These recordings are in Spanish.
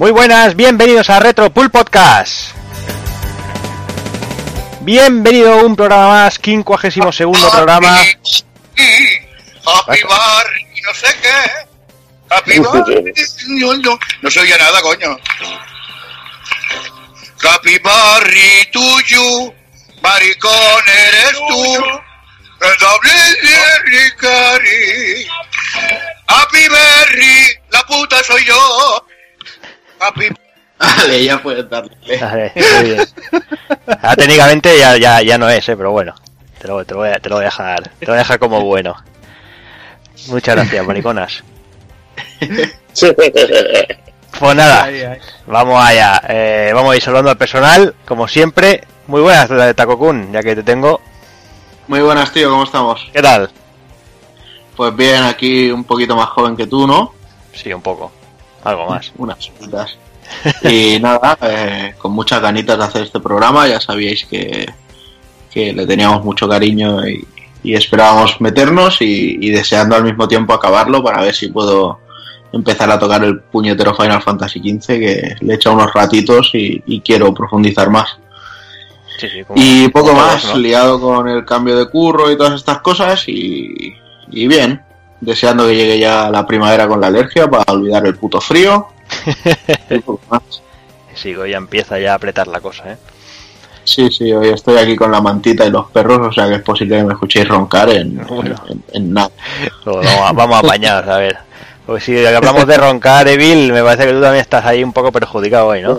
Muy buenas, bienvenidos a Retro Pool Podcast. Bienvenido a un programa más, 52 segundo programa. Happy Bar y no sé qué. Happy Bar. No, no, no se oye nada, coño. Happy Barry tuyo, maricón eres tú. Cari. Happy Berry, la puta soy yo. Happy Vale, ya puedes darle. Vale, muy bien. Ah, técnicamente ya, ya, ya no es, eh, pero bueno. Te lo, te, lo voy a, te lo voy a dejar. Te lo voy a dejar como bueno. Muchas gracias, mariconas. Pues nada, Ay, ay. vamos allá. Eh, vamos a ir saludando al personal, como siempre. Muy buenas, de Takokun, ya que te tengo. Muy buenas, tío, ¿cómo estamos? ¿Qué tal? Pues bien, aquí un poquito más joven que tú, ¿no? Sí, un poco. Algo más. Unas cuantas. Y nada, eh, con muchas ganitas de hacer este programa, ya sabíais que, que le teníamos mucho cariño y, y esperábamos meternos y, y deseando al mismo tiempo acabarlo para ver si puedo empezar a tocar el puñetero Final Fantasy XV que le he echado unos ratitos y, y quiero profundizar más. Sí, sí, como- Y poco como más, liado con el cambio de curro y todas estas cosas y, y bien, deseando que llegue ya la primavera con la alergia para olvidar el puto frío. Sí, hoy ya empieza ya a apretar la cosa, ¿eh? Sí, sí, hoy estoy aquí con la mantita y los perros, o sea que es posible que me escuchéis roncar en, Bueno. en- en nada. Vamos, a, vamos a apañados, a ver. Pues si hablamos de roncar, Evil, me parece que tú también estás ahí un poco perjudicado hoy, ¿no?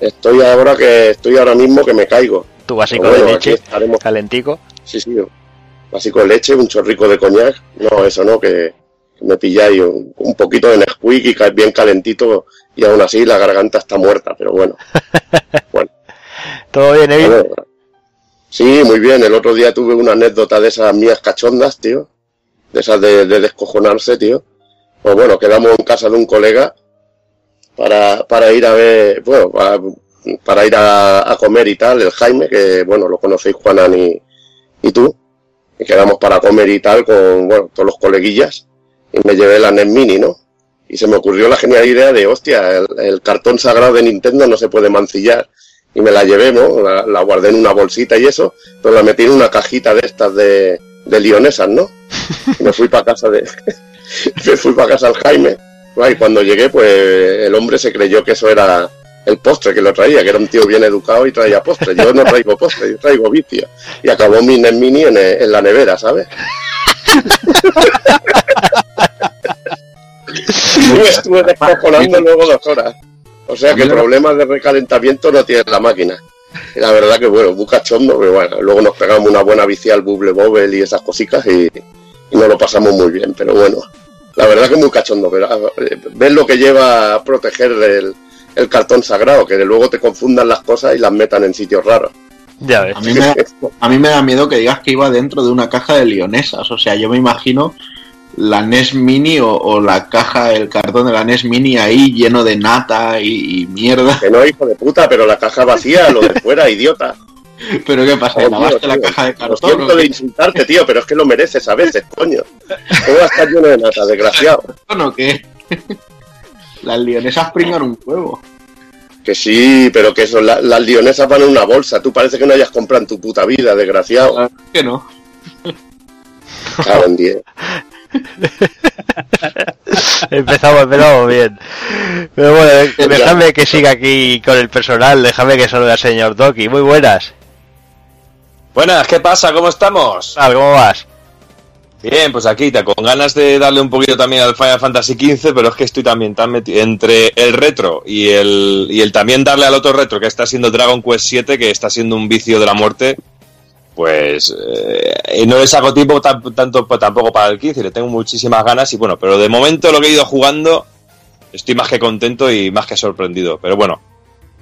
Estoy ahora que estoy ahora mismo que me caigo. Tu básico bueno, de leche, calentico. Sí, sí. Básico de leche, un chorrico de coñac. No, eso no, que, que me pilláis un, un poquito de Nesquik y cae bien calentito y aún así la garganta está muerta, pero bueno. ¿Todo bien? Bueno, sí, muy bien. El otro día tuve una anécdota de esas mías cachondas, tío. De esas de, de descojonarse, tío. Pues bueno, quedamos en casa de un colega para, para ir a ver, bueno, para, para ir a, a comer y tal, el Jaime, que bueno, lo conocéis Juanan y, y tú. Y quedamos para comer y tal con, bueno, todos los coleguillas. Y me llevé la NES Mini, ¿no? Y se me ocurrió la genial idea de, hostia, el, el cartón sagrado de Nintendo no se puede mancillar y me la llevé, ¿no? La, la guardé en una bolsita y eso, pero la metí en una cajita de estas de, de lionesas, ¿no? Y me fui para casa de, me fui para casa al Jaime, y cuando llegué, pues el hombre se creyó que eso era el postre que lo traía, que era un tío bien educado y traía postre. Yo no traigo postre, yo traigo vicio. Y acabó mi Mini en, en la nevera, ¿sabes? y me estuve descojonando luego dos horas. O sea que problemas de recalentamiento no tiene la máquina. Y la verdad que bueno, muy cachondo, pero bueno, luego nos pegamos una buena bici al Bubble Bobble y esas cositas y, y nos lo pasamos muy bien, pero bueno, la verdad que muy cachondo, pero ves lo que lleva a proteger el, el cartón sagrado, que luego te confundan las cosas y las metan en sitios raros. Ya ves. A mí, me, a mí me da miedo que digas que iba dentro de una caja de lionesas, o sea, yo me imagino la NES Mini o, o la caja, el cartón de la NES Mini ahí lleno de nata y, y mierda. Que no, hijo de puta, pero la caja vacía, lo de fuera, idiota. Pero ¿qué pasa? Oh, ¿Lavaste tío, la tío. caja de Lo cartón? siento o de insultarte, tío, pero es que lo mereces a veces, coño. ¿Cómo va a estar lleno de nata, desgraciado? ¿O qué? Las lionesas pringan un huevo. Que sí, pero que eso, la- las lionesas van en una bolsa. Tú parece que no hayas comprado en tu puta vida, desgraciado. ¿Por qué no? Cago en diez. Empezamos, empezamos bien. Pero bueno, déjame que siga aquí con el personal, déjame que salude al señor Doki. Muy buenas. Buenas, ¿qué pasa? ¿Cómo estamos? ¿Cómo vas? Bien, pues aquí, te- con ganas de darle un poquito también al Final Fantasy XV, pero es que estoy también tan metido entre el retro y el, y el también darle al otro retro que está siendo Dragon Quest 7, que está siendo un vicio de la muerte, pues eh, no le saco tiempo tan- tanto pues, tampoco para el 15, le tengo muchísimas ganas y bueno, pero de momento lo que he ido jugando estoy más que contento y más que sorprendido, pero bueno,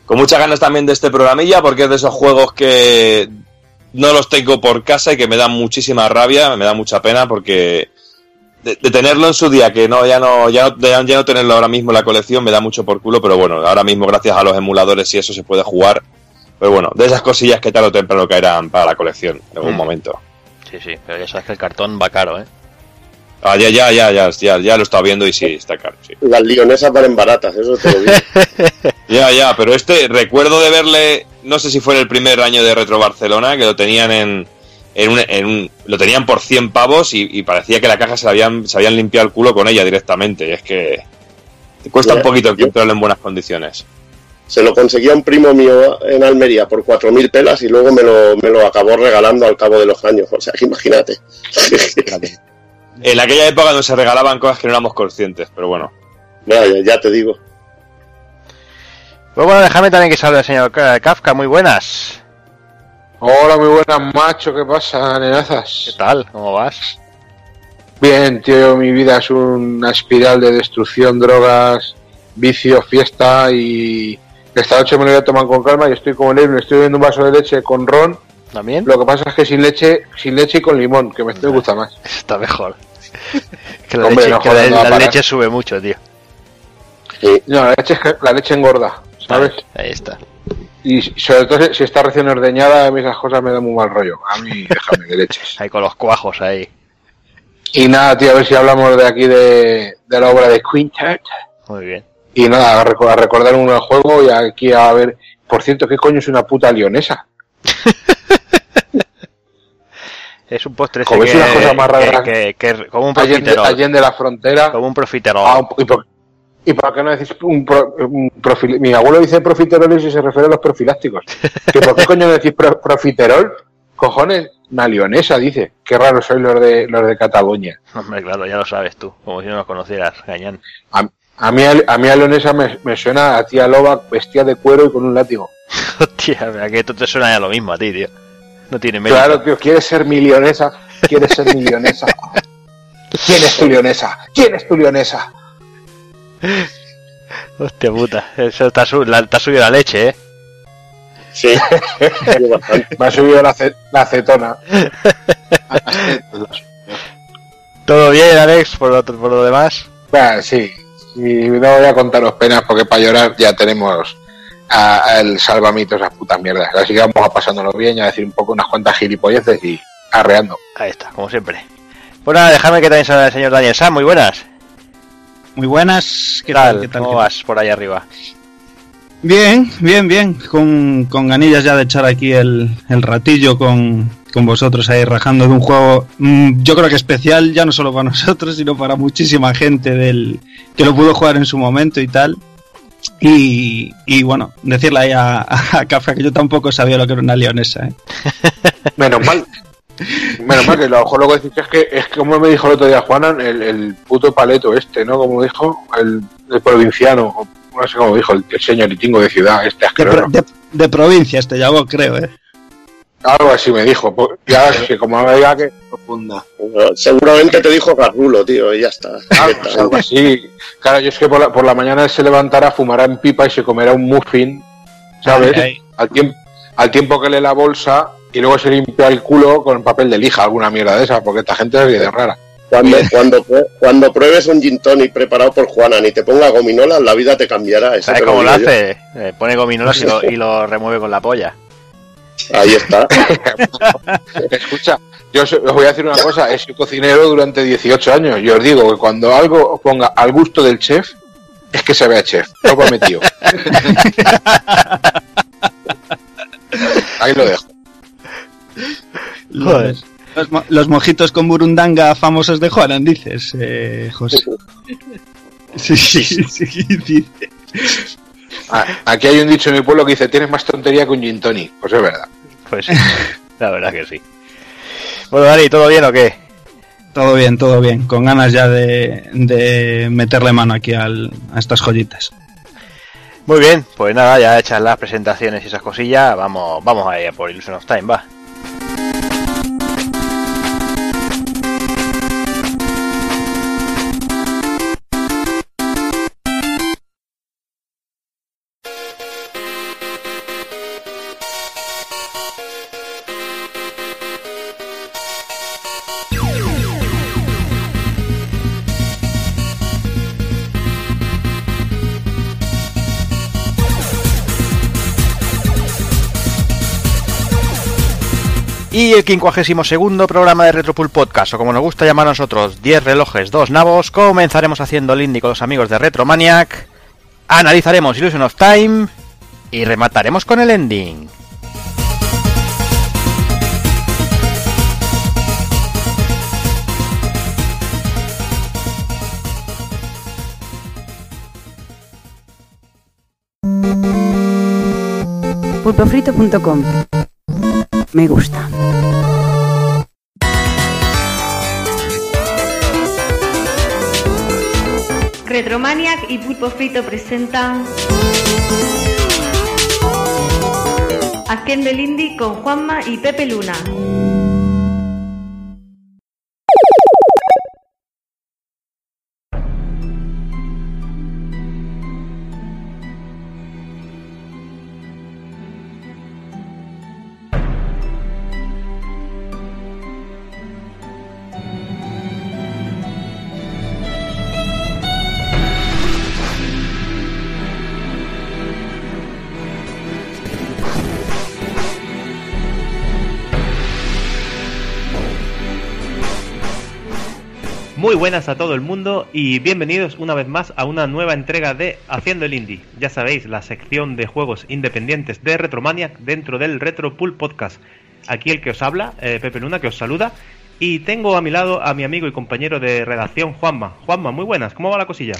con muchas ganas también de este programilla porque es de esos juegos que no los tengo por casa y que me dan muchísima rabia, me da mucha pena porque de, de tenerlo en su día, que no ya no, ya no ya, ya no tenerlo ahora mismo en la colección me da mucho por culo, pero bueno, ahora mismo gracias a los emuladores y eso se puede jugar. Pero bueno, de esas cosillas que tarde o temprano caerán para la colección en algún Mm. momento. Sí, sí, pero ya sabes que el cartón va caro, ¿eh? Ah, ya, ya, ya, ya, ya, ya lo estaba viendo y sí, está claro, sí. Las lionesas valen baratas, eso te lo digo. Ya, ya, pero este, recuerdo de verle, no sé si fue en el primer año de Retro Barcelona, que lo tenían en, en, un, en un- lo tenían por 100 pavos y, y parecía que la caja se, la habían, se habían limpiado el culo con ella directamente. Y es que te cuesta Ya, un poquito encontrarlo en buenas condiciones. Se lo conseguía un primo mío en Almería por 4.000 pelas y luego me lo, me lo acabó regalando al cabo de los años. O sea, que imagínate. En aquella época no se regalaban cosas que no éramos conscientes, pero bueno. Ya, ya, ya te digo. Pues bueno, déjame también que salga el señor Ka- Kafka, muy buenas. Hola, muy buenas, macho. ¿Qué pasa, ¿Qué nenazas? tal? ¿Cómo vas? Bien, tío, mi vida es una espiral de destrucción, drogas, vicio, fiesta y esta noche me lo voy a tomar con calma y estoy como Leo, me estoy bebiendo un vaso de leche con ron. ¿También? Lo que pasa es que sin leche, sin leche y con limón, que me, me gusta más. Está mejor. que la, Hombre, leche, no que jodas, la- no va a la parar. leche sube mucho, tío. No, la leche, la leche engorda, ¿sabes? Ahí está. Y sobre todo si- está recién ordeñada, a mí esas cosas me dan muy mal rollo. A mí, déjame de leches. Ahí con los cuajos ahí. Y nada, tío, a ver si hablamos de aquí de, de la obra de Quintet. Muy bien. Y nada, a, reco- a recordar un juego y aquí a ver. Por cierto, ¿qué coño es una puta leonesa? Es un postre Como ese es que, una cosa más rara. que, que- que- como un profiterol. allende la frontera. Como un profiterol. Ah, un- y, por, ¿Y por qué no decís un, pro- un profil? Mi abuelo dice profiterol y si se refiere a los profilácticos. ¿Que ¿Por qué coño no decís pro- profiterol? Cojones, una leonesa, dice. Qué raros sois los de, los de Cataluña. Hombre, claro, ya lo sabes tú. Como si no nos conocieras, Gañán. A, a mí, a mí a leonesa me, me suena a tía loba vestida de cuero y con un látigo. Hostia, mira que esto te suena ya lo mismo a ti, tío. No tiene mérito. Claro, tío, quieres ser mi leonesa. Quieres ser mi leonesa. ¿Quién es tu leonesa? ¿Quién es tu leonesa? Hostia puta. Eso te ha, su- la- te ha subido la leche, eh. Sí. Me ha subido la, ce- la acetona. Todo bien, Alex, por lo, por lo demás. Bueno, sí. Y no voy a contaros penas porque para llorar ya tenemos a- a el salvamito esas putas mierdas. Así que vamos a pasándonos bien y a decir un poco unas cuantas gilipolleces y arreando. Ahí está, como siempre. Pues nada, déjame que también salga el señor Daniel Sam. Muy buenas. Muy buenas, ¿qué ¿Qué tal? tal? ¿Qué tal? ¿Cómo ¿Qué tal? vas por ahí arriba? Bien, bien, bien. Con, con ganillas ya de echar aquí el, el ratillo con, con vosotros ahí rajando de un juego, mm, yo creo que especial, ya no solo para nosotros, sino para muchísima gente del que lo pudo jugar en su momento y tal. Y, y bueno, decirle ahí a, a Kafka que yo tampoco sabía lo que era una leonesa. ¿eh? Menos mal. Menos mal que lo mejor luego decís es que es que como me dijo el otro día Juanan, el, el puto paleto este, ¿no? Como dijo, el, el provinciano, o no sé cómo dijo, el, el señoritingo de ciudad, este De, asqueroso. pro- de- de provincia este llamó, creo. ¿eh? Algo así me dijo. pues, Ya es que como me diga que Profunda. Seguramente te dijo Garrulo, tío, y ya está. Ah, pues algo así. Claro, yo es que por la, por la mañana él se levantará, fumará en pipa y se comerá un muffin, ¿sabes? Ay, ay. Al, tiempo, al tiempo que lee la bolsa y luego se limpia el culo con papel de lija, alguna mierda de esa, porque esta gente es de rara. Cuando, cuando, cuando pruebes un gin tonic preparado por Juanan y te ponga gominolas, la vida te cambiará. ¿Sabes cómo lo hace? Eh, pone gominolas y lo, y lo remueve con la polla. Ahí está. Escucha, yo os voy a decir una cosa, he sido cocinero durante 18 años y os digo que cuando algo os ponga al gusto del chef, es que se vea chef, lo prometido. Ahí lo dejo. Joder. Los, los mo- los mojitos con burundanga famosos de Juanan, dices, eh, José. Sí, sí, sí, dice. Ah, Aquí hay un dicho en mi pueblo que dice, tienes más tontería que un gin tonic. Pues es verdad. Pues sí, la verdad que sí. Bueno, Dani, ¿todo bien o qué? Todo bien, todo bien. Con ganas ya de, de meterle mano aquí al- a estas joyitas. Muy bien, pues nada, ya hechas las presentaciones y esas cosillas, vamos, vamos a ir a por Illusion of Time, va. Y el 52 programa de Retropool Podcast, o como nos gusta llamar a nosotros, 10 relojes, 2 nabos, comenzaremos haciendo el indie con los amigos de Retromaniac, analizaremos Illusion of Time y remataremos con el ending. pulpofrito.com. Me gusta. Retromaniac y Pulpo Frito presentan Haciendo el Indie con Juanma y Pepe Luna. Muy buenas a todo el mundo y bienvenidos una vez más a una nueva entrega de Haciendo el Indie. Ya sabéis, la sección de juegos independientes de Retromaniac dentro del Retro Pool Podcast. Aquí el que os habla, eh, Pepe Luna, que os saluda. Y tengo a mi lado a mi amigo y compañero de redacción, Juanma. Juanma, muy buenas, ¿cómo va la cosilla?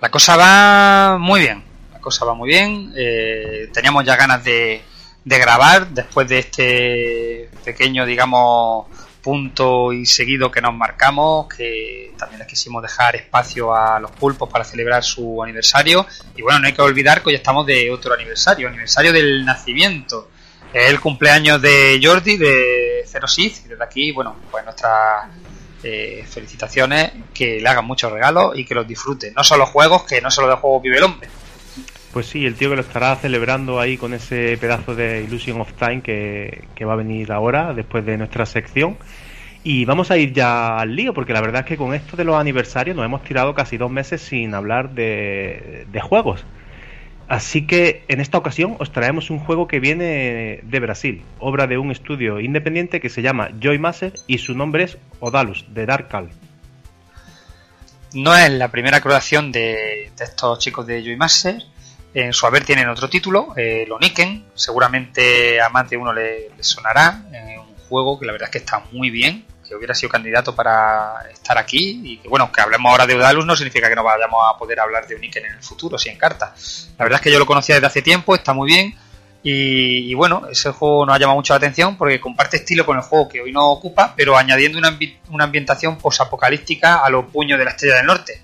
La cosa va muy bien, la cosa va muy bien. Eh, teníamos ya ganas de, de grabar después de este pequeño, digamos, punto y seguido que nos marcamos, que también les quisimos dejar espacio a los pulpos para celebrar su aniversario. Y bueno, no hay que olvidar que hoy estamos de otro aniversario, aniversario del nacimiento. Es el cumpleaños de Jordi, de Zero Sith, y desde aquí, bueno, pues nuestras eh, felicitaciones, que le hagan muchos regalos y que los disfruten. No solo juegos, que no solo de juegos vive el hombre. Pues sí, el tío que lo estará celebrando ahí con ese pedazo de Illusion of Time que, va a venir ahora, después de nuestra sección. Y vamos a ir ya al lío, porque la verdad es que con esto de los aniversarios nos hemos tirado casi dos meses sin hablar de, de juegos. Así que en esta ocasión os traemos un juego que viene de Brasil, obra de un estudio independiente que se llama Joy Master y su nombre es Odalus, de Darkal. No es la primera creación de, de estos chicos de Joy Master. En su haber tienen otro título, eh, lo Niken. Seguramente a más de uno le, sonará. Eh, un juego que la verdad es que está muy bien, que hubiera sido candidato para estar aquí. Y que bueno, que hablemos ahora de Odalus no significa que no vayamos a poder hablar de Niken en el futuro, si en carta. La verdad es que yo lo conocía desde hace tiempo, está muy bien. Y, bueno, ese juego nos ha llamado mucho la atención porque comparte estilo con el juego que hoy no ocupa, pero añadiendo una, una ambientación posapocalíptica a los puños de la Estrella del Norte.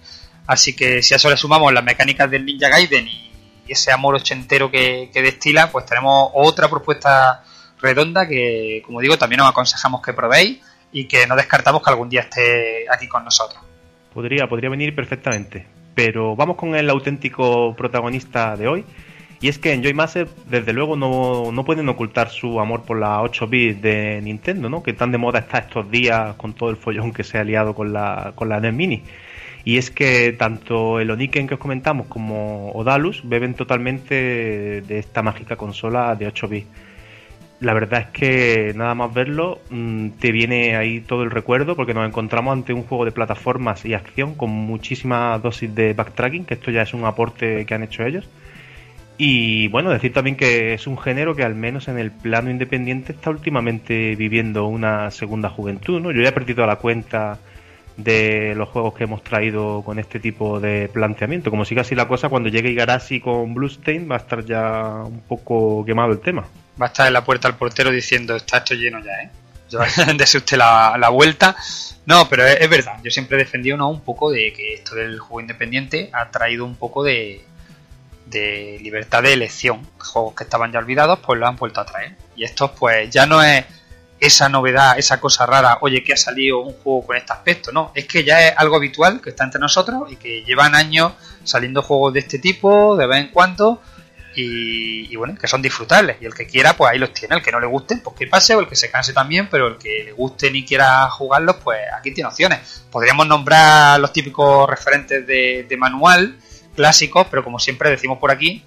Así que si a eso le sumamos las mecánicas del Ninja Gaiden y, ese amor ochentero que, destila, pues tenemos otra propuesta redonda que, como digo, también os aconsejamos que probéis y que no descartamos que algún día esté aquí con nosotros. Podría, podría venir perfectamente. Pero vamos con el auténtico protagonista de hoy. Y es que en Joy Master, desde luego, no, no, pueden ocultar su amor por la 8 bits de Nintendo, ¿no? Que tan de moda está estos días con todo el follón que se ha liado con la, con la NES Mini. Y es que tanto el Oniken que os comentamos como Odalus beben totalmente de esta mágica consola de 8 bits. La verdad es que nada más verlo mmm, te viene ahí todo el recuerdo porque nos encontramos ante un juego de plataformas y acción con muchísima dosis de backtracking, que esto ya es un aporte que han hecho ellos. Y bueno, decir también que es un género que al menos en el plano independiente está últimamente viviendo una segunda juventud, ¿no? Yo ya he perdido la cuenta de los juegos que hemos traído con este tipo de planteamiento. Como si casi la cosa cuando llegue Igarashi con Bluestain va a estar ya un poco quemado el tema. Va a estar en la puerta al portero diciendo está esto lleno ya, ¿eh? Dese usted la, la, vuelta. No, pero es, es, verdad, yo siempre he defendido ¿no? un poco de que esto del juego independiente ha traído un poco de, de libertad de elección. Juegos que estaban ya olvidados, pues lo han vuelto a traer. Y estos, pues ya no es esa novedad, esa cosa rara, oye, que ha salido un juego con este aspecto, no, es que ya es algo habitual que está entre nosotros y que llevan años saliendo juegos de este tipo de vez en cuando y, bueno, que son disfrutables. Y el que quiera pues ahí los tiene, el que no le guste pues que pase o el que se canse también, pero el que le guste ni quiera jugarlos pues aquí tiene opciones. Podríamos nombrar los típicos referentes de manual clásicos, pero como siempre decimos por aquí,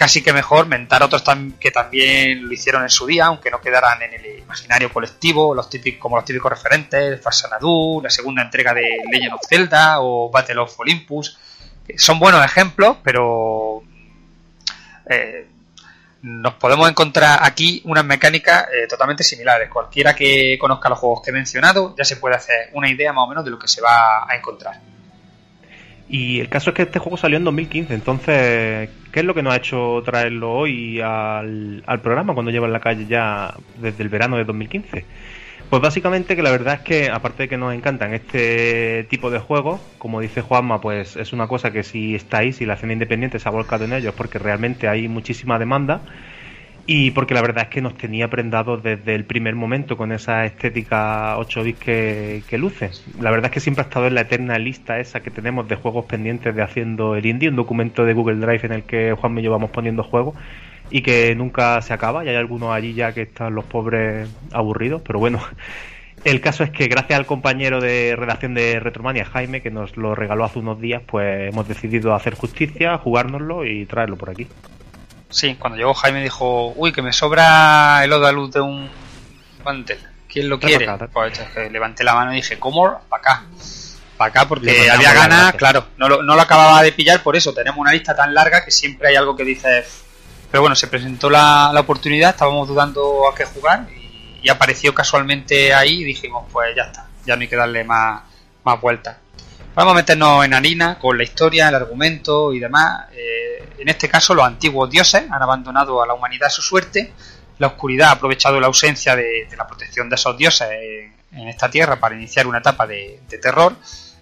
casi que mejor mentar otros que también lo hicieron en su día, aunque no quedaran en el imaginario colectivo, los típicos, como los típicos referentes, Fasanadu, la segunda entrega de Legend of Zelda o Battle of Olympus. Son buenos ejemplos, pero eh, nos podemos encontrar aquí unas mecánicas eh, totalmente similares. Cualquiera que conozca los juegos que he mencionado ya se puede hacer una idea más o menos de lo que se va a encontrar. Y el caso es que este juego salió en 2015, entonces, ¿qué es lo que nos ha hecho traerlo hoy al, al programa cuando lleva en la calle ya desde el verano de 2015? Pues básicamente que la verdad es que, aparte de que nos encantan este tipo de juegos, como dice Juanma, pues es una cosa que si estáis, si la escena independiente se ha volcado en ellos, porque realmente hay muchísima demanda y porque la verdad es que nos tenía prendados desde el primer momento con esa estética 8 bits que, que luce. La verdad es que siempre ha estado en la eterna lista esa que tenemos de juegos pendientes de haciendo el indie, un documento de Google Drive en el que Juan y yo vamos poniendo juegos y que nunca se acaba. Y hay algunos allí ya que están los pobres aburridos, pero bueno. El caso es que gracias al compañero de redacción de Retromania, Jaime, que nos lo regaló hace unos días, pues hemos decidido hacer justicia, jugárnoslo y traerlo por aquí. Sí, cuando llegó Jaime dijo, uy, que me sobra el Oda Luz de un mantel. ¿Quién lo quiere? acá. Pues es que levanté la mano y dije, ¿cómo? Para acá. Para acá porque había ganas, claro, no lo, no lo acababa de pillar por eso. Tenemos una lista tan larga que siempre hay algo que dices. Pero bueno, se presentó la, la oportunidad, estábamos dudando a qué jugar y, y apareció casualmente ahí y dijimos, pues ya está, ya no hay que darle más, más vueltas. Vamos a meternos en harina con la historia, el argumento y demás. Eh, en este caso, los antiguos dioses han abandonado a la humanidad su suerte. La oscuridad ha aprovechado la ausencia de, la protección de esos dioses en, en esta tierra para iniciar una etapa de, de terror.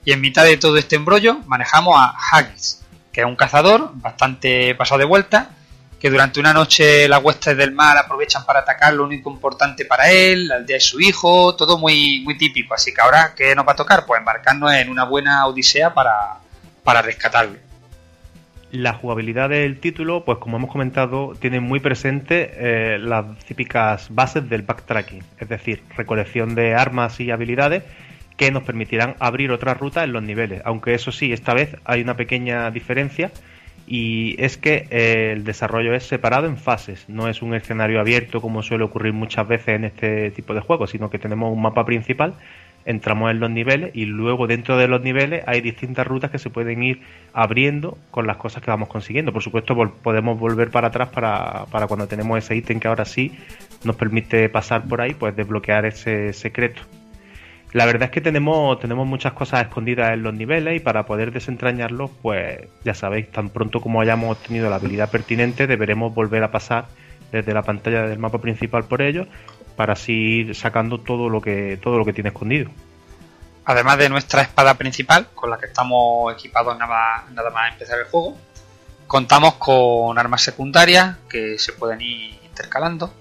Y en mitad de todo este embrollo manejamos a Haggis, que es un cazador bastante pasado de vuelta, que durante una noche las huestes del mar aprovechan para atacar lo único importante para él, la aldea de su hijo, todo muy, muy típico. Así que ahora, ¿qué nos va a tocar? Pues embarcarnos en una buena odisea para, para rescatarlo. La jugabilidad del título, pues como hemos comentado, tiene muy presente eh, las típicas bases del backtracking, es decir, recolección de armas y habilidades que nos permitirán abrir otras rutas en los niveles. Aunque eso sí, esta vez hay una pequeña diferencia y es que eh, el desarrollo es separado en fases, no es un escenario abierto como suele ocurrir muchas veces en este tipo de juegos, sino que tenemos un mapa principal, entramos en los niveles y luego dentro de los niveles hay distintas rutas que se pueden ir abriendo con las cosas que vamos consiguiendo. Por supuesto, podemos volver para atrás para, para cuando tenemos ese ítem que ahora sí nos permite pasar por ahí, pues desbloquear ese secreto. La verdad es que tenemos, tenemos muchas cosas escondidas en los niveles y para poder desentrañarlos, pues ya sabéis, tan pronto como hayamos obtenido la habilidad pertinente, deberemos volver a pasar desde la pantalla del mapa principal por ellos para así ir sacando todo lo que, todo lo que tiene escondido. Además de nuestra espada principal, con la que estamos equipados nada, nada más empezar el juego, contamos con armas secundarias que se pueden ir intercalando.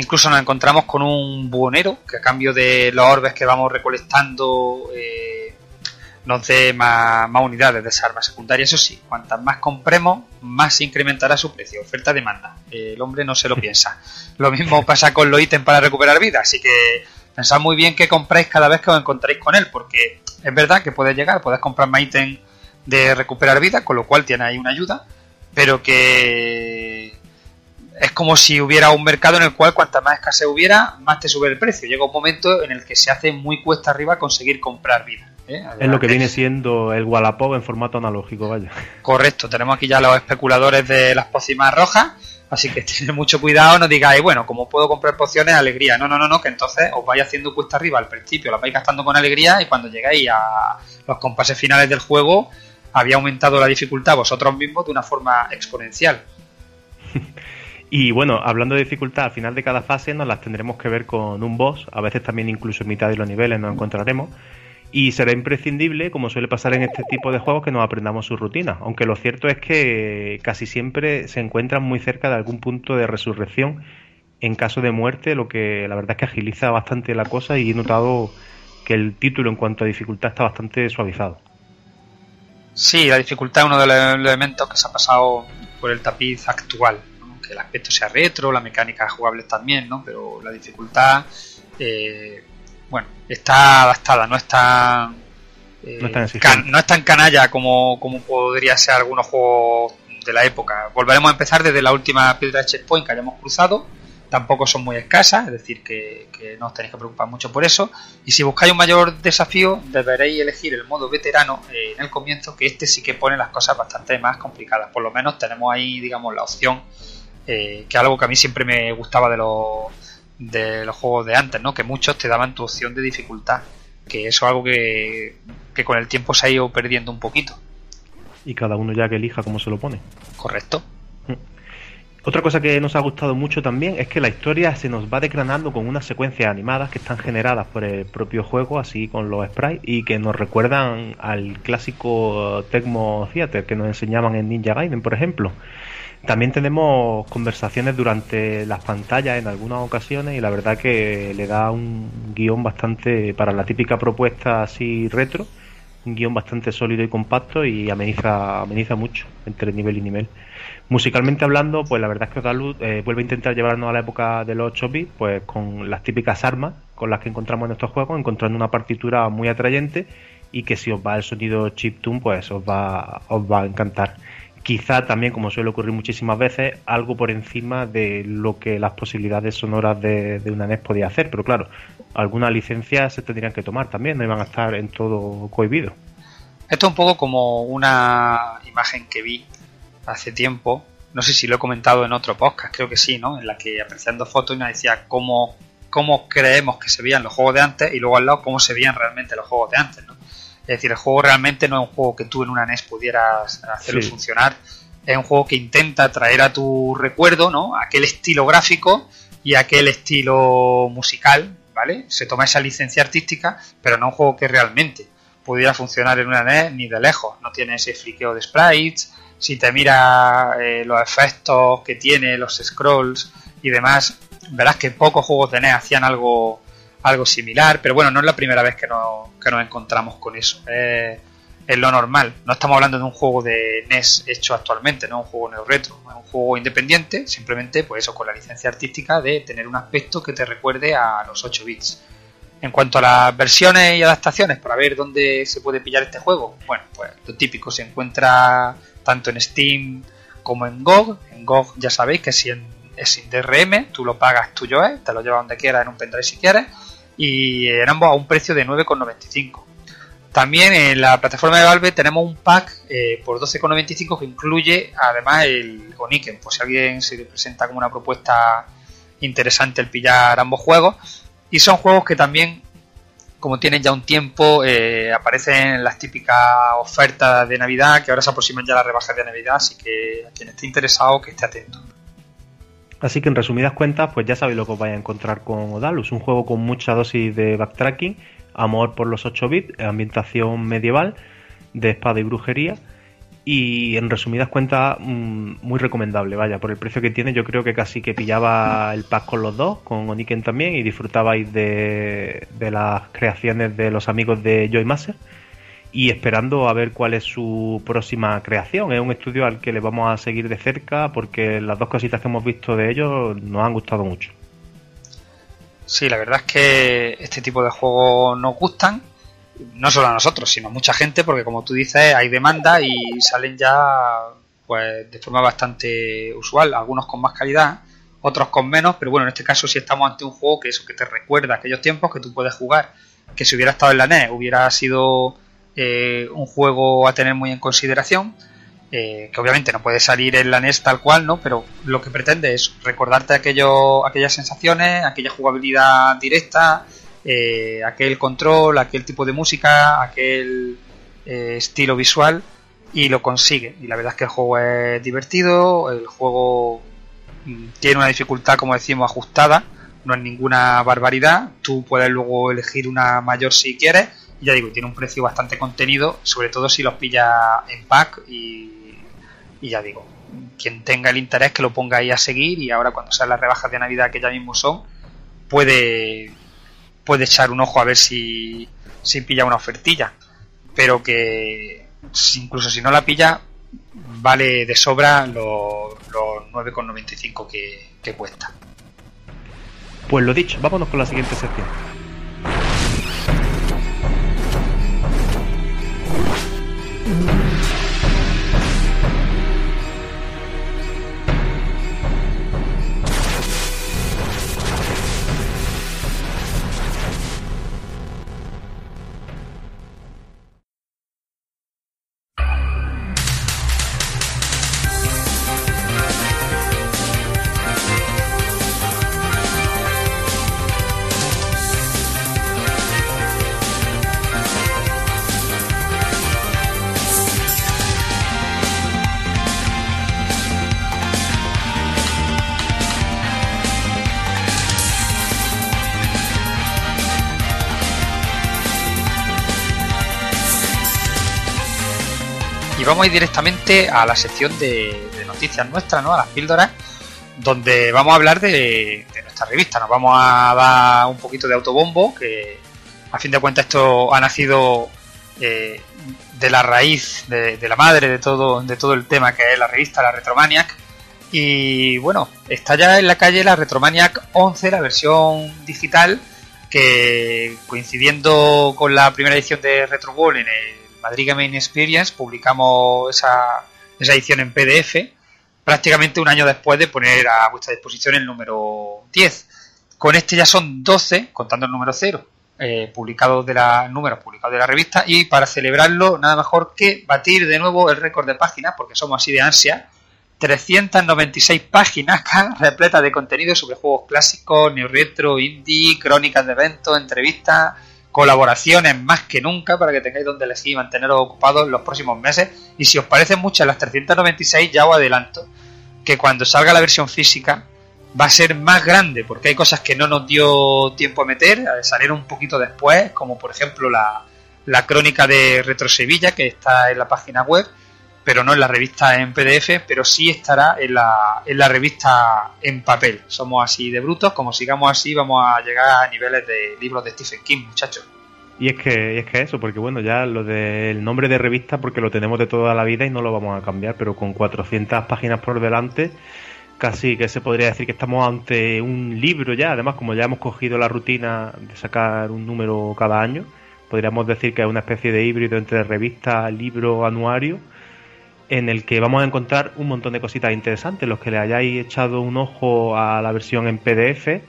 Incluso nos encontramos con un buhonero que a cambio de los orbes que vamos recolectando eh, nos dé más, más unidades de esa arma secundaria. Eso sí, cuantas más compremos, más se incrementará su precio. Oferta-demanda. El hombre no se lo piensa. Lo mismo pasa con los ítems para recuperar vida. Así que pensad muy bien qué compráis cada vez que os encontréis con él. Porque es verdad que puedes llegar, puedes comprar más ítems de recuperar vida, con lo cual tiene ahí una ayuda. Pero que es como si hubiera un mercado en el cual cuanta más escasez hubiera, más te sube el precio. Llega un momento en el que se hace muy cuesta arriba conseguir comprar vida. ¿eh? Es lo que viene siendo el Wallapop en formato analógico, vaya. Correcto, tenemos aquí ya los especuladores de las pócimas rojas, así que tened mucho cuidado, no digáis, bueno, como puedo comprar pociones, alegría. No, no, no, no, que entonces os vais haciendo cuesta arriba al principio, las vais gastando con alegría y cuando llegáis a los compases finales del juego, había aumentado la dificultad vosotros mismos de una forma exponencial. Y bueno, hablando de dificultad, al final de cada fase nos las tendremos que ver con un boss, a veces también incluso en mitad de los niveles nos encontraremos. Y será imprescindible, como suele pasar en este tipo de juegos, que nos aprendamos su rutina. Aunque lo cierto es que casi siempre se encuentran muy cerca de algún punto de resurrección en caso de muerte, lo que la verdad es que agiliza bastante la cosa y he notado que el título en cuanto a dificultad está bastante suavizado. Sí, la dificultad es uno de los elementos que se ha pasado por el tapiz actual. El aspecto sea retro, la mecánica jugable también, ¿no? Pero la dificultad, eh, bueno, está adaptada, no está, eh, No es tan exigente. can- no es tan canalla como, como podría ser algunos juegos de la época. Volveremos a empezar desde la última piedra de checkpoint que hayamos cruzado. Tampoco son muy escasas, es decir, que, que no os tenéis que preocupar mucho por eso. Y si buscáis un mayor desafío, deberéis elegir el modo veterano eh, en el comienzo, que este sí que pone las cosas bastante más complicadas. Por lo menos tenemos ahí, digamos, la opción, eh, que algo que a mí siempre me gustaba de los, de los juegos de antes, ¿no? Que muchos te daban tu opción de dificultad. Que eso es algo que, que con el tiempo se ha ido perdiendo un poquito. Y cada uno ya que elija cómo se lo pone. Correcto. Otra cosa que nos ha gustado mucho también es que la historia se nos va decranando con unas secuencias animadas que están generadas por el propio juego, así con los sprites, y que nos recuerdan al clásico Tecmo Theater que nos enseñaban en Ninja Gaiden, por ejemplo. También tenemos conversaciones durante las pantallas en algunas ocasiones y la verdad que le da un guion bastante para la típica propuesta así retro, un guion bastante sólido y compacto y ameniza, ameniza mucho entre nivel y nivel. Musicalmente hablando, pues la verdad es que Odalud eh, vuelve a intentar llevarnos a la época de los 8 bits, pues con las típicas armas con las que encontramos en estos juegos, encontrando una partitura muy atrayente y que si os va el sonido chiptune, pues os va, os va a encantar. Quizá también, como suele ocurrir muchísimas veces, algo por encima de lo que las posibilidades sonoras de, una NES podía hacer, pero claro, algunas licencias se tendrían que tomar también, no iban a estar en todo cohibido. Esto es un poco como una imagen que vi hace tiempo, no sé si lo he comentado en otro podcast, creo que sí, ¿no? En la que apreciando fotos me decía cómo, cómo creemos que se veían los juegos de antes y luego al lado cómo se veían realmente los juegos de antes, ¿no? Es decir, el juego realmente no es un juego que tú en una NES pudieras hacerlo Sí. funcionar, es un juego que intenta traer a tu recuerdo, ¿no? Aquel estilo gráfico y aquel estilo musical, ¿vale? Se toma esa licencia artística, pero no un juego que realmente pudiera funcionar en una NES ni de lejos. No tiene ese fliqueo de sprites. Si te mira eh, los efectos que tiene, los scrolls y demás, verás que pocos juegos de NES hacían algo, algo similar. Pero bueno, no es la primera vez que nos, que nos encontramos con eso. Es, lo normal. No estamos hablando de un juego de NES hecho actualmente, no un juego neo retro. Es un juego independiente, simplemente, pues eso, con la licencia artística de tener un aspecto que te recuerde a los 8 bits. En cuanto a las versiones y adaptaciones, para ver dónde se puede pillar este juego, bueno, pues lo típico se encuentra tanto en Steam como en GOG. En GOG ya sabéis que si es sin DRM, tú lo pagas tuyo es, te lo llevas donde quieras en un pendrive si quieres, y en ambos a un precio de 9,95. También en la plataforma de Valve tenemos un pack eh, por 12,95 que incluye además el Oniken, por si alguien se le presenta como una propuesta interesante el pillar ambos juegos. Y son juegos que también, como tienen ya un tiempo, eh, aparecen en las típicas ofertas de Navidad, que ahora se aproximan ya las rebajas de Navidad, así que a quien esté interesado que esté atento. Así que en resumidas cuentas, pues ya sabéis lo que os vais a encontrar con Odalus, un juego con mucha dosis de backtracking, amor por los 8 bits, ambientación medieval, de espada y brujería. Y en resumidas cuentas, mm, muy recomendable, vaya, por el precio que tiene, yo creo que casi que pillaba el pack con los dos, con Oniken también, y disfrutabais de, de las creaciones de los amigos de Joy Master. Y esperando a ver cuál es su próxima creación. Es un estudio al que le vamos a seguir de cerca porque las dos cositas que hemos visto de ellos nos han gustado mucho. Sí, la verdad es que este tipo de juegos nos gustan, no solo a nosotros, sino a mucha gente, porque como tú dices, hay demanda y salen ya pues de forma bastante usual, algunos con más calidad, otros con menos, pero bueno, en este caso si estamos ante un juego que eso que te recuerda aquellos tiempos que tú puedes jugar, que si hubiera estado en la NES hubiera sido eh, un juego a tener muy en consideración, eh, que obviamente no puede salir en la NES tal cual, ¿no? Pero lo que pretende es recordarte aquello, aquellas sensaciones, aquella jugabilidad directa, eh, aquel control, aquel tipo de música, aquel estilo visual y lo consigue. Y la verdad es que el juego es divertido, el juego mm, tiene una dificultad, como decimos, ajustada, no es ninguna barbaridad. Tú puedes luego elegir una mayor si quieres. Ya digo, tiene un precio bastante contenido, sobre todo si los pilla en pack y, y ya digo, quien tenga el interés que lo ponga ahí a seguir y ahora cuando sean las rebajas de Navidad que ya mismo son, puede, puede echar un ojo a ver si, si pilla una ofertilla. Pero que incluso si no la pilla, vale de sobra los, los 9,95 que, que cuesta. Pues lo dicho, vámonos con la siguiente sección. Y vamos ir directamente a la sección de, noticias nuestras, ¿no? A las píldoras, donde vamos a hablar de, nuestra revista. Nos vamos a dar un poquito de autobombo, que a fin de cuentas esto ha nacido eh, de la raíz, de, de la madre de todo, de todo el tema que es la revista, la Retromaniac. Y bueno, está ya en la calle la Retromaniac 11, la versión digital, que coincidiendo con la primera edición de Retro Ball en el Madrid Gaming Experience, publicamos esa, esa edición en PDF prácticamente un año después de poner a vuestra disposición el número 10. Con este ya son 12, contando el número 0, eh, publicados de la números publicados de la revista y para celebrarlo nada mejor que batir de nuevo el récord de páginas porque somos así de ansia 396 páginas repletas de contenido sobre juegos clásicos, neo retro, indie, crónicas de eventos, entrevistas, colaboraciones más que nunca para que tengáis donde elegir y manteneros ocupados los próximos meses. Y si os parecen muchas las 396, ya os adelanto que cuando salga la versión física va a ser más grande porque hay cosas que no nos dio tiempo a meter, a salir un poquito después, como por ejemplo la, la crónica de Retro Sevilla que está en la página web pero no en la revista en PDF, pero sí estará en la, en la revista en papel. Somos así de brutos, como sigamos así vamos a llegar a niveles de libros de Stephen King, muchachos. Y es que, y es que eso, porque bueno, ya lo del nombre de revista, porque lo tenemos de toda la vida y no lo vamos a cambiar, pero con 400 páginas por delante, casi que se podría decir que estamos ante un libro ya. Además, como ya hemos cogido la rutina de sacar un número cada año, podríamos decir que es una especie de híbrido entre revista, libro, anuario en el que vamos a encontrar un montón de cositas interesantes. Los que le hayáis echado un ojo a la versión en PDF,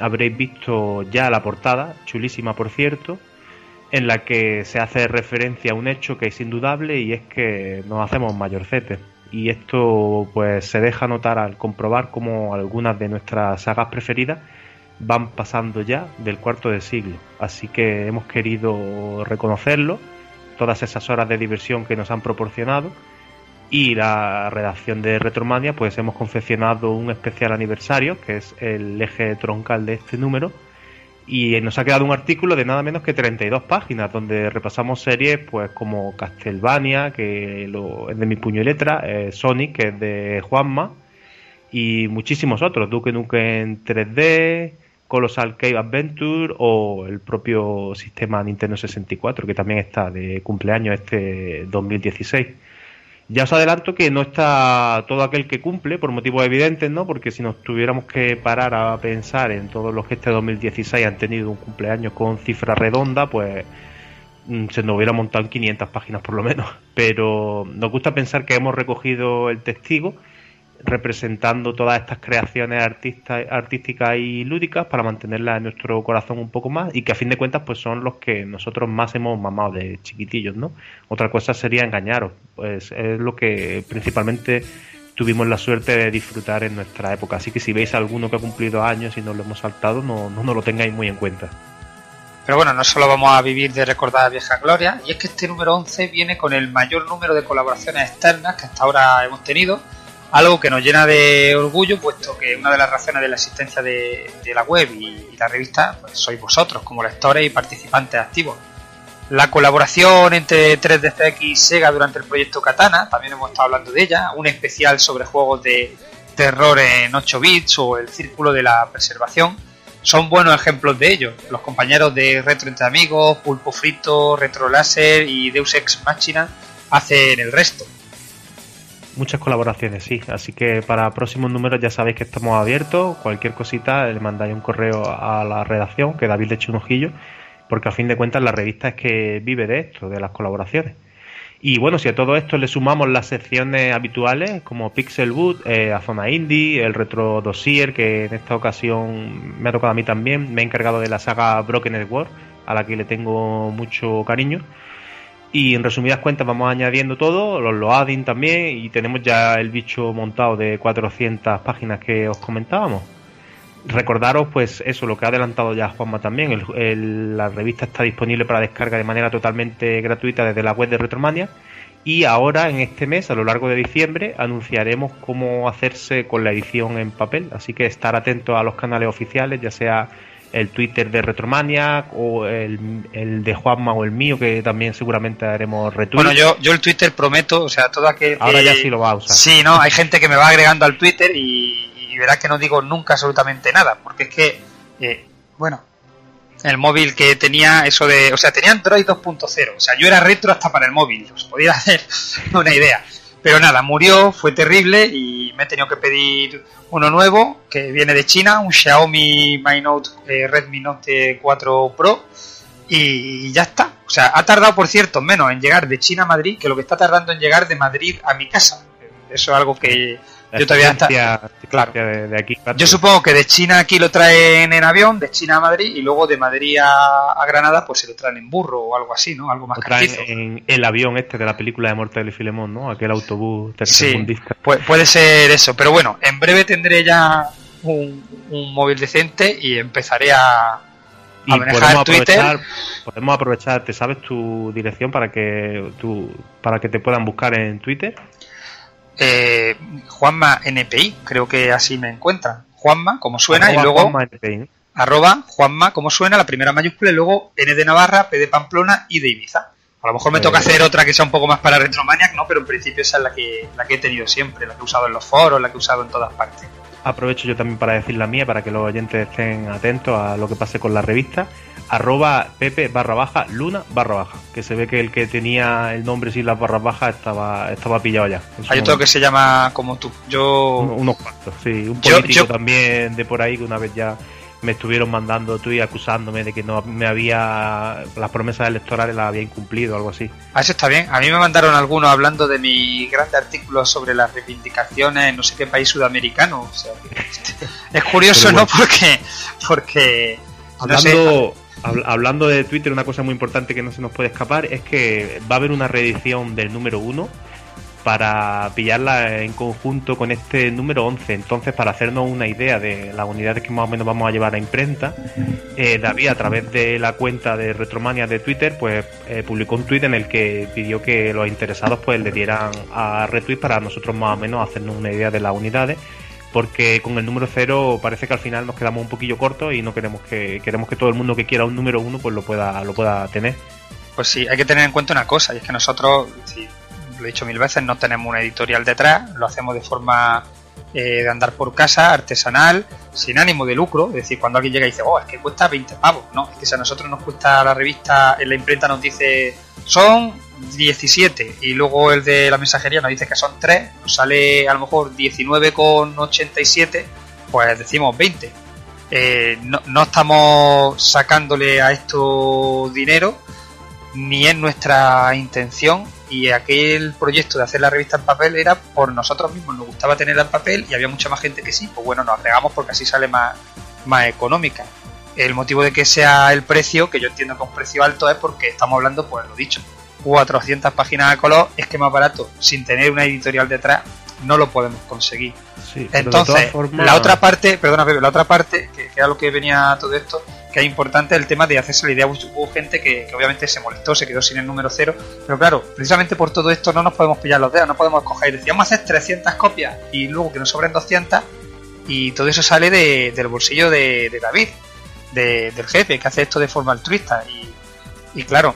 habréis visto ya la portada, chulísima por cierto, en la que se hace referencia a un hecho que es indudable y es que nos hacemos mayorcetes. Y esto pues se deja notar al comprobar cómo algunas de nuestras sagas preferidas van pasando ya del cuarto de siglo. Así que hemos querido reconocerlo, todas esas horas de diversión que nos han proporcionado y la redacción de Retromania pues hemos confeccionado un especial aniversario que es el eje troncal de este número y nos ha quedado un artículo de nada menos que 32 páginas donde repasamos series pues como Castlevania que es de mi puño y letra eh, Sonic que es de Juanma y muchísimos otros Duke Nukem 3D Colossal Cave Adventure o el propio sistema Nintendo 64 que también está de cumpleaños este 2016 ya os adelanto que no está todo aquel que cumple, por motivos evidentes, ¿no? Porque si nos tuviéramos que parar a pensar en todos los que este 2016 han tenido un cumpleaños con cifra redonda, pues mm, se nos hubiera montado en 500 páginas por lo menos. Pero nos gusta pensar que hemos recogido el testigo representando todas estas creaciones artísticas y lúdicas para mantenerlas en nuestro corazón un poco más y que a fin de cuentas pues son los que nosotros más hemos mamado de chiquitillos, ¿no? Otra cosa sería engañaros, pues es lo que principalmente tuvimos la suerte de disfrutar en nuestra época, así que si veis alguno que ha cumplido años y no lo hemos saltado, no, no, no lo tengáis muy en cuenta. Pero bueno, no solo vamos a vivir de recordar vieja gloria, y es que este número 11 viene con el mayor número de colaboraciones externas que hasta ahora hemos tenido, algo que nos llena de orgullo, puesto que una de las razones de la existencia de, la web y, la revista pues, sois vosotros, como lectores y participantes activos. La colaboración entre 3DFX y Sega durante el proyecto Katana, también hemos estado hablando de ella, un especial sobre juegos de terror en 8 bits o el Círculo de la Preservación, son buenos ejemplos de ello. Los compañeros de Retro Entre Amigos, Pulpo Frito, Retro Láser y Deus Ex Machina hacen el resto. Muchas colaboraciones, sí. Así que para próximos números ya sabéis que estamos abiertos. Cualquier cosita le mandáis un correo a la redacción, que David le eche un ojillo, porque a fin de cuentas la revista es que vive de esto, de las colaboraciones. Y bueno, si a todo esto le sumamos las secciones habituales como Pixel Boot, eh, Zona Indie, el Retro Dossier, que en esta ocasión me ha tocado a mí también, me he encargado de la saga Broken Network, a la que le tengo mucho cariño y en resumidas cuentas vamos añadiendo todo, los loading también y tenemos ya el bicho montado de 400 páginas que os comentábamos. Recordaros pues eso, lo que ha adelantado ya Juanma también, la revista está disponible para descarga de manera totalmente gratuita desde la web de Retromania y ahora en este mes, a lo largo de diciembre, anunciaremos cómo hacerse con la edición en papel, así que estar atentos a los canales oficiales, ya sea el Twitter de Retromania o el, el de Juanma o el mío, que también seguramente haremos retweet. Bueno, yo, yo el Twitter prometo, o sea, todo aquel. Ahora que- ya sí lo va a usar. Sí, ¿no? Hay gente que me va agregando al Twitter y, y verás que no digo nunca absolutamente nada, porque es que, eh, bueno, el móvil que tenía eso de. O sea, tenía Android 2.0, o sea, yo era retro hasta para el móvil, os podía hacer una idea. Pero nada, murió, fue terrible y me he tenido que pedir uno nuevo que viene de China, un Xiaomi Mi Note eh, Redmi Note 4 Pro y ya está. O sea, ha tardado, por cierto, menos en llegar de China a Madrid que lo que está tardando en llegar de Madrid a mi casa. Eso es algo que La yo todavía está... de, de aquí. Yo supongo que de China aquí lo traen en avión, de China a Madrid y luego de Madrid a, a Granada pues se lo traen en burro o algo así, ¿no? Algo más traen en el avión este de la película de Mortel y Filemón, ¿no? Aquel autobús Sí, tercermundista. pu- puede ser eso, pero bueno, en breve tendré ya un, un móvil decente y empezaré a, a Y manejar podemos Twitter. aprovechar, podemos aprovechar, ¿te sabes tu dirección para que tu, para que te puedan buscar en Twitter? Eh, Juanma NPI, creo que así me encuentran. Juanma, como suena, Arroba y luego Juanma NPI, arroba Juanma, como suena, la primera mayúscula, y luego N de Navarra, P de Pamplona y de Ibiza. A lo mejor me Eh, toca hacer otra que sea un poco más para Retromaniac, ¿no? Pero en principio esa es la que, la que he tenido siempre, la que he usado en los foros, la que he usado en todas partes. Aprovecho yo también para decir la mía, para que los oyentes estén atentos a lo que pase con la revista. Arroba Pepe barra baja Luna barra baja. Que se ve que el que tenía el nombre sin las barras bajas estaba, estaba pillado ya. Hay otro que se llama como tú. Yo Un- unos cuantos, sí. Un político yo- también de por ahí que una vez ya me estuvieron mandando tú y acusándome de que no me había. Las promesas electorales las había incumplido o algo así. Ah, eso está bien. A mí me mandaron algunos hablando de mi grande artículo sobre las reivindicaciones en no sé qué país sudamericano. O sea, que- es curioso, ¿no? Porque, porque no sé, Hablando, habl- hablando de Twitter, una cosa muy importante que no se nos puede escapar es que va a haber una reedición del número 1 para pillarla en conjunto con este número 11. Entonces, para hacernos una idea de las unidades que más o menos vamos a llevar a imprenta, eh, David, a través de la cuenta de Retromania de Twitter, pues eh, publicó un tweet en el que pidió que los interesados pues le dieran a retweet para nosotros más o menos hacernos una idea de las unidades porque con el número 0 parece que al final nos quedamos un poquillo cortos y no queremos que queremos que todo el mundo que quiera un número 1 pues lo pueda lo pueda tener. Pues sí, hay que tener en cuenta una cosa, y es que nosotros, lo he dicho mil veces, no tenemos una editorial detrás, lo hacemos de forma eh, de andar por casa, artesanal, sin ánimo de lucro, es decir, cuando alguien llega y dice, oh, es que cuesta 20 pavos, no, es que si a nosotros nos cuesta la revista, en la imprenta nos dice, son 17, y luego el de la mensajería nos dice que son 3, nos sale a lo mejor 19,87, pues decimos 20. Eh, no, no estamos sacándole a esto dinero, ni es nuestra intención y aquel proyecto de hacer la revista en papel era por nosotros mismos, nos gustaba tenerla en papel y había mucha más gente que sí, pues bueno, nos agregamos porque así sale más, más económica. El motivo de que sea el precio, que yo entiendo que es un precio alto, es porque estamos hablando, pues lo dicho, 400 páginas de color, es que más barato, sin tener una editorial detrás, no lo podemos conseguir. Sí, Entonces, formas- la otra parte, perdona Pepe, la otra parte, que, que era lo que venía todo esto, que es importante el tema de hacerse la idea. Hubo gente que, que obviamente se molestó, se quedó sin el número cero, pero claro, precisamente por todo esto no nos podemos pillar los dedos, no podemos coger y decir, vamos a hacer 300 copias y luego que nos sobren 200 y todo eso sale de- del bolsillo de, de David, de- del jefe, que hace esto de forma altruista y, y claro,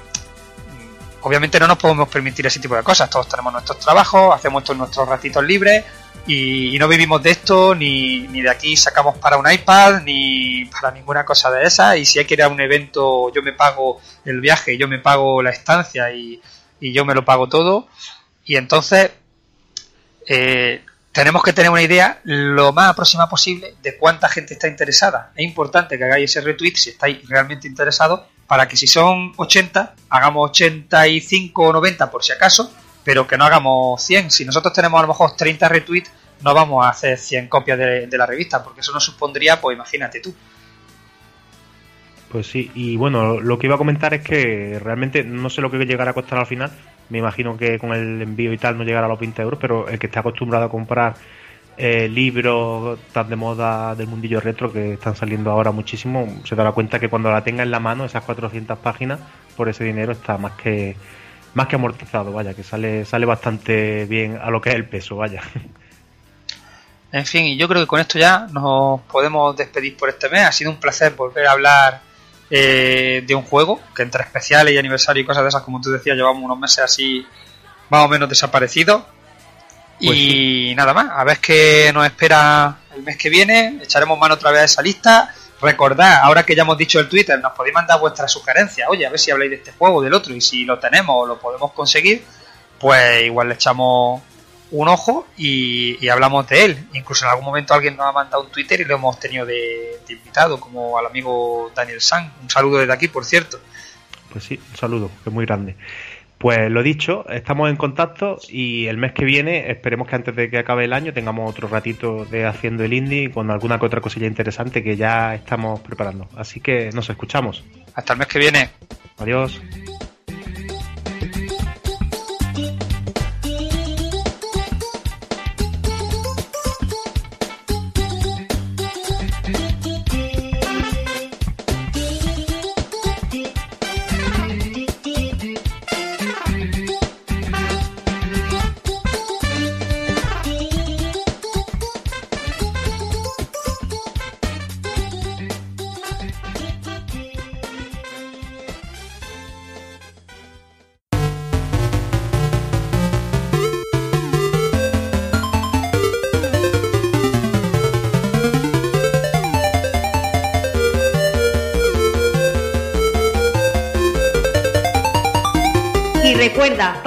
obviamente no nos podemos permitir ese tipo de cosas. Todos tenemos nuestros trabajos, hacemos en nuestros ratitos libres y, no vivimos de esto, ni, ni de aquí sacamos para un iPad, ni para ninguna cosa de esa. Y si hay que ir a un evento, yo me pago el viaje, yo me pago la estancia y, y yo me lo pago todo. Y entonces eh, tenemos que tener una idea lo más aproximada posible de cuánta gente está interesada. Es importante que hagáis ese retweet si estáis realmente interesados para que si son 80, hagamos 85 o 90 por si acaso, pero que no hagamos 100. Si nosotros tenemos a lo mejor 30 retweets, no vamos a hacer 100 copias de, la revista, porque eso nos supondría, pues imagínate tú. Pues sí, y bueno, lo que iba a comentar es que realmente no sé lo que llegará a costar al final. Me imagino que con el envío y tal no llegará a los 20 euros, pero el que está acostumbrado a comprar eh, libros tan de moda del mundillo retro que están saliendo ahora muchísimo, se dará cuenta que cuando la tenga en la mano, esas 400 páginas, por ese dinero está más que más que amortizado, vaya, que sale sale bastante bien a lo que es el peso, vaya. En fin, y yo creo que con esto ya nos podemos despedir por este mes. Ha sido un placer volver a hablar eh, de un juego que entre especiales y aniversario y cosas de esas, como tú decías, llevamos unos meses así más o menos desaparecidos. Pues y nada más, a ver qué nos espera el mes que viene. Echaremos mano otra vez a esa lista. Recordad, ahora que ya hemos dicho el Twitter, nos podéis mandar vuestras sugerencias. Oye, a ver si habláis de este juego o del otro. Y si lo tenemos o lo podemos conseguir, pues igual le echamos un ojo y, y hablamos de él. Incluso en algún momento alguien nos ha mandado un Twitter y lo hemos tenido de, de invitado, como al amigo Daniel San. Un saludo desde aquí, por cierto. Pues sí, un saludo, que es muy grande. Pues lo dicho, estamos en contacto y el mes que viene esperemos que antes de que acabe el año tengamos otro ratito de haciendo el indie con alguna que otra cosilla interesante que ya estamos preparando. Así que nos escuchamos. Hasta el mes que viene. Adiós.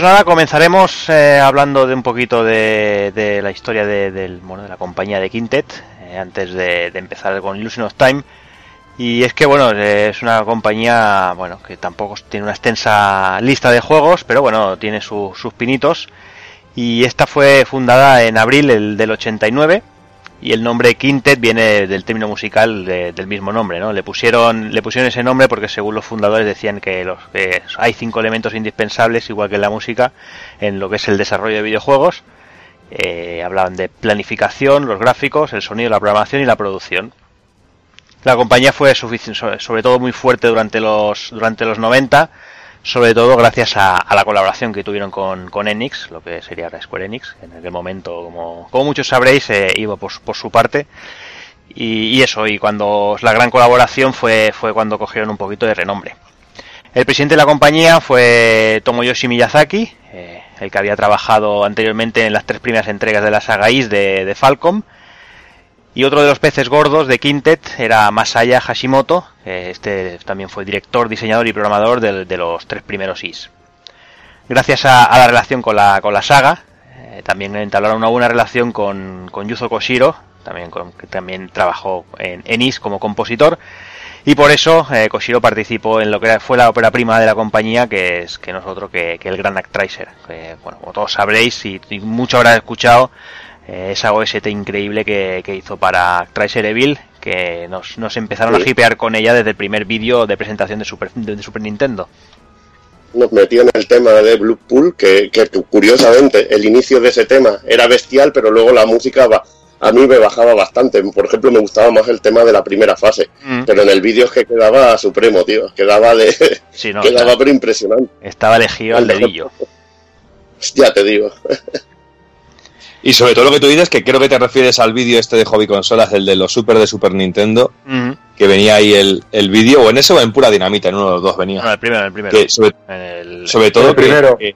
Pues nada, comenzaremos eh, hablando de un poquito de, la historia de, bueno, de la compañía de Quintet, eh, antes de, empezar con Illusion of Time. Y es que, bueno, es una compañía, bueno, que tampoco tiene una extensa lista de juegos, pero bueno, tiene su- sus pinitos. Y esta fue fundada en abril el, del 89 y el nombre Quintet viene del término musical de- del mismo nombre, ¿no? Le pusieron, le pusieron ese nombre porque según los fundadores decían que, los, que hay cinco elementos indispensables, igual que en la música, en lo que es el desarrollo de videojuegos. Eh, hablaban de planificación, los gráficos, el sonido, la programación y la producción. La compañía fue sobre todo muy fuerte durante los, durante los 90, sobre todo gracias a, a la colaboración que tuvieron con, con Enix, lo que sería ahora Square Enix, en aquel momento, como, como muchos sabréis, eh, iba por, por su parte. Y, y eso, y cuando la gran colaboración fue, fue cuando cogieron un poquito de renombre. El presidente de la compañía fue Tomoyoshi Miyazaki, eh, el que había trabajado anteriormente en las tres primeras entregas de la saga Is de, de Falcom. Y otro de los peces gordos de Quintet era Masaya Hashimoto, este también fue director, diseñador y programador del- de, los tres primeros Is. Gracias a, a la relación con la, con la saga, eh, también entablaron una buena relación con, con Yuzo Koshiro, también con- que también trabajó en, en Is como compositor, y por eso eh, Koshiro participó en lo que fue la ópera prima de la compañía, que es que nosotros que, que el Gran Actraiser. Que, bueno, como todos sabréis y, y mucho habrán escuchado, esa OST increíble que, que hizo para Tracer Evil, que nos, nos empezaron Sí. a hipear con ella desde el primer vídeo de presentación de Super, de, de Super Nintendo. Nos metió en el tema de Blue Pool, que, que curiosamente el inicio de ese tema era bestial, pero luego la música va- a mí me bajaba bastante. Por ejemplo, me gustaba más el tema de la primera fase, Mm. pero en el vídeo es que quedaba supremo, tío. Quedaba de. Sí, no, quedaba pero impresionante. estaba elegido al dedillo. Ya te digo. Y sobre todo lo que tú dices, que creo que te refieres al vídeo este de Hobby Consolas, el de los Super de Super Nintendo, que venía ahí el, el vídeo, o en ese o en pura dinamita, en uno de los dos venía. No, el primero, el primero. Que sobre, En el- sobre todo El primero. que-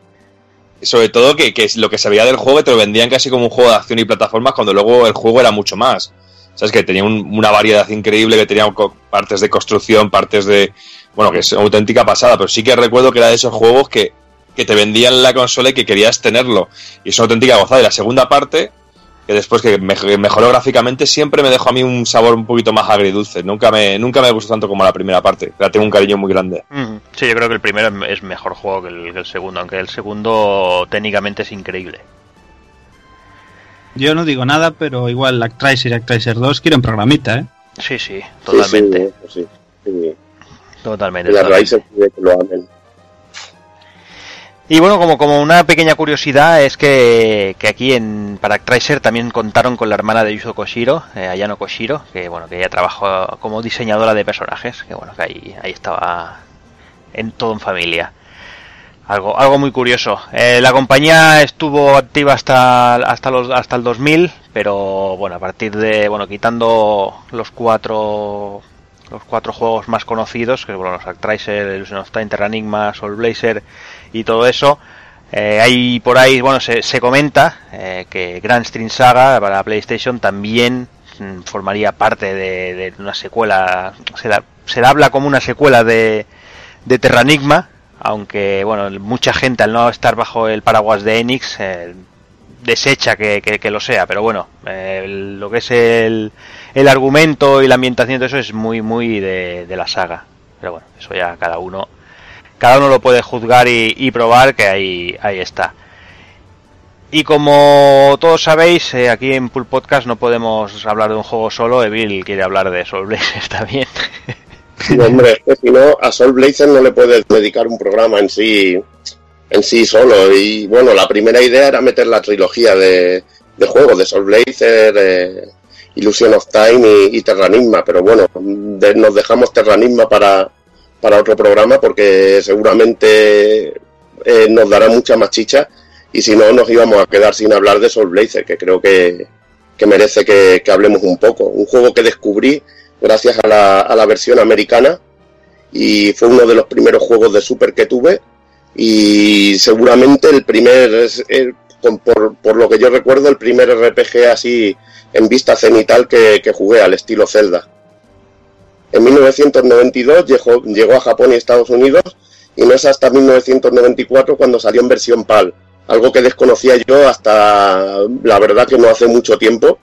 sobre todo que, que lo que se veía del juego te lo vendían casi como un juego de acción y plataformas cuando luego el juego era mucho más. Sabes que tenía un- una variedad increíble, que tenía partes de construcción, partes de... Bueno, que es una auténtica pasada, pero sí que recuerdo que era de esos juegos que, que te vendían la consola y que querías tenerlo. Y es una auténtica gozada. Y la segunda parte, que después que me- que mejoró gráficamente, siempre me dejó a mí un sabor un poquito más agridulce. Nunca me, nunca me gustó tanto como la primera parte. La tengo un cariño muy grande. Ujú. Sí, yo creo que el primero es- mejor juego que el, que el segundo, aunque el segundo técnicamente es increíble. Yo no digo nada, pero igual Actracer y Actracer 2 quieren programita, ¿eh? Sí, sí, totalmente. Sí, sí, sí. Totalmente. Y la totalmente. Que lo amen. Y bueno, como, como una pequeña curiosidad es que, que aquí en para Tracer también contaron con la hermana de Yuzo Koshiro, eh, Ayano Koshiro, que bueno, que ella trabajó como diseñadora de personajes, que bueno, que ahí, ahí estaba en todo en familia. Algo, algo muy curioso. Eh, la compañía estuvo activa hasta, hasta, los, hasta el 2000, pero bueno, a partir de, bueno, quitando los cuatro los cuatro juegos más conocidos, que bueno, los Actraiser, Illusion of Time, Terra Enigma, Soul Blazer y todo eso. Eh, hay por ahí, bueno, se, se comenta eh, que Grand Stream Saga para PlayStation también mm, formaría parte de, una secuela, se, la- se la habla como una secuela de, de Terra Enigma, aunque bueno, mucha gente al no estar bajo el paraguas de Enix eh, desecha que, que- lo sea, pero bueno, eh, lo que es el, el argumento y la ambientación de eso es muy muy de, de la saga. Pero bueno, eso ya cada uno cada uno lo puede juzgar y, probar que ahí, ahí está. Y como todos sabéis, eh, aquí en Pool Podcast no podemos hablar de un juego solo. Evil quiere hablar de Soul Blazer también. Sí, hombre, es que si no, a Soul Blazer no le puedes dedicar un programa en sí, en sí solo. Y bueno, la primera idea era meter la trilogía de, de juegos de Soul Blazer, eh, Illusion of Time y, y Terranigma, pero bueno, nos dejamos Terranigma para, para otro programa porque seguramente eh, nos dará mucha más chicha y si no nos íbamos a quedar sin hablar de Soul Blazer, que creo que, que merece que, hablemos un poco. Un juego que descubrí gracias a la, a la versión americana y fue uno de los primeros juegos de Super que tuve y seguramente el primer, el- por, por lo que yo recuerdo, el primer RPG así en vista cenital que, que jugué al estilo Zelda. En 1992 llegó, llegó a Japón y Estados Unidos y no es hasta 1994 cuando salió en versión PAL, algo que desconocía yo hasta la verdad que no hace mucho tiempo,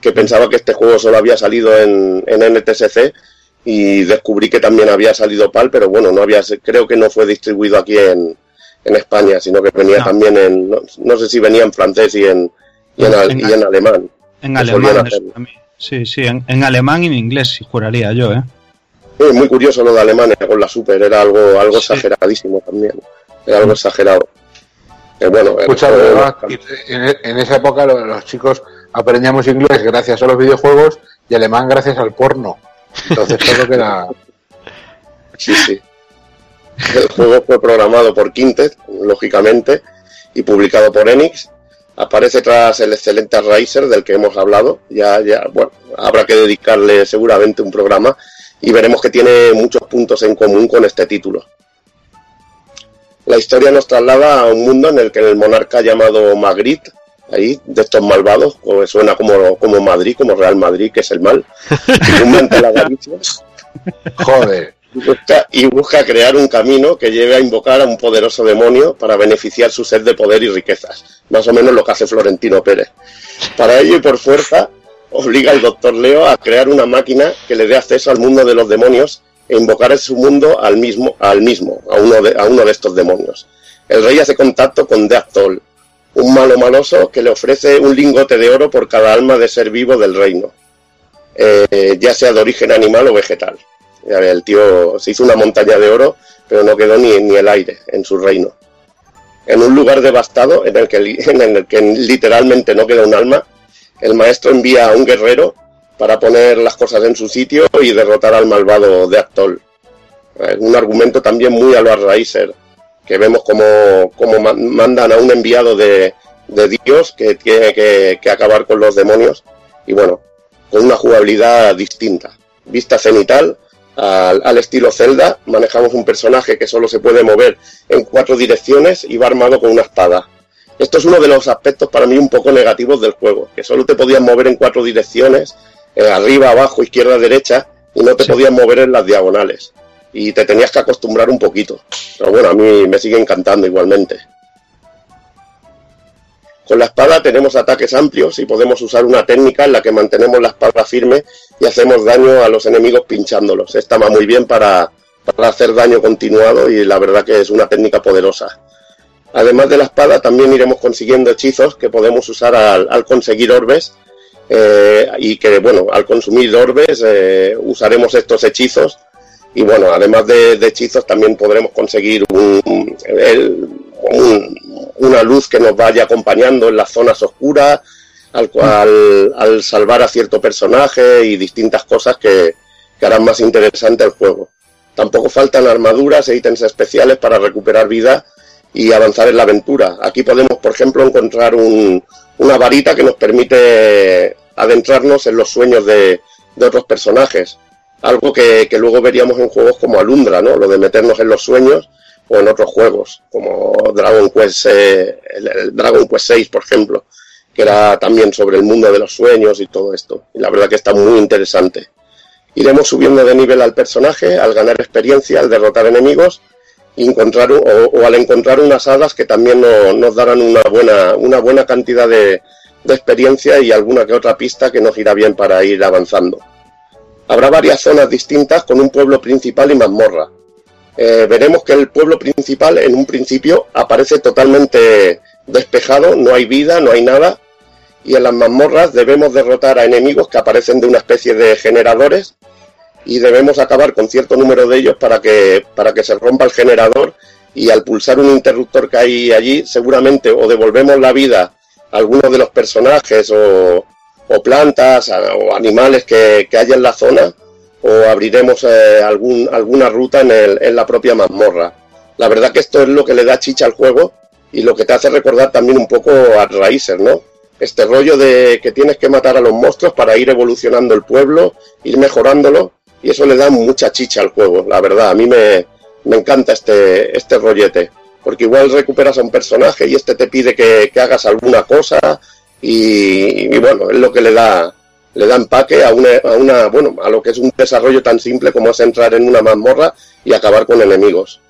que pensaba que este juego solo había salido en, en NTSC y descubrí que también había salido PAL, pero bueno, no había, creo que no fue distribuido aquí en, en España, sino que venía No. también en, no, no sé si venía en francés y en, y en, al- En- y en alemán. En alemán, eso también. Sí, sí, en, alemán y en inglés, sí, juraría yo, ¿eh? Sí, muy curioso lo de Alemania con la Super, era algo, algo exageradísimo también, era algo exagerado. Eh, bueno, el Escucha, juego- además, en, en esa época lo- los chicos aprendíamos inglés gracias a los videojuegos y alemán gracias al porno. Entonces todo queda... Sí, sí. El juego fue programado por Quintet, lógicamente, y publicado por Enix. Aparece tras el excelente Riser del que hemos hablado. Ya, ya, bueno, habrá que dedicarle seguramente un programa y veremos que tiene muchos puntos en común con este título. La historia nos traslada a un mundo en el que el monarca llamado Magritte, ahí, de estos malvados, o suena como, como Madrid, como Real Madrid, que es el mal, la avaricia Joder. y busca, y busca crear un camino que lleve a invocar a un poderoso demonio para beneficiar su sed de poder y riquezas. Más o menos lo que hace Florentino Pérez. Para ello y por fuerza, obliga al doctor Leo a crear una máquina que le dé acceso al mundo de los demonios e invocar en su mundo al mismo, al mismo a, uno de, a uno de estos demonios. El rey hace contacto con Deathtoll, un malo maloso que le ofrece un lingote de oro por cada alma de ser vivo del reino, eh, ya sea de origen animal o vegetal. El tío se hizo una montaña de oro, pero no quedó ni, ni el aire en su reino. En un lugar devastado, en el, que, en el que literalmente no queda un alma, el maestro envía a un guerrero para poner las cosas en su sitio y derrotar al malvado de Actol. Un argumento también muy a los Riser, que vemos como, como ma- mandan a un enviado de, de Dios que tiene que, que acabar con los demonios y bueno, con una jugabilidad distinta. Vista cenital, al, al estilo Zelda, manejamos un personaje que solo se puede mover en cuatro direcciones y va armado con una espada. Esto es uno de los aspectos para mí un poco negativos del juego, que solo te podías mover en cuatro direcciones, eh, arriba, abajo, izquierda, derecha, y no te podías mover en las diagonales. Y te tenías que acostumbrar un poquito. Pero bueno, a mí me sigue encantando igualmente. Con la espada tenemos ataques amplios y podemos usar una técnica en la que mantenemos la espada firme y hacemos daño a los enemigos pinchándolos. Esta va muy bien para, para hacer daño continuado y la verdad que es una técnica poderosa. Además de la espada, también iremos consiguiendo hechizos que podemos usar al, al conseguir orbes. eh, y que, bueno, al consumir orbes eh, usaremos estos hechizos. Y bueno, además de, hechizos, también podremos conseguir un- una luz que nos vaya acompañando en las zonas oscuras, al cual al salvar a cierto personaje y distintas cosas que, que harán más interesante el juego. Tampoco faltan armaduras e ítems especiales para recuperar vida y avanzar en la aventura. Aquí podemos, por ejemplo, encontrar un- una varita que nos permite adentrarnos en los sueños de, de otros personajes. Algo que, que luego veríamos en juegos como Alundra, ¿no? Lo de meternos en los sueños o en otros juegos, como Dragon Quest, eh, el, Dragon Quest 6, por ejemplo, que era también sobre el mundo de los sueños y todo esto. Y la verdad que está muy interesante. Iremos subiendo de nivel al personaje, al ganar experiencia, al derrotar enemigos encontrar o, al encontrar unas hadas que también no- nos darán una buena, una buena cantidad de, de experiencia y alguna que otra pista que nos irá bien para ir avanzando. Habrá varias zonas distintas con un pueblo principal y mazmorra. Eh, veremos que el pueblo principal en un principio aparece totalmente despejado, no hay vida, no hay nada, y en las mazmorras debemos derrotar a enemigos que aparecen de una especie de generadores y debemos acabar con cierto número de ellos para que, para que se rompa el generador y al pulsar un interruptor que hay allí seguramente o devolvemos la vida a algunos de los personajes o, o plantas o animales que, que haya en la zona o abriremos eh, algún, alguna ruta en, el- en la propia mazmorra. La verdad que esto es lo que le da chicha al juego y lo que te hace recordar también un poco a Raíces, ¿no? Este rollo de que tienes que matar a los monstruos para ir evolucionando el pueblo, ir mejorándolo y eso le da mucha chicha al juego, la verdad. A mí me, me encanta este, este rollete, porque igual recuperas a un personaje y este te pide que, que hagas alguna cosa y, y bueno, es lo que le da le da empaque a una, a una, bueno, a lo que es un desarrollo tan simple como es entrar en una mazmorra y acabar con enemigos.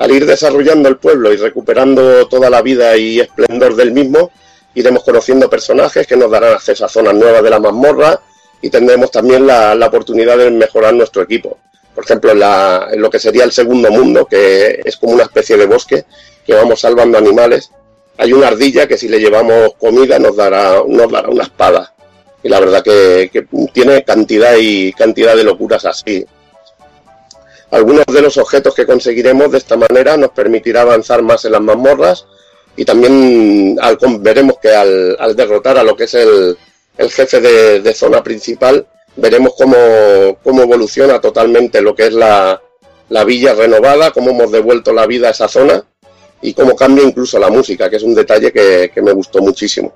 Al ir desarrollando el pueblo y recuperando toda la vida y esplendor del mismo, iremos conociendo personajes que nos darán acceso a zonas nuevas de la mazmorra y tendremos también la, la oportunidad de mejorar nuestro equipo. Por ejemplo, en, la- lo que sería el segundo mundo, que es como una especie de bosque, que vamos salvando animales, hay una ardilla que si le llevamos comida nos dará, nos dará una espada. Y la verdad que, que tiene cantidad y cantidad de locuras así. Algunos de los objetos que conseguiremos de esta manera nos permitirá avanzar más en las mazmorras y también al- veremos que al, al derrotar a lo que es el, el jefe de, zona principal, veremos cómo, cómo evoluciona totalmente lo que es la, la villa renovada, cómo hemos devuelto la vida a esa zona y cómo cambia incluso la música, que es un detalle que, me gustó muchísimo.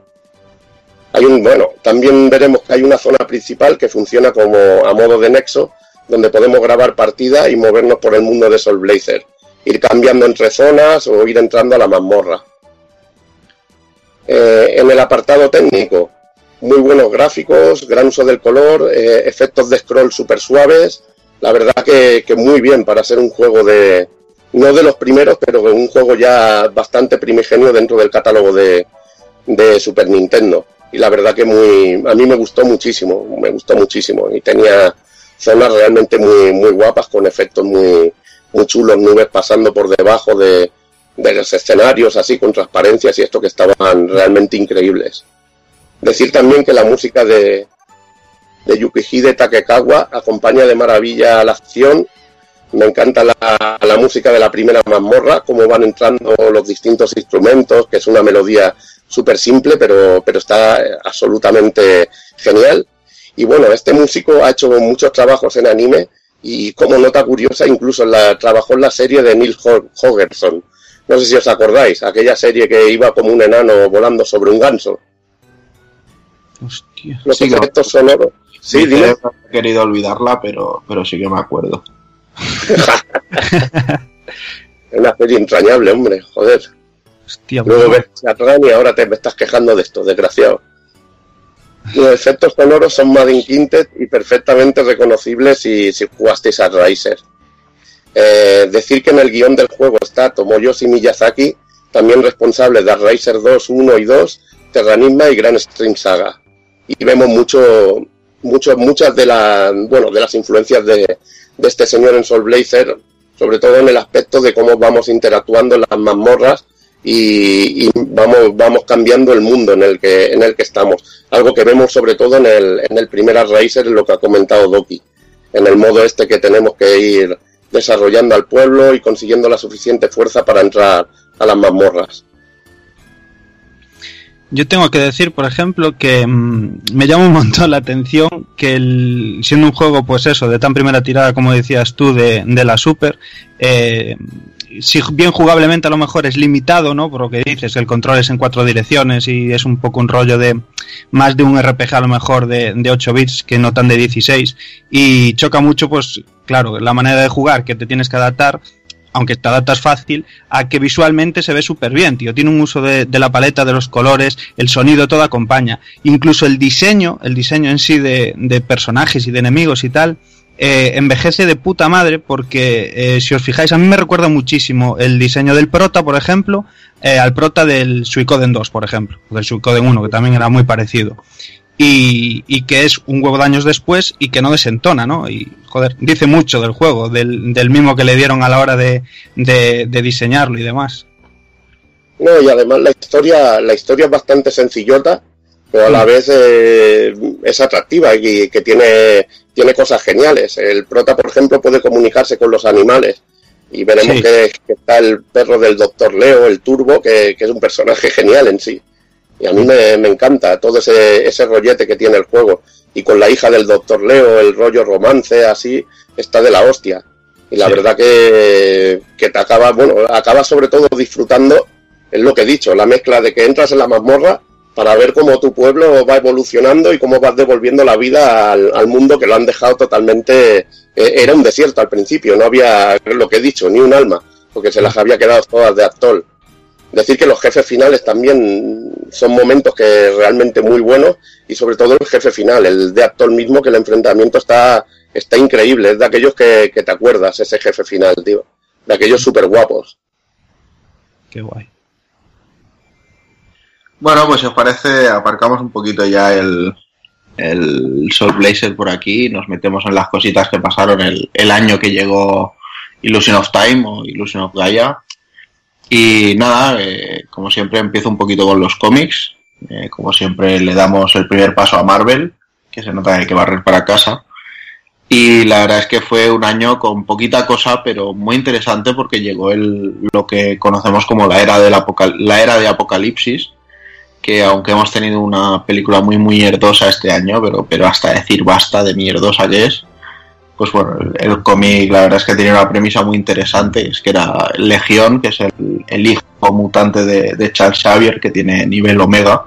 Hay un, bueno, también veremos que hay una zona principal que funciona como a modo de nexo, donde podemos grabar partida y movernos por el mundo de Soul Blazer, ir cambiando entre zonas o ir entrando a la mazmorra. Eh, en el apartado técnico, muy buenos gráficos, gran uso del color, eh, efectos de scroll súper suaves. La verdad que, que muy bien para ser un juego de, no de los primeros, pero un juego ya bastante primigenio dentro del catálogo de, de Super Nintendo. Y la verdad que muy, a mí me gustó muchísimo, me gustó muchísimo. Y tenía zonas realmente muy, muy guapas con efectos muy, muy chulos, nubes pasando por debajo de, de los escenarios, así con transparencias y esto que estaban realmente increíbles. Decir también que la música de, de Yukihide Takekawa acompaña de maravilla a la acción. Me encanta la, música de la primera mazmorra, cómo van entrando los distintos instrumentos, que es una melodía súper simple, pero, pero está absolutamente genial. Y bueno, este músico ha hecho muchos trabajos en anime y como nota curiosa, incluso la, trabajó en la serie de Neil Ho- Hogerson. No sé si os acordáis, aquella serie que iba como un enano volando sobre un ganso. Hostia. Los Sí, que- efectos sonoros. Sí, ha querido olvidarla, pero, pero sí que me acuerdo. Es una serie entrañable, hombre, joder. Hostia, Luego ves y ahora te me estás quejando de esto, desgraciado. Los efectos sonoros son Made in Quintet y perfectamente reconocibles si, si jugasteis a Riser. Eh, decir que en el guion del juego está Tomoyoshi Miyazaki, también responsable de Riser 2, 1 y 2, Terranigma y Grand Stream Saga. Y vemos mucho, mucho, muchas de, las bueno, de las influencias de, de este señor en Soul Blazer, sobre todo en el aspecto de cómo vamos interactuando en las mazmorras y, vamos, vamos cambiando el mundo en el que, en el que estamos. Algo que vemos sobre todo en el, en el primer Racer, lo que ha comentado Doki, en el modo este que tenemos que ir desarrollando al pueblo y consiguiendo la suficiente fuerza para entrar a las mazmorras. Yo tengo que decir, por ejemplo, que mm, me llama un montón la atención que el, siendo un juego, pues eso, de tan primera tirada como decías tú, de, de la Super, eh, si bien jugablemente a lo mejor es limitado, ¿no? Por lo que dices, el control es en cuatro direcciones y es un poco un rollo de más de un RPG a lo mejor de, de 8 bits que no tan de 16 y choca mucho, pues claro, la manera de jugar que te tienes que adaptar aunque te adaptas fácil, a que visualmente se ve súper bien, tío. Tiene un uso de, la paleta, de los colores, el sonido, todo acompaña. Incluso el diseño, el diseño en sí de, de personajes y de enemigos y tal, eh, envejece de puta madre porque eh, si os fijáis a mí me recuerda muchísimo el diseño del prota por ejemplo eh, al prota del Suicoden 2 por ejemplo del Suicoden 1 que también era muy parecido y, y, que es un huevo de años después y que no desentona, ¿no? Y, joder, dice mucho del juego, del, del mismo que le dieron a la hora de, de, de, diseñarlo y demás. No, y además la historia, la historia es bastante sencillota, pero a la vez eh, es atractiva y que tiene, tiene cosas geniales. El prota, por ejemplo, puede comunicarse con los animales. Y veremos sí. que, que, está el perro del doctor Leo, el turbo, que, que es un personaje genial en sí. Y a mí me, me, encanta todo ese, ese rollete que tiene el juego. Y con la hija del doctor Leo, el rollo romance, así, está de la hostia. Y la sí. verdad que, que te acaba, bueno, acabas sobre todo disfrutando, es lo que he dicho, la mezcla de que entras en la mazmorra para ver cómo tu pueblo va evolucionando y cómo vas devolviendo la vida al, al mundo que lo han dejado totalmente. Eh, era un desierto al principio, no había, lo que he dicho, ni un alma, porque se las había quedado todas de actol. Decir que los jefes finales también son momentos que realmente muy buenos y sobre todo el jefe final, el de actor mismo, que el enfrentamiento está, está increíble, es de aquellos que, que te acuerdas, ese jefe final, tío, de aquellos súper guapos. Qué guay. Bueno, pues si os parece, aparcamos un poquito ya el, el Soul Blazer por aquí y nos metemos en las cositas que pasaron el, el año que llegó Illusion of Time o Illusion of Gaia. Y nada, eh, como siempre empiezo un poquito con los cómics. Eh, como siempre le damos el primer paso a Marvel, que se nota que hay que barrer para casa. Y la verdad es que fue un año con poquita cosa, pero muy interesante porque llegó el, lo que conocemos como la era, del la era de Apocalipsis, que aunque hemos tenido una película muy muy mierdosa este año, pero, pero hasta decir basta de mierdosa que es, pues bueno, el, cómic la verdad es que tenía una premisa muy interesante, es que era Legión, que es el, hijo mutante de, Charles Xavier, que tiene nivel Omega,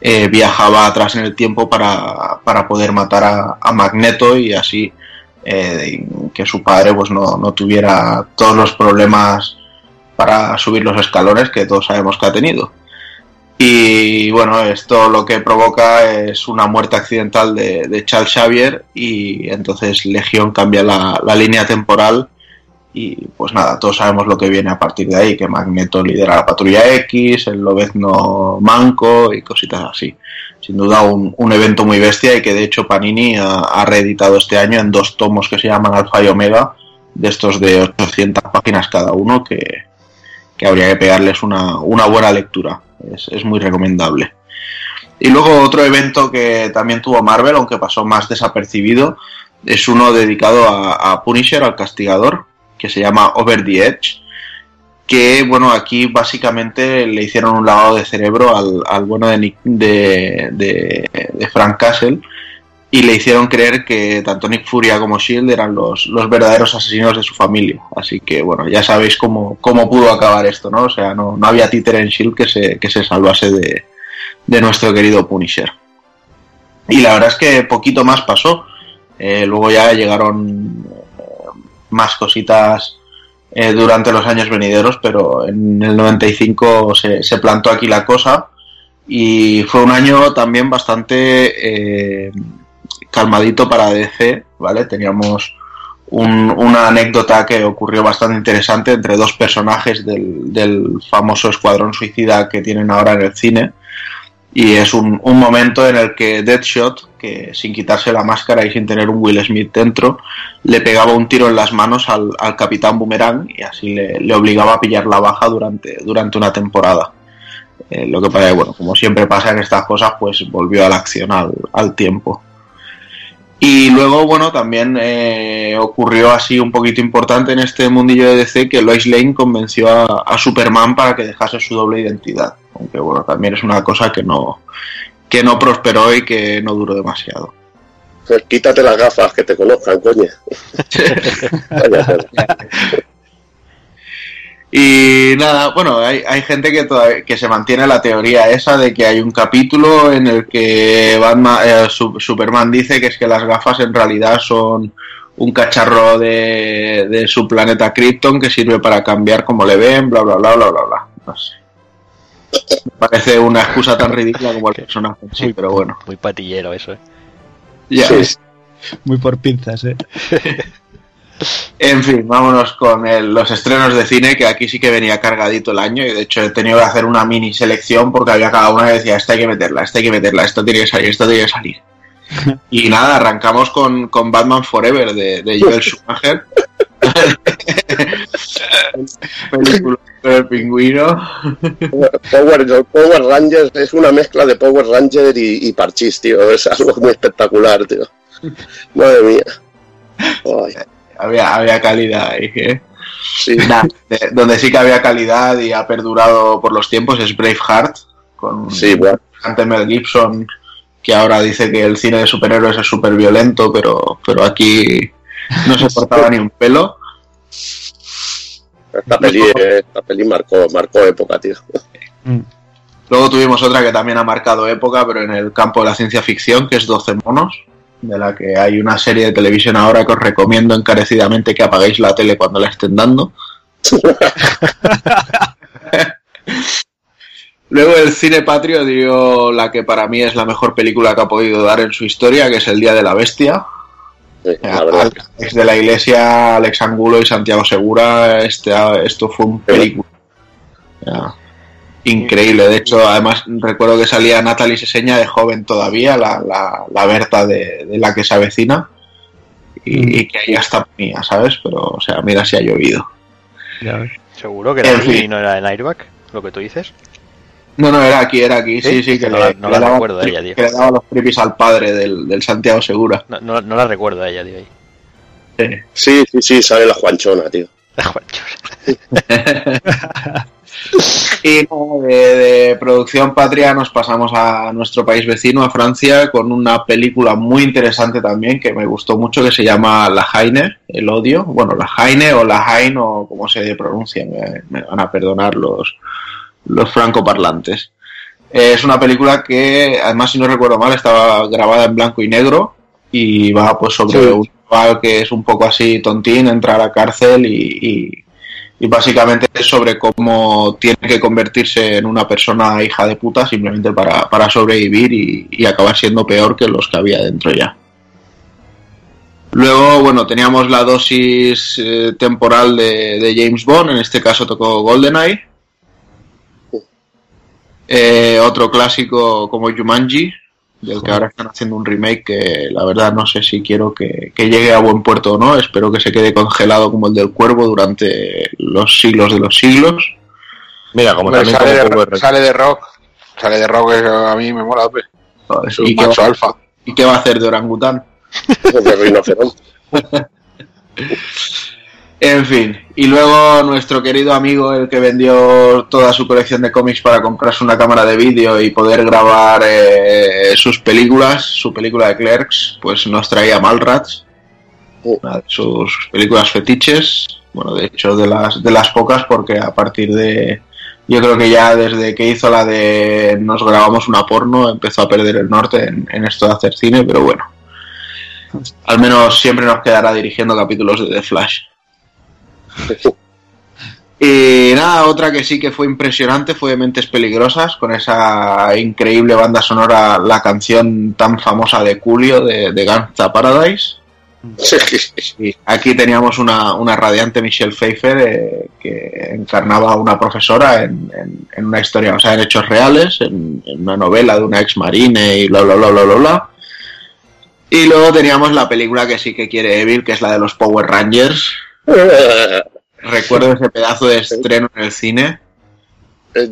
eh, viajaba atrás en el tiempo para, para poder matar a, a Magneto y así eh, que su padre pues no, no tuviera todos los problemas para subir los escalones que todos sabemos que ha tenido. Y bueno, esto lo que provoca es una muerte accidental de, Charles Xavier y entonces Legión cambia la, línea temporal y pues nada, todos sabemos lo que viene a partir de ahí, que Magneto lidera la patrulla X, el Lobezno manco y cositas así. Sin duda un, un evento muy bestia y que de hecho Panini ha, ha, reeditado este año en dos tomos que se llaman Alfa y Omega, de estos de 800 páginas cada uno, que, que habría que pegarles una, una buena lectura es, es, muy recomendable. Y luego otro evento que también tuvo Marvel, aunque pasó más desapercibido, es uno dedicado a, Punisher, al castigador, que se llama Over the Edge, que bueno, aquí básicamente le hicieron un lavado de cerebro al, bueno de, de, de, Frank Castle y le hicieron creer que tanto Nick Furia como Shield eran los, los verdaderos asesinos de su familia. Así que bueno, ya sabéis cómo, cómo pudo acabar esto, ¿no? O sea, no, no había títere en Shield que se, que se salvase de, de nuestro querido Punisher. Y la verdad es que poquito más pasó. Eh, luego ya llegaron más cositas eh, durante los años venideros, pero en el 95 se, se, plantó aquí la cosa y fue un año también bastante eh, calmadito para DC, ¿vale? Teníamos un, una anécdota que ocurrió bastante interesante entre dos personajes del, famoso Escuadrón Suicida que tienen ahora en el cine. Y es un, momento en el que Deadshot, que sin quitarse la máscara y sin tener un Will Smith dentro, le pegaba un tiro en las manos al, Capitán Boomerang y así le, obligaba a pillar la baja durante, durante una temporada. Eh, lo que pasa es, bueno, como siempre pasa en estas cosas, pues volvió a la acción al tiempo. Y luego, bueno, también eh, ocurrió así un poquito importante en este mundillo de DC que Lois Lane convenció a, a Superman para que dejase su doble identidad. Aunque bueno, también es una cosa que no, que no prosperó y que no duró demasiado. Pues quítate las gafas, que te conozcan, coño. Y nada, bueno, hay, hay gente que, todavía- que se mantiene la teoría esa de que hay un capítulo en el que Batman, eh, Su- Superman dice que es que las gafas en realidad son un cacharro de, de su planeta Krypton que sirve para cambiar como le ven, bla, bla, bla, bla, bla, bla. No sé. Me parece una excusa tan ridícula como el personaje en sí, pero bueno. Muy patillero eso, ¿eh? Ya Sí. Muy por pinzas, ¿eh? En fin, vámonos con el- los estrenos de cine, que aquí sí que venía cargadito el año, y de hecho he tenido que hacer una mini selección porque había cada una que decía, esta hay que meterla, esta hay que meterla, esto tiene que salir, esto tiene que salir. Y nada, arrancamos con, con Batman Forever de, de Joel Schumacher. Película del pingüino. Power, Power Rangers es una mezcla de Power Ranger y, y Parchís, tío. Es algo muy espectacular, tío. Madre mía. Ay, Había, había calidad ahí, ¿eh? sí. Nah, de- donde sí que había calidad y ha perdurado por los tiempos es Braveheart, con Sí, bueno. ante Mel Gibson, que ahora dice que el cine de superhéroes es súper violento, pero, pero aquí no se portaba ni un pelo. Esta peli, esta peli marcó, marcó época, tío. Luego tuvimos otra que también ha marcado época, pero en el campo de la ciencia ficción, que es 12 monos, de la que hay una serie de televisión ahora que os recomiendo encarecidamente que apaguéis la tele cuando la estén dando. Luego el cine patrio dio la que para mí es la mejor película que ha podido dar en su historia, que es El Día de la Bestia. Sí, la verdad. Alex de la Iglesia, Alex Angulo y Santiago Segura, este, esto fue un película. Ya. Increíble, de hecho, además recuerdo que salía Natalie Seseña de joven todavía, la, la, la Berta de, de la que se avecina, y, y que ahí hasta ponía, ¿sabes? Pero, o sea, mira si ha llovido. Ya ves. Seguro que era En aquí fin. y no era en Airbag, lo que tú dices. No, no, era aquí, era aquí, sí, ¿Sí? sí, que, No le, la- que no le la daba, recuerdo de ella, tío. que le daba los tripis al padre del, del Santiago Segura. No, no, no la recuerdo a ella, tío. ahí. Sí, sí, sí, sale la Juanchona, tío. Y de, de producción patria nos pasamos a nuestro país vecino, a Francia, con una película muy interesante también que me gustó mucho que se llama La Haine, El Odio. Bueno, La Haine o La Haine o como se pronuncia, me, me van a perdonar los, los francoparlantes. Eh, Es una película que, además, si no recuerdo mal, estaba grabada en blanco y negro y va pues sobre Sí. un que es un poco así tontín, entra a la cárcel y, y- y básicamente es sobre cómo tiene que convertirse en una persona hija de puta simplemente para, para sobrevivir y, y acabar siendo peor que los que había dentro ya. Luego, bueno, teníamos la dosis eh, temporal de, de James Bond, en este caso tocó GoldenEye. Eh, otro clásico como Jumanji, del que ahora están haciendo un remake que la verdad no sé si quiero que, que llegue a buen puerto o no. Espero que se quede congelado como el del cuervo durante los siglos de los siglos. Mira, como Hombre, también sale, como de, sale de rock. Sale de rock, que a mí me mola, hombre. Es un ¿Y macho va, alfa. ¿Y qué va a hacer de orangután? De rinoceronte. En fin, y luego nuestro querido amigo, el que vendió toda su colección de cómics para comprarse una cámara de vídeo y poder grabar eh, sus películas, su película de Clerks, pues nos traía Malrats, una de sus películas fetiches, bueno, de hecho de las, de las pocas, porque a partir de, yo creo que ya desde que hizo la de nos grabamos una porno, empezó a perder el norte en, en esto de hacer cine, pero bueno, al menos siempre nos quedará dirigiendo capítulos de The Flash. Y nada, otra que sí que fue impresionante fue Mentes Peligrosas, con esa increíble banda sonora, la canción tan famosa de Julio de, de Gangsta Paradise. Sí, aquí teníamos una, una radiante Michelle Pfeiffer eh, que encarnaba a una profesora en, en- en una historia, o sea, en hechos reales, en, en una novela de una ex marine y bla, bla, bla, bla, bla, bla. Y luego teníamos la película que sí que quiere Evil, que es la de los Power Rangers. Recuerdo ese pedazo de estreno en el cine.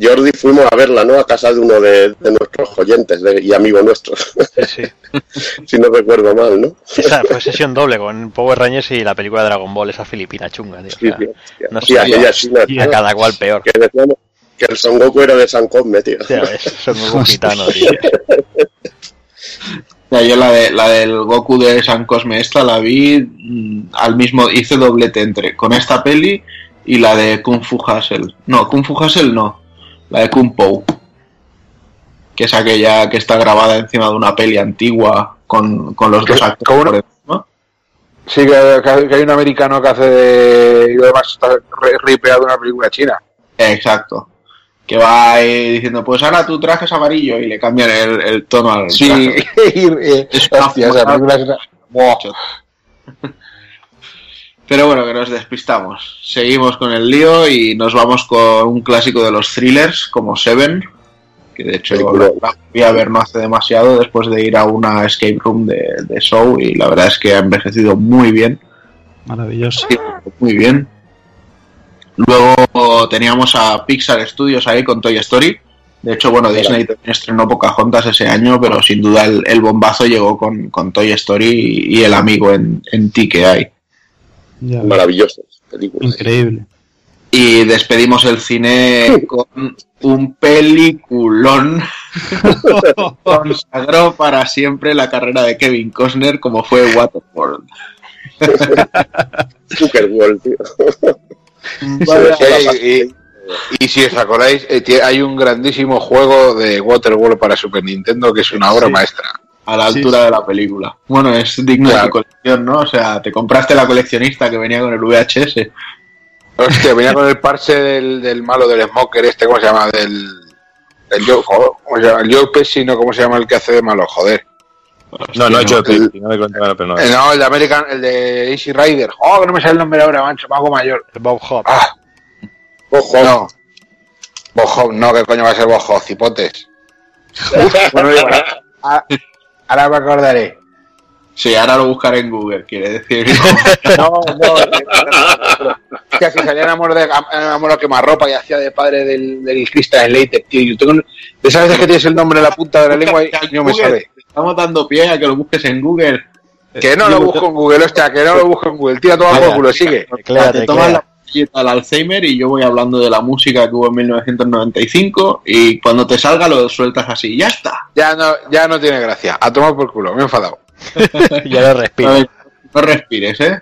Jordi fuimos a verla, ¿no? A casa de uno de, de nuestros oyentes de- y amigos nuestros. Sí, si no recuerdo mal, ¿no? Esa fue sesión doble con Power Rangers y la película de Dragon Ball, esa filipina chunga, tío. O Sí, sea, tío, hostia. no Y sé, aquella china, a tío, cada cual peor. que decíamos que el Son Goku era de San Cosme, tío. Ya ves, son un gitano, tío. Sea, yo la, de, la del Goku de San Cosme esta la vi mm, al mismo, hice doblete entre con esta peli y la de Kung Fu Hustle. No, Kung Fu Hustle no, la de Kung Po. Que es aquella que está grabada encima de una peli antigua con, con los dos actores. Sí, que, hay un americano que hace de. Y además está ripeado una película china. Exacto. Que va ahí diciendo, pues ahora tu traje es amarillo y le cambian el, el tono al Sí, traje. y, y- Es una hostia, esa fumada. película es una- Buah. Pero bueno, que nos despistamos. Seguimos con el lío y nos vamos con un clásico de los thrillers como Seven, que de hecho la fui a ver no hace demasiado después de ir a una escape room de, de show y la verdad es que ha envejecido muy bien, Maravilloso. muy bien. Luego teníamos a Pixar Studios ahí con Toy Story. De hecho, bueno, Disney también estrenó Pocahontas ese año, pero sin duda el, el bombazo llegó con, con Toy Story y, el amigo en, en ti que hay. Ya ves. Maravilloso. película. Increíble. Y despedimos el cine con un peliculón. Consagró para siempre la carrera de Kevin Costner como fue Waterworld. Superworld, tío. Sí, y, y si os acordáis, eh, hay un grandísimo juego de Waterworld para Super Nintendo que es una obra Sí. maestra. a la altura sí. de la película. Bueno, es digno de Claro. tu colección, ¿no? O sea, te compraste la coleccionista que venía con el VHS. Hostia, venía con el parche del, del malo del Smoker este, ¿cómo se llama? Del, del Joe, ¿cómo se llama? El Joe Pesci, ¿no? ¿Cómo se llama el que hace de malo? Joder. No, no he hecho el- no pero no. Eh, no, el de American, el de Easy Rider. Oh, que no me sale el nombre ahora, mancho, me hago mayor. Bob Hop. Ah, Ojo, no. Bob Hope, no, ¿qué coño va a ser Bob Hope? Cipotes. Uf, bueno, ahora, ah, ahora me acordaré. Sí, ahora lo buscaré en Google, quiere decir. No, no. Que así salía en amor de amor a quemarropa y hacía de padre del, del Christian Slater, tío. Yo tengo, de esas veces que tienes el nombre en la punta de la lengua y no me sale. Estamos dando pie a que lo busques en Google. Que no lo busco en Google, hostia, que no lo busco en Google. Tira todo por culo, sigue. Te tomas la pastillita al Alzheimer y yo voy hablando de la música que hubo en 1995 y cuando te salga lo sueltas así, ya está. Ya no, ya no tiene gracia. A tomar por culo, me he enfadado. ya lo A respiro. ver, no respires, ¿eh?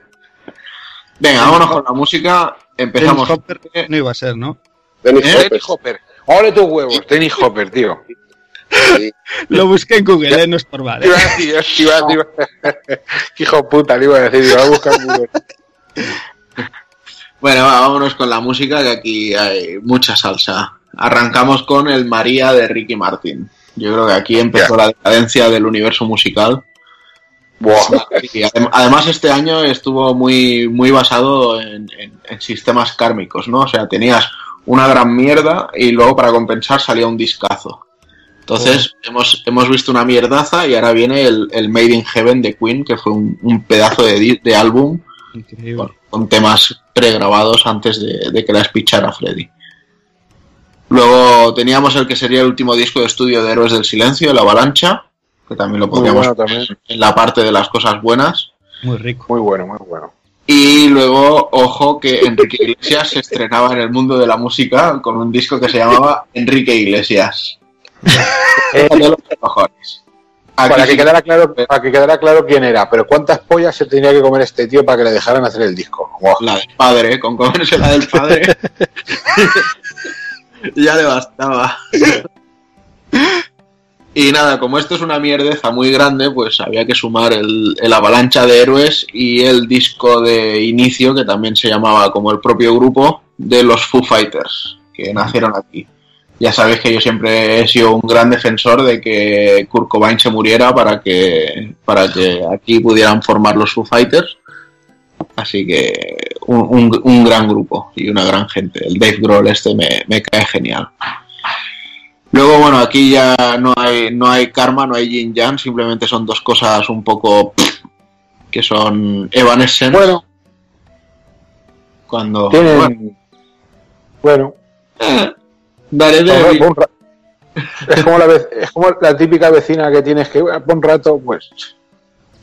Venga, vámonos con la música. Empezamos. Dennis Hopper no iba a ser, ¿no? Dennis ¿Eh? Hopper. ¡Ole tus huevos! Dennis Hopper, tío. Sí. Lo busqué en Google, ¿eh? no es por mal. ¿eh? iba a decir, te iba a decir- Qué hijo puta, le iba a decir, iba a buscar en Google. Bueno, va, vámonos con la música, que aquí hay mucha salsa. Arrancamos con el María de Ricky Martin. Yo creo que aquí empezó la decadencia del universo musical. Buah. Y adem- además este año estuvo muy, muy basado en, en- en sistemas kármicos, ¿no? O sea, tenías una gran mierda y luego para compensar salía un discazo. Entonces hemos, hemos visto una mierdaza y ahora viene el, el Made in Heaven de Queen, que fue un, un pedazo de, de álbum con, con temas pregrabados antes de, de que la espichara Freddy. Luego teníamos el que sería el último disco de estudio de Héroes del Silencio, La Avalancha, que también lo podríamos bueno también. en la parte de las cosas buenas. Muy rico. Muy bueno, muy bueno. Y luego, ojo, que Enrique Iglesias se estrenaba en el mundo de la música con un disco que se llamaba Enrique Iglesias. de los cojones. Para que, quedara claro, para que quedara claro quién era, pero cuántas pollas se tenía que comer este tío para que le dejaran hacer el disco. La del padre, con comerse la del padre. ya le bastaba. y nada, como esto es una mierdeza muy grande, pues había que sumar el, el avalancha de héroes y el disco de inicio, que también se llamaba como el propio grupo, de los Foo Fighters, que nacieron aquí. Ya sabéis que yo siempre he sido un gran defensor de que Kurt Cobain se muriera para que, para que aquí pudieran formar los Foo Fighters. Así que un, un- un gran grupo y una gran gente. El Dave Grohl este me, me cae genial. Luego, bueno, aquí ya no hay, no hay karma, no hay yin yang, simplemente son dos cosas un poco pff, que son Evanescence. Bueno, cuando tienen. bueno, Bueno, Ra- es, como la, vec- es como la típica vecina que tienes que. "Bueno, Pon rato, pues.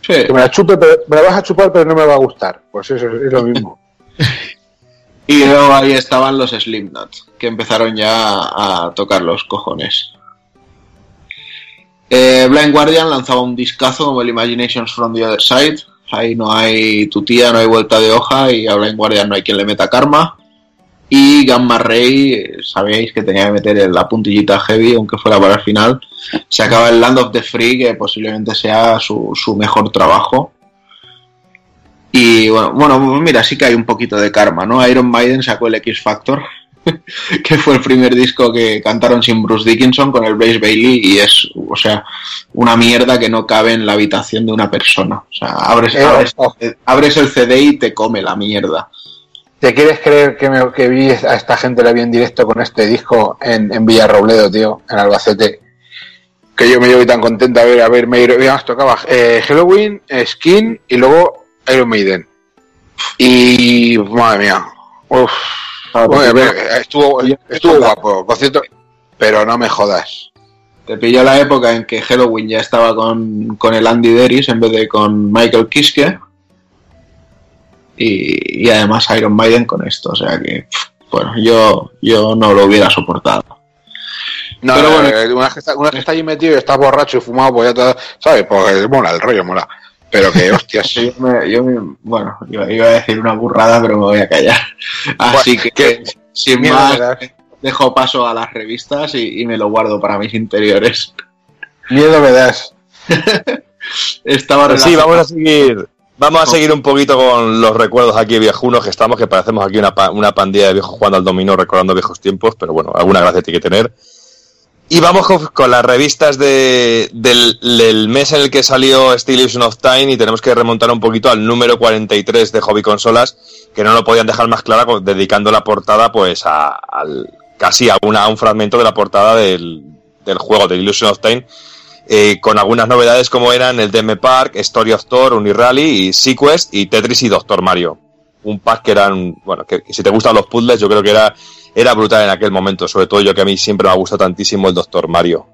Sí. Que me la chupe, pero, me la vas a chupar, pero no me va a gustar. Pues eso es lo mismo. Y luego ahí estaban los Slipknot, que empezaron ya a tocar los cojones. Eh, Blind Guardian lanzaba un discazo como el Imaginations from the Other Side. Ahí no hay tutía, no hay vuelta de hoja y a Blind Guardian no hay quien le meta karma. Y Gamma Ray, sabéis que tenía que meter la puntillita heavy, aunque fuera para el final. Se acaba el Land of the Free, que posiblemente sea su, su mejor trabajo. Y bueno, bueno, mira, sí que hay un poquito de karma, ¿no? Iron Maiden sacó el X Factor, que fue el primer disco que cantaron sin Bruce Dickinson con el Blaze Bailey y es, o sea, una mierda que no cabe en la habitación de una persona. O sea, abres, Eh, abres, abres el CD y te come la mierda. ¿Te quieres creer que, me, que vi a esta gente la vi en directo con este disco en, en Villarrobledo, tío, en Albacete? Que yo me llevo tan contenta a ver, a ver, me además tocaba eh, Halloween, Skin y luego Iron Maiden. Y madre mía, uf, bueno, a ver, estuvo, estuvo guapo, concierto, pero no me jodas. Te pilló la época en que Halloween ya estaba con, con el Andy Deris en vez de con Michael Kiske. Y, y además Iron Maiden con esto. O sea que, bueno, yo, yo no lo hubiera soportado. No, Pero no, bueno. eh, una vez que está, una vez que está allí metido y está borracho y fumado, pues ya te, ¿sabes? Porque mola, el rollo mola. Pero que, hostias, Yo me- yo me- bueno, iba, iba a decir una burrada, pero me voy a callar. Así que, sin miedo más, dejo paso a las revistas y, y me lo guardo para mis interiores. miedo me das. Estaba Pues sí, vamos a seguir. Vamos a seguir un poquito con los recuerdos aquí viejunos que estamos, que parecemos aquí una, pa- una pandilla de viejos jugando al dominó, recordando viejos tiempos, pero bueno, alguna gracia tiene que tener. Y vamos con, con las revistas de, del, del mes en el que salió este Illusion of Time y tenemos que remontar un poquito al número 43 de Hobby Consolas, que no lo podían dejar más clara dedicando la portada pues a, al, casi a, una, a un fragmento de la portada del, del juego de Illusion of Time, eh, con algunas novedades como eran el DM Park, Story of Thor, Unirally y Sequest y Tetris y Doctor Mario. Un pack que eran, bueno, que, si te gustan los puzzles, yo creo que era, era brutal en aquel momento, sobre todo yo que a mí siempre me ha gustado tantísimo el Doctor Mario.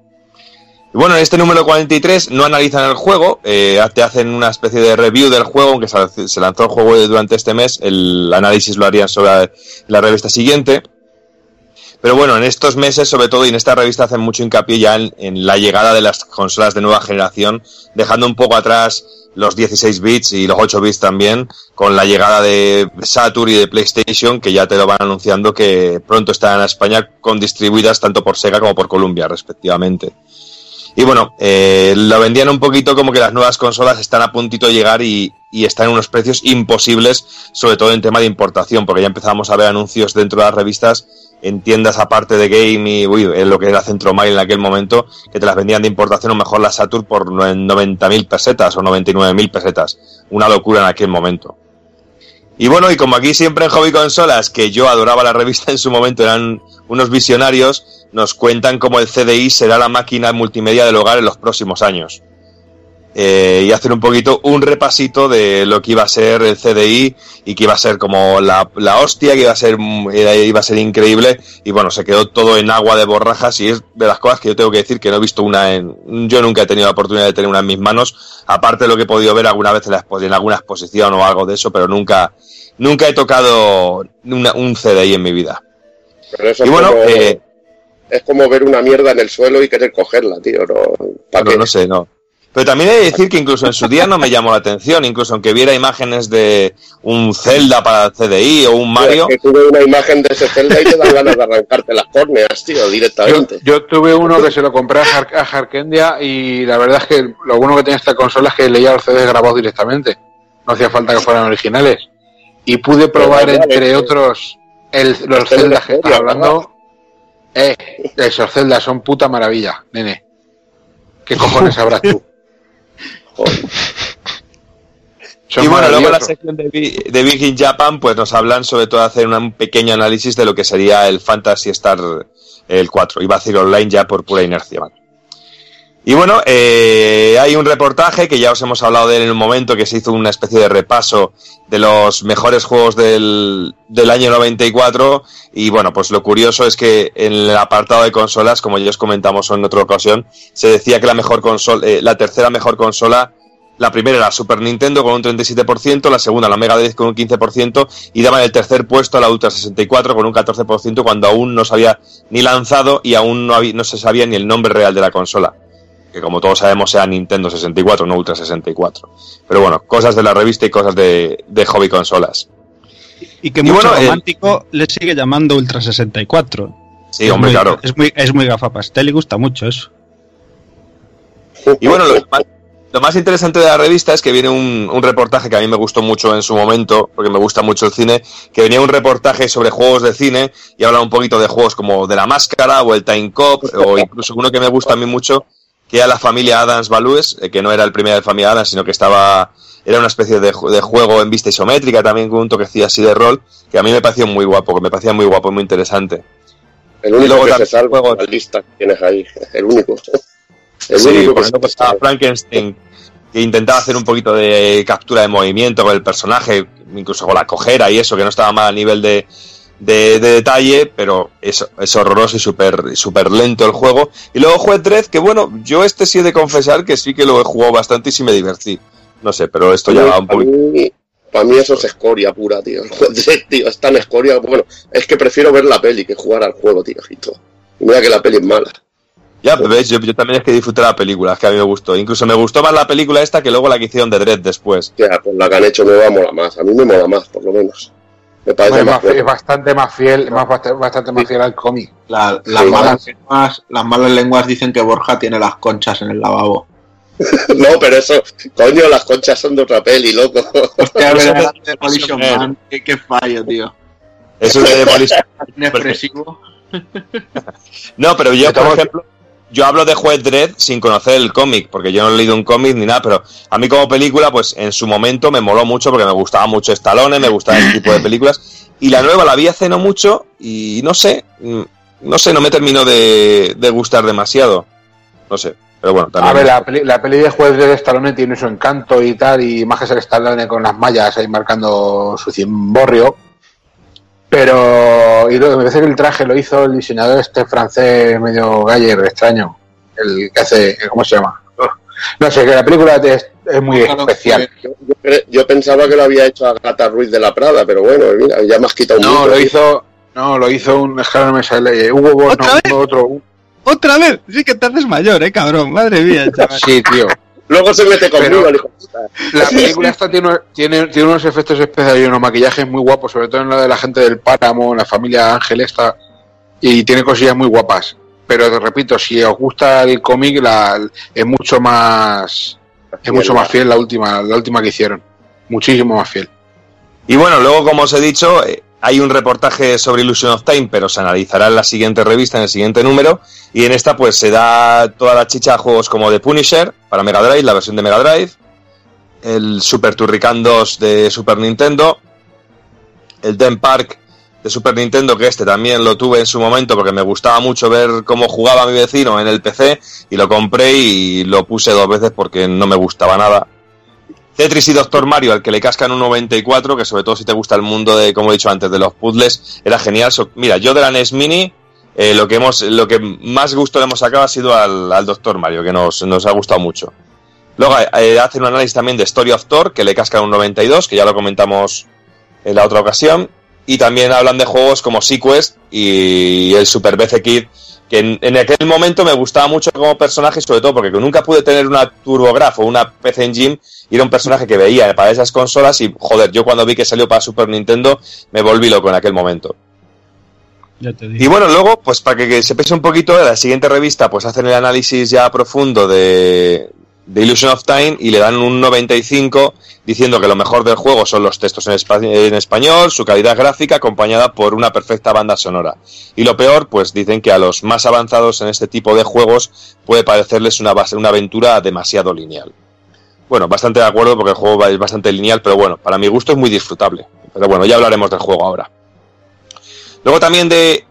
Y bueno, en este número 43 no analizan el juego, eh, te hacen una especie de review del juego, aunque se lanzó el juego durante este mes, el análisis lo harían sobre la revista siguiente. Pero bueno, en estos meses, sobre todo, y en esta revista hacen mucho hincapié ya en, la llegada de las consolas de nueva generación, dejando un poco atrás los 16 bits y los 8 bits también, con la llegada de Saturn y de PlayStation, que ya te lo van anunciando que pronto estarán en España con distribuidas tanto por Sega como por Columbia, respectivamente. Y bueno, eh, lo vendían un poquito como que las nuevas consolas están a puntito de llegar y, y están en unos precios imposibles, sobre todo en tema de importación, porque ya empezamos a ver anuncios dentro de las revistas en tiendas aparte de Game y uy, en lo que era Centromail en aquel momento, que te las vendían de importación o mejor la Saturn por 90.000 pesetas o 99.000 pesetas. Una locura en aquel momento. Y bueno, y como aquí siempre en Hobby Consolas, que yo adoraba la revista en su momento, eran unos visionarios, nos cuentan cómo el CDI será la máquina multimedia del hogar en los próximos años. Eh, y hacer un poquito un repasito de lo que iba a ser el CDI y que iba a ser como la, la hostia, que iba a ser iba a ser increíble y bueno, se quedó todo en agua de borrajas y es de las cosas que yo tengo que decir que no he visto una en, yo nunca he tenido la oportunidad de tener una en mis manos, aparte de lo que he podido ver alguna vez en, la, en alguna exposición o algo de eso, pero nunca nunca he tocado una, un CDI en mi vida. Pero eso y es, bueno, como, eh, es como ver una mierda en el suelo y querer cogerla, tío. No, ¿pa' no, no sé, no. Pero también he de decir que incluso en su día no me llamó la atención, incluso aunque viera imágenes de un Zelda para CDI o un Mario. Es que tuve una imagen de ese Zelda y te dan ganas de arrancarte las córneas, tío, Yo, directamente. yo tuve uno que se lo compré a, Har- a Harkendia y la verdad es que lo bueno que tenía esta consola es que leía los CDs grabados directamente. No hacía falta que fueran originales. Y pude probar, entre otros, el, los Zelda Zelda que estaba Historia, hablando. Eh, esos Zelda son puta maravilla, nene. ¿Qué cojones sabrás tú? Y bueno, luego la sección de, de Big in Japan, pues nos hablan sobre todo de hacer un pequeño análisis de lo que sería el Fantasy Star el 4. Iba a decir online ya por pura inercia. ¿vale? Y bueno, eh, hay un reportaje que ya os hemos hablado de él en un momento, que se hizo una especie de repaso de los mejores juegos del, del año 94. Y bueno, pues lo curioso es que en el apartado de consolas, como ya os comentamos en otra ocasión, se decía que la mejor consola, eh, la tercera mejor consola la primera era Super Nintendo con un 37%, la segunda la Mega Drive con un 15% y daban el tercer puesto a la Ultra 64 con un 14% cuando aún no se había ni lanzado y aún no, había- no se sabía ni el nombre real de la consola. Que como todos sabemos era Nintendo 64, no Ultra 64. Pero bueno, cosas de la revista y cosas de, de hobby consolas. Y que Y mucho bueno, romántico le sigue llamando Ultra 64. Sí, Es hombre, muy- claro. Es muy, es muy gafapastel y gusta mucho eso. Y bueno, lo más, lo más interesante de la revista es que viene un, un reportaje que a mí me gustó mucho en su momento, porque me gusta mucho el cine, que venía un reportaje sobre juegos de cine y habla un poquito de juegos como de la máscara o el Time Cop, o incluso uno que me gusta a mí mucho, que era la familia Adams Values, eh, que no era el primer de familia Adams, sino que estaba era una especie de, de juego en vista isométrica también con un toquecillo así de rol, que a mí me pareció muy guapo, que me parecía muy guapo y muy interesante. El Y único luego que también se salva la lista que tienes ahí. El único. El Sí, único que pues, Frankenstein, que intentaba hacer un poquito de captura de movimiento con el personaje, incluso con la cojera y eso, que no estaba mal a nivel de, de, de detalle, pero es, es horroroso y súper súper lento el juego. Y luego Juez Dredd, que bueno, yo este sí he de confesar que sí que lo he jugado bastante y sí me divertí. No sé, pero esto ya va un poquito... para mí eso es escoria pura, tío. tío. Es tan escoria. Bueno, es que prefiero ver la peli que jugar al juego, tío. Y mira que la peli es mala. Ya, pero ves, yo, yo también es que disfruté la película, es que a mí me gustó. Incluso me gustó más la película esta que luego la que hicieron de Dredd después. Ya, pues la que han hecho nueva mola más. A mí me mola más, por lo menos. Me parece Hombre, más más- es bastante más fiel, más, bast- bastante más fiel al cómic. La- las, Sí. malas lenguas, las malas lenguas dicen que Borja tiene las conchas en el lavabo. No, pero eso, coño, las conchas son de otra peli, loco. Hostia, Eso ¿verdad? de- Demolition Man, qué, qué fallo, tío. Eso es de Demolition Inexpresivo. No, pero yo, por ejemplo, yo hablo de Juez Dredd sin conocer el cómic, porque yo no he leído un cómic ni nada, pero a mí como película, pues en su momento me moló mucho porque me gustaba mucho Stallone, me gustaba ese tipo de películas. Y la nueva la vi hace no mucho y no sé, mm, no sé, no me terminó de, de gustar demasiado. No sé, pero bueno, A también. ver, la peli, la peli de juez de Stallone tiene su encanto y tal, y más que ser Stallone con las mallas ahí marcando su cimborrio. Pero, y lo- me parece que el traje lo hizo el diseñador este francés medio galler, extraño. El que hace, ¿cómo se llama? No sé, que la película es, es muy Claro, especial. Yo, pensaba que lo había hecho Agatha Ruiz de la Prada, pero bueno, mira, ya me has quitado un No, lo hizo, no, lo hizo un, no me sale, Hugo ¿Otra no, vez? otro. ¡Otra vez! Sí que te haces mayor, eh, cabrón. Madre mía, chaval. Sí, tío. Luego se mete conmigo, hijo. La película esta tiene, tiene, tiene unos efectos especiales y unos maquillajes muy guapos, sobre todo en lo de la gente del páramo, la familia Ángel esta, y tiene cosillas muy guapas. Pero te repito, si os gusta el cómic, la, es mucho más es mucho más fiel la última, la última que hicieron. Muchísimo más fiel. Y bueno, luego, como os he dicho, eh, hay un reportaje sobre Illusion of Time, pero se analizará en la siguiente revista, en el siguiente número. Y en esta, pues se da toda la chicha a juegos como The Punisher para Mega Drive, la versión de Mega Drive, el Super Turrican 2 de Super Nintendo, el Den Park de Super Nintendo, que este también lo tuve en su momento porque me gustaba mucho ver cómo jugaba mi vecino en el PC y lo compré y lo puse dos veces porque no me gustaba nada. Tetris y Doctor Mario, al que le cascan un 94, que sobre todo si te gusta el mundo de, como he dicho antes, de los puzzles, era genial. Mira, yo de la NES Mini, eh, lo que hemos, lo que más gusto le hemos sacado ha sido al, Doctor Mario, que nos, nos ha gustado mucho. Luego eh, hacen un análisis también de Story of Thor, que le cascan un 92, que ya lo comentamos en la otra ocasión. Y también hablan de juegos como Sequest y el Super BC Kid, que en, en aquel momento me gustaba mucho como personaje, sobre todo porque nunca pude tener una TurboGrafx o una PC Engine, y era un personaje que veía para esas consolas y, joder, yo cuando vi que salió para Super Nintendo me volví loco en aquel momento. Ya te digo. Y bueno, luego, pues para que, que se pese un poquito, en la siguiente revista pues hacen el análisis ya profundo de, de Illusion of Time y le dan un 95 diciendo que lo mejor del juego son los textos en, espa- en español, su calidad gráfica acompañada por una perfecta banda sonora. Y lo peor, pues dicen que a los más avanzados en este tipo de juegos puede parecerles una, base- una aventura demasiado lineal. Bueno, bastante de acuerdo porque el juego es bastante lineal, pero bueno, para mi gusto es muy disfrutable. Pero bueno, ya hablaremos del juego ahora. Luego también de,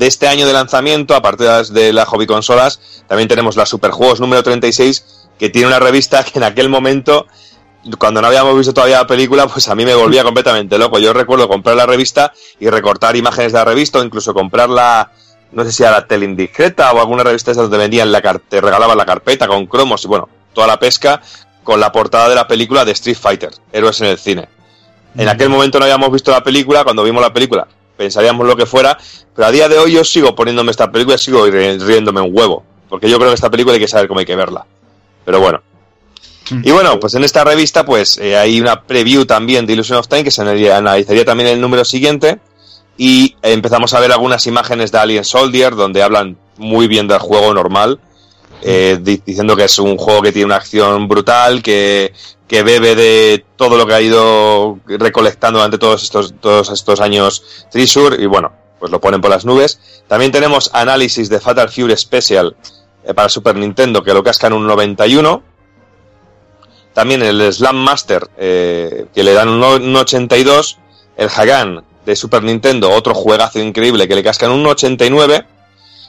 este año de lanzamiento, aparte de las, de las hobby consolas, también tenemos la Superjuegos número 36, que tiene una revista que en aquel momento, cuando no habíamos visto todavía la película, pues a mí me volvía completamente loco. Yo recuerdo comprar la revista y recortar imágenes de la revista, o incluso comprar la, no sé si era la Teleindiscreta o alguna revista esa donde vendían la te regalaban la carpeta con cromos y bueno, toda la pesca con la portada de la película de Street Fighter, Héroes en el cine. En aquel momento no habíamos visto la película, cuando vimos la película pensaríamos lo que fuera, pero a día de hoy yo sigo poniéndome esta película y sigo ri- riéndome un huevo, porque yo creo que esta película hay que saber cómo hay que verla. Pero bueno. Y bueno, pues en esta revista pues eh, hay una preview también de Illusion of Time que se analizaría- también en el número siguiente y empezamos a ver algunas imágenes de Alien Soldier donde hablan muy bien del juego normal, eh, di- diciendo que es un juego que tiene una acción brutal, que, que bebe de todo lo que ha ido recolectando durante todos estos, todos estos años Treasure y bueno, pues lo ponen por las nubes. También tenemos análisis de Fatal Fury Special eh, para Super Nintendo que lo cascan un 91. También el Slam Master eh, que le dan un, no- un 82. El Hagan de Super Nintendo, otro juegazo increíble que le cascan un 89.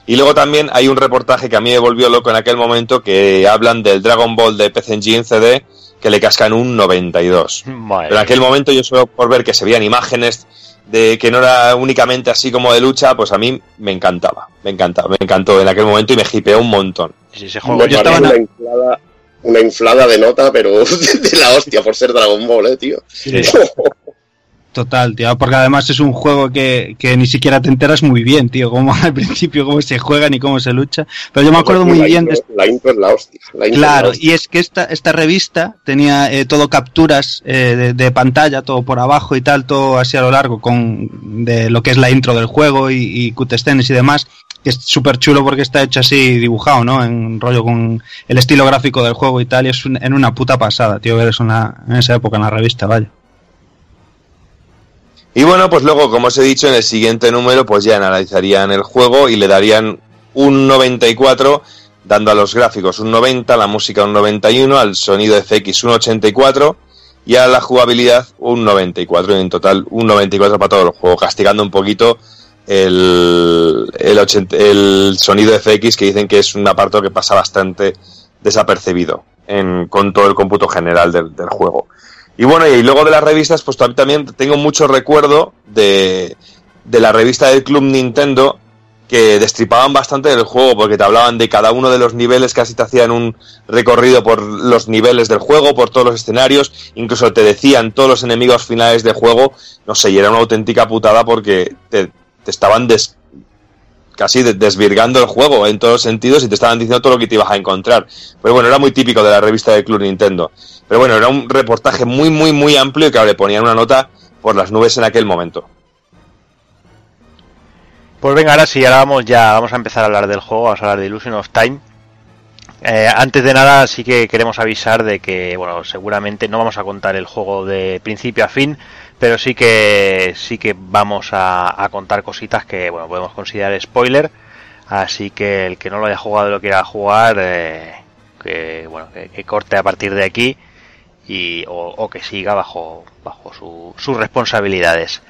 Y luego también hay un reportaje que a mí me volvió loco en aquel momento que hablan del Dragon Ball de PC Engine CD que le cascan un 92. Madre Pero en aquel momento yo solo por ver que se veían imágenes de que no era únicamente así como de lucha, pues a mí me encantaba, me encantaba, me encantó en aquel momento y me hipeó un montón. Sí, ese Me parece una, inflada, una inflada de nota, pero de la hostia por ser Dragon Ball, eh, tío. Total, tío, porque además es un juego que, que ni siquiera te enteras muy bien, tío, como al principio cómo se juega ni cómo se lucha. Pero yo me acuerdo muy la bien intro, de La intro es la hostia. la intro es la Claro, hostia. y es que esta, esta revista tenía eh, todo capturas eh, de, de pantalla, todo por abajo y tal, todo así a lo largo, con de lo que es la intro del juego y, y cutscenes y demás. que Es súper chulo porque está hecho así dibujado, ¿no? En rollo con el estilo gráfico del juego y tal, y es un- en una puta pasada, tío, ver eso en, la- en esa época en la revista, vaya. Y bueno, pues luego, como os he dicho, en el siguiente número, pues ya analizarían el juego y le darían un 94, dando a los gráficos un 90, a la música un 91, al sonido FX un 84 y a la jugabilidad un 94, y en total un 94 para todo el juego, castigando un poquito el, el, 80 el sonido FX que dicen que es un apartado que pasa bastante desapercibido en, con todo el cómputo general del, del juego. Y bueno, y luego de las revistas, pues tam- también tengo mucho recuerdo de, de la revista del Club Nintendo que destripaban bastante del juego porque te hablaban de cada uno de los niveles, casi te hacían un recorrido por los niveles del juego, por todos los escenarios, incluso te decían todos los enemigos finales del juego, no sé, y era una auténtica putada porque te, te estaban des- casi de- desvirgando el juego en todos los sentidos y te estaban diciendo todo lo que te ibas a encontrar. Pero bueno, era muy típico de la revista del Club Nintendo. Pero bueno, era un reportaje muy, muy, muy amplio y que le ponían una nota por las nubes en aquel momento. Pues venga, ahora sí, ahora vamos ya, vamos a empezar a hablar del juego, vamos a hablar de Illusion of Time. Eh, antes de nada, sí que queremos avisar de que, bueno, seguramente no vamos a contar el juego de principio a fin, pero sí que sí que vamos a, contar cositas que, bueno, podemos considerar spoiler. Así que el que no lo haya jugado y lo quiera jugar, eh, que, bueno, que, que corte a partir de aquí y, o, o que siga bajo, bajo su- sus responsabilidades.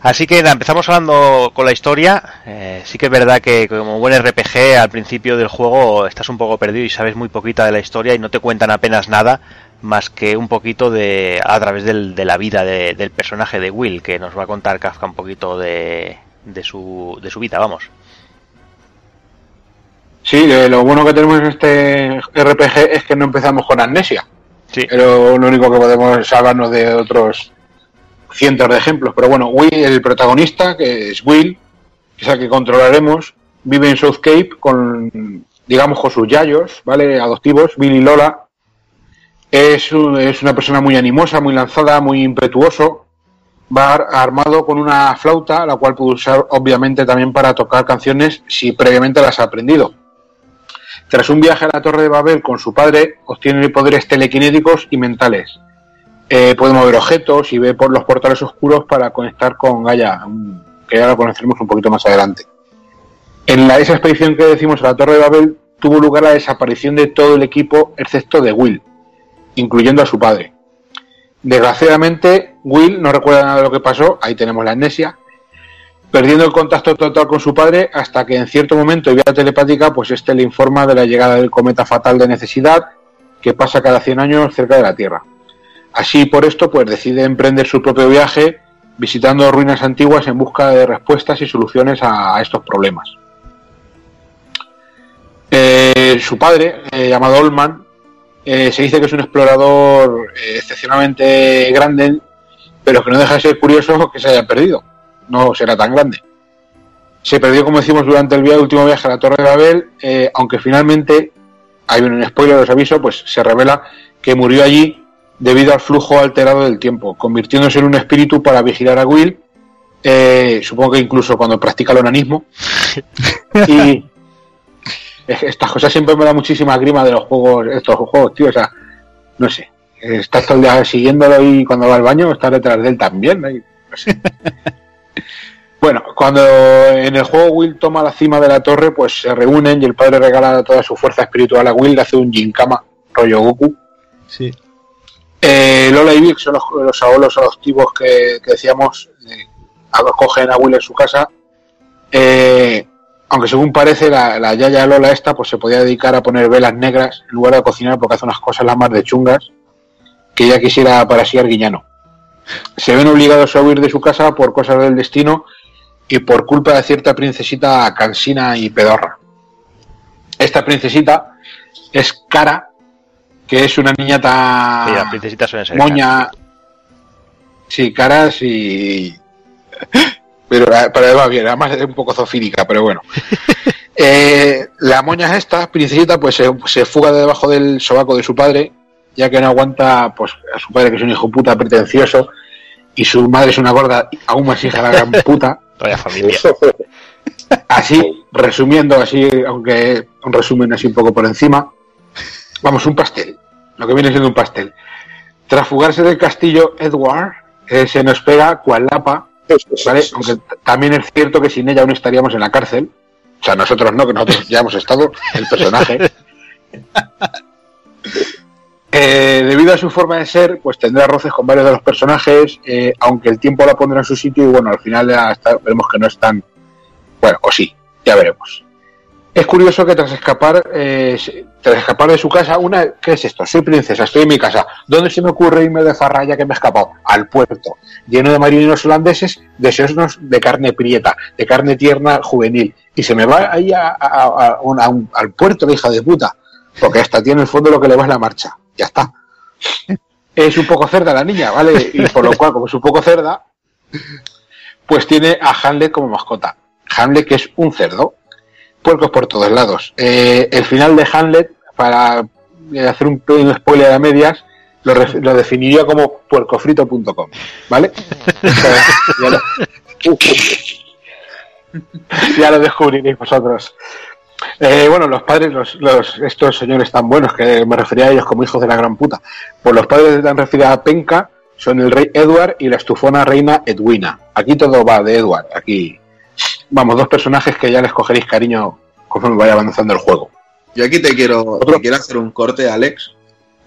Así que nada, empezamos hablando con la historia. Eh, sí que es verdad que como buen RPG al principio del juego estás un poco perdido y sabes muy poquita de la historia y no te cuentan apenas nada más que un poquito de a través del- de la vida de- del personaje de Will que nos va a contar Kafka un poquito de, de su, de su vida, vamos. Sí, lo bueno que tenemos en este RPG es que no empezamos con amnesia. Sí. Pero lo único que podemos hablarnos de otros cientos de ejemplos. Pero bueno, Will, el protagonista, que es Will, que es el que controlaremos, vive en Southcape con, digamos, con sus yayos, ¿vale? Adoptivos, Bill y Lola. Es, es una persona muy animosa, muy lanzada, muy impetuoso. Va ar- armado con una flauta, la cual puede usar obviamente también para tocar canciones si previamente las ha aprendido. Tras un viaje a la Torre de Babel con su padre, obtiene poderes telequinéticos y mentales. Eh, puede mover objetos y ve por los portales oscuros para conectar con Gaia, que ya lo conoceremos un poquito más adelante. En la, esa expedición que decimos a la Torre de Babel tuvo lugar la desaparición de todo el equipo excepto de Will, incluyendo a su padre. Desgraciadamente, Will no recuerda nada de lo que pasó, ahí tenemos la amnesia, perdiendo el contacto total con su padre hasta que en cierto momento vía telepática, pues este le informa de la llegada del cometa fatal de necesidad que pasa cada 100 años cerca de la Tierra. Así por esto, pues decide emprender su propio viaje visitando ruinas antiguas en busca de respuestas y soluciones a, a estos problemas. Eh, su padre, eh, llamado Olman, eh, se dice que es un explorador eh, excepcionalmente grande, pero que no deja de ser curioso que se haya perdido. No será tan grande. Se perdió, como decimos, durante el, último viaje a la Torre de Babel, eh, aunque finalmente, hay un spoiler, os aviso, pues se revela que murió allí debido al flujo alterado del tiempo, convirtiéndose en un espíritu para vigilar a Will, eh, supongo que incluso cuando practica el onanismo. y estas cosas siempre me da muchísima grima de los juegos, estos juegos, tío, o sea, no sé, estás todo el día siguiéndolo y cuando va al baño estás detrás de él también, ¿no? Sé. Bueno, cuando en el juego Will toma la cima de la torre, pues se reúnen y el padre regala toda su fuerza espiritual a Will, le hace un Jinkama, rollo Goku. Sí. Eh, Lola y Vic son los, los abuelos adoptivos que, que decíamos, eh, acogen a Will en su casa. Eh, aunque según parece, la, la Yaya Lola esta pues se podía dedicar a poner velas negras en lugar de cocinar porque hace unas cosas las más de chungas que ella quisiera para sí Arguiñano. Se ven obligados a huir de su casa por cosas del destino y por culpa de cierta princesita cansina y pedorra. Esta princesita es Cara, que es una niñata Sí, las princesitas suelen ser moña. Sí, caras y. Pero, pero va bien, además es un poco zofílica, pero bueno. Eh, la moña esta, princesita, pues se, se fuga de debajo del sobaco de su padre, ya que no aguanta pues a su padre, que es un hijo puta pretencioso, y su madre es una gorda aún más hija de la gran puta. Vaya familia. Así, resumiendo, así, aunque un resumen así un poco por encima, vamos, un pastel, lo que viene siendo un pastel. Tras fugarse del castillo Edward, eh, se nos pega cual lapa, ¿vale? Aunque también es cierto que sin ella aún estaríamos en la cárcel. O sea, nosotros no, que nosotros ya hemos estado, el personaje. Eh, debido a su forma de ser, pues tendrá roces con varios de los personajes, eh, aunque el tiempo la pondrá en su sitio y bueno, al final ya está- veremos que no es tan... Bueno, o sí, ya veremos. Es curioso que tras escapar, eh, tras escapar de su casa, una, ¿qué es esto? Soy princesa, estoy en mi casa. ¿Dónde se me ocurre irme de farra ya que me he escapado? Al puerto, lleno de marineros holandeses, deseosos de carne prieta, de carne tierna juvenil. Y se me va ahí a- a- a un- al puerto, la hija de puta. Porque esta tiene en el fondo lo que le va es la marcha. Ya está. Es un poco cerda la niña, ¿vale? Y por lo cual, como es un poco cerda, pues tiene a Hamlet como mascota. Hamlet, que es un cerdo. Puercos por todos lados. Eh, el final de Hamlet, para eh, hacer un pequeño spoiler a medias, lo, definiría como puercofrito.com, ¿vale? ya, lo, ya lo descubriréis vosotros. Eh, bueno, los padres, los, los- estos señores tan buenos que me refería a ellos como hijos de la gran puta, pues los padres de tan referida Penca son el rey Edward y la estufona reina Edwina. Aquí todo va de Edward, aquí vamos, dos personajes que ya les cogeréis cariño conforme vaya avanzando el juego. Yo aquí te quiero, te quiero hacer un corte, Alex,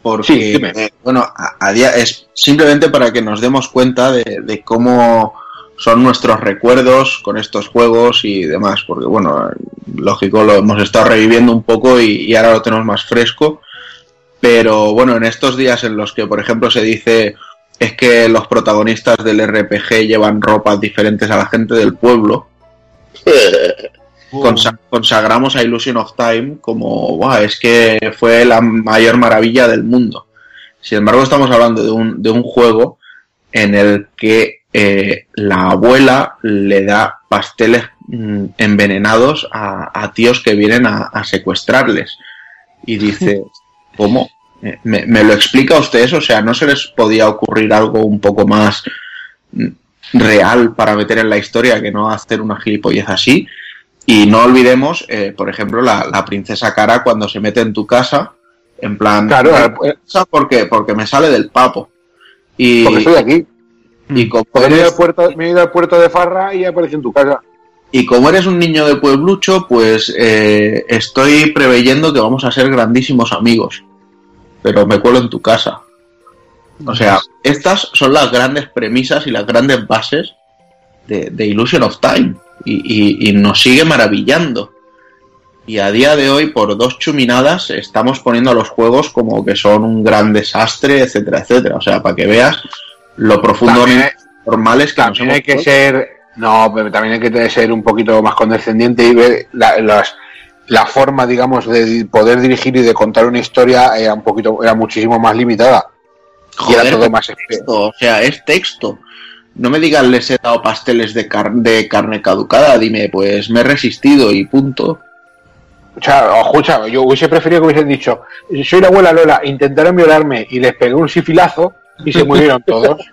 porque, Sí, dime. eh, bueno, a, a día es simplemente para que nos demos cuenta de, de cómo son nuestros recuerdos con estos juegos y demás, porque, bueno, lógico, lo hemos estado reviviendo un poco y, y ahora lo tenemos más fresco, pero bueno, en estos días en los que, por ejemplo, se dice es que los protagonistas del RPG llevan ropas diferentes a la gente del pueblo, consa- consagramos a Illusion of Time como, "Buah, es que fue la mayor maravilla del mundo. Sin embargo, estamos hablando de un, de un juego en el que eh, la abuela le da pasteles mm, envenenados a, a tíos que vienen a, a secuestrarles. Y dice, ¿cómo? Eh, ¿Me, me lo explica usted eso? O sea, ¿no se les podía ocurrir algo un poco más mm, real para meter en la historia que no hacer una gilipollez así? Y no olvidemos, eh, por ejemplo, la, la princesa Cara cuando se mete en tu casa, en plan, Claro, "¿Sabes ¿por qué? Porque me sale del papo. Y, Porque estoy aquí. y como Porque me he, ido eres- al puerto, me he ido al puerto de Farra y apareció en tu casa. Y como eres un niño de pueblucho, pues eh, estoy preveyendo que vamos a ser grandísimos amigos. Pero me cuelo en tu casa. O sea, estas son las grandes premisas y las grandes bases de, de Illusion of Time. Y, y- y nos sigue maravillando. Y a día de hoy, por dos chuminadas, estamos poniendo a los juegos como que son un gran desastre, etcétera, etcétera. O sea, para que veas lo profundo También normales que También hay que puesto. ser. No, pero también hay que ser un poquito más condescendiente y ver la, las- la forma, digamos, de poder dirigir y de contar una historia era un poquito, era muchísimo más limitada. Y era Joder, todo más texto, o sea, es texto. No me digas les he dado pasteles de, car- de carne caducada, dime, pues me he resistido y punto. O sea, escucha, yo hubiese preferido que hubiesen dicho, soy la abuela Lola, intentaron violarme y les pegué un sifilazo y se murieron todos.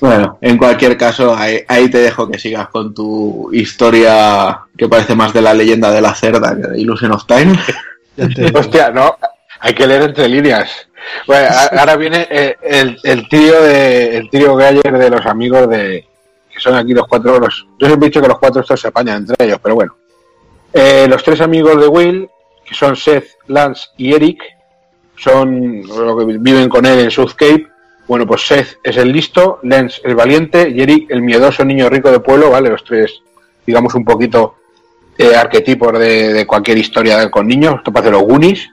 Bueno, en cualquier caso, ahí, ahí te dejo que sigas con tu historia que parece más de la leyenda de la cerda que de Illusion of Time. Hostia, no, hay que leer entre líneas. Bueno, ahora viene eh, el, el trío de el trío Galler de los amigos de que son aquí los cuatro los yo siempre he dicho que los cuatro estos se apañan entre ellos, pero bueno. Eh, los tres amigos de Will, que son Seth, Lance y Eric, son los que viven con él en South Cape. Bueno, pues Seth es el listo, Lance el valiente y Eric el miedoso niño rico de pueblo, ¿vale? Los tres, digamos, un poquito eh, arquetipos de, de cualquier historia con niños, esto parece los Goonies.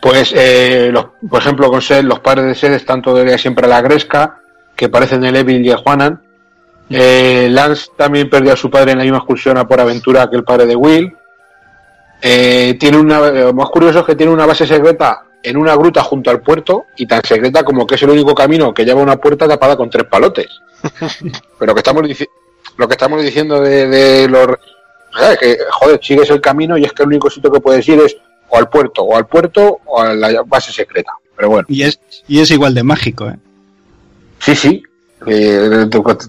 Pues, eh, los- por ejemplo, con Seth, los padres de Seth están todavía siempre a la gresca, que parecen el Evil y el Juanan. Eh, Lance también perdió a su padre en la misma excursión a por aventura que el padre de Will. Eh, tiene una, lo más curioso es que tiene una base secreta en una gruta junto al puerto y tan secreta como que es el único camino que lleva a una puerta tapada con tres palotes. Pero que estamos lo que estamos diciendo de, de los ¿sabes? que joder, sigues el camino y es que el único sitio que puedes ir es o al puerto, o al puerto o a la base secreta. Pero bueno, Y es, y es igual de mágico, ¿eh? sí, sí, eh,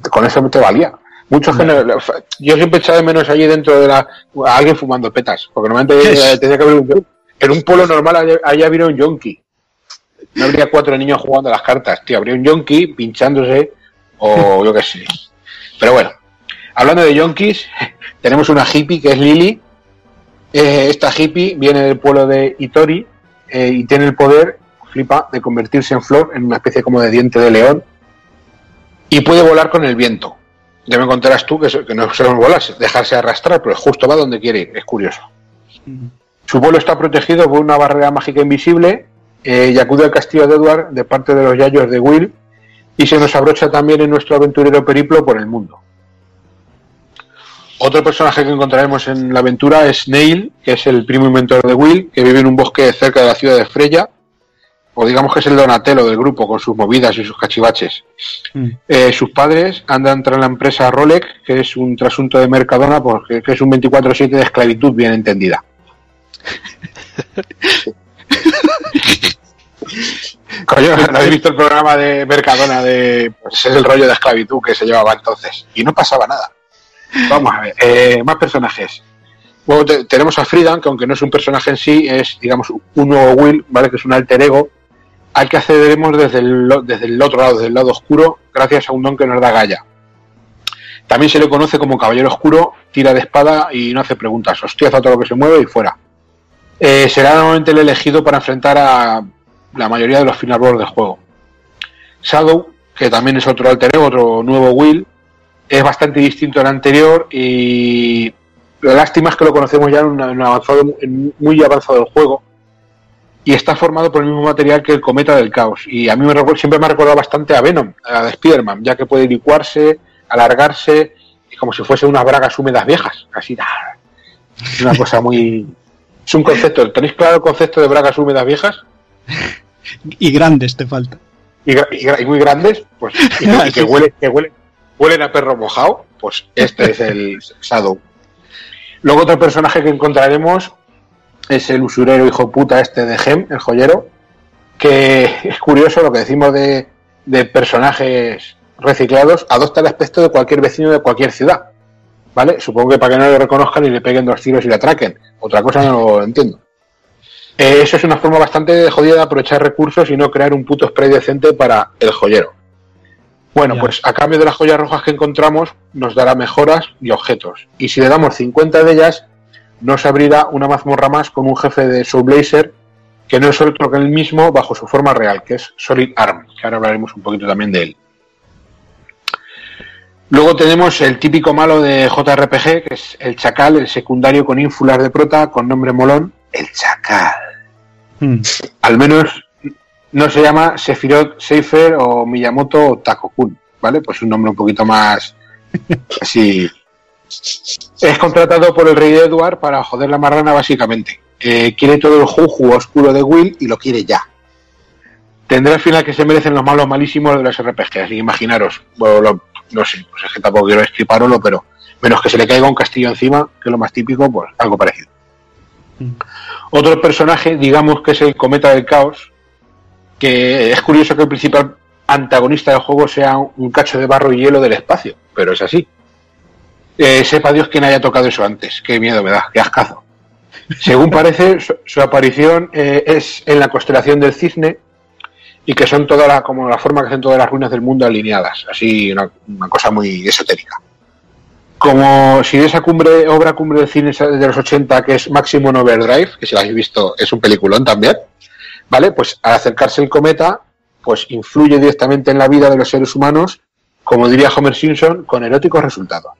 con eso te valía. Muchos yo siempre echaba de menos allí dentro de la a alguien fumando petas, porque normalmente tenía que haber un en un pueblo normal allá- allá habría un yonki. No habría cuatro niños jugando a las cartas, tío, habría un yonki pinchándose o yo qué sé. Pero bueno, hablando de yonkis, tenemos una hippie que es Lily. Eh, esta hippie viene del pueblo de Itori eh, y tiene el poder, flipa, de convertirse en flor, en una especie como de diente de león. Y puede volar con el viento. Ya me contarás tú que, que no solo volar, dejarse arrastrar, pero justo va donde quiere ir. Es curioso. Su vuelo está protegido por una barrera mágica invisible eh, y acude al castillo de Edward de parte de los yayos de Will y se nos abrocha también en nuestro aventurero periplo por el mundo. Otro personaje que encontraremos en la aventura es Neil, que es el primo inventor de Will, que vive en un bosque cerca de la ciudad de Freya, o digamos que es el Donatello del grupo con sus movidas y sus cachivaches. Eh, sus padres andan tras la empresa Rolex, que es un trasunto de Mercadona, porque que es un 24-7 de esclavitud bien entendida. Coño, ¿no habéis visto el programa de Mercadona de pues es el rollo de esclavitud que se llevaba entonces? Y no pasaba nada. Vamos a ver, eh, más personajes. Luego te- tenemos a Friedan, que aunque no es un personaje en sí, es, digamos, un nuevo Will, ¿vale? Que es un alter ego, al que accederemos desde el, desde el otro lado, desde el lado oscuro, gracias a un don que nos da Gaia. También se le conoce como Caballero Oscuro, tira de espada y no hace preguntas, hostiaza todo lo que se mueve y fuera. Eh, será normalmente el elegido para enfrentar a la mayoría de los final boss del juego. Shadow, que también es otro alter ego, otro nuevo Will, es bastante distinto al anterior y la lástima es que lo conocemos ya en un, en un avanzado, en muy avanzado del juego y está formado por el mismo material que el cometa del caos y a mí me recuer- siempre me ha recordado bastante a Venom, a de Spider-Man, ya que puede licuarse, alargarse y como si fuese unas bragas húmedas viejas, así ¡ah! es una cosa muy es un concepto, ¿tenéis claro el concepto de bragas húmedas viejas? Y grandes te falta. y, muy grandes, pues, y que, huele, que huele- huelen a perro mojado, pues este es el Shadow. Luego otro personaje que encontraremos es el usurero hijo puta este de Gem, el joyero, que es curioso lo que decimos de, de personajes reciclados adopta el aspecto de cualquier vecino de cualquier ciudad. ¿Vale? Supongo que para que no le reconozcan y le peguen dos tiros y le atraquen. Otra cosa no lo entiendo. Eh, eso es una forma bastante jodida de aprovechar recursos y no crear un puto spray decente para el joyero. Bueno, pues a cambio de las joyas rojas que encontramos, nos dará mejoras y objetos. Y si le damos 50 de ellas, nos abrirá una mazmorra más con un jefe de Soul Blazer que no es otro que el mismo bajo su forma real, que es Solid Arm, que ahora hablaremos un poquito también de él. Luego tenemos el típico malo de JRPG, que es el Chacal, el secundario con ínfulas de prota, con nombre molón, el Chacal. Hmm. Al menos no se llama Sephiroth Seifer o Miyamoto o Takokun, ¿vale? Pues un nombre un poquito más así. Es contratado por el rey Edward para joder la marrana, básicamente. Eh, quiere todo el juju oscuro de Will y lo quiere ya. Tendrá el final que se merecen los malos malísimos de los RPG, así que imaginaros, bueno, lo- no sé, pues es que tampoco quiero estriparlo, pero menos que se le caiga un castillo encima, que es lo más típico, pues algo parecido. Otro personaje, digamos que es el Cometa del Caos, que es curioso que el principal antagonista del juego sea un cacho de barro y hielo del espacio, pero es así. Eh, sepa Dios quién haya tocado eso antes, qué miedo me da, qué ascazo. Según parece, su, su aparición eh, es en la constelación del cisne y que son toda la, como la forma que hacen todas las ruinas del mundo alineadas, así una, una cosa muy esotérica. Como si de esa cumbre, obra cumbre del cine de los 80 que es Maximum Overdrive, que si la habéis visto es un peliculón también, ¿vale? Pues al acercarse el cometa, pues influye directamente en la vida de los seres humanos, como diría Homer Simpson, con eróticos resultados.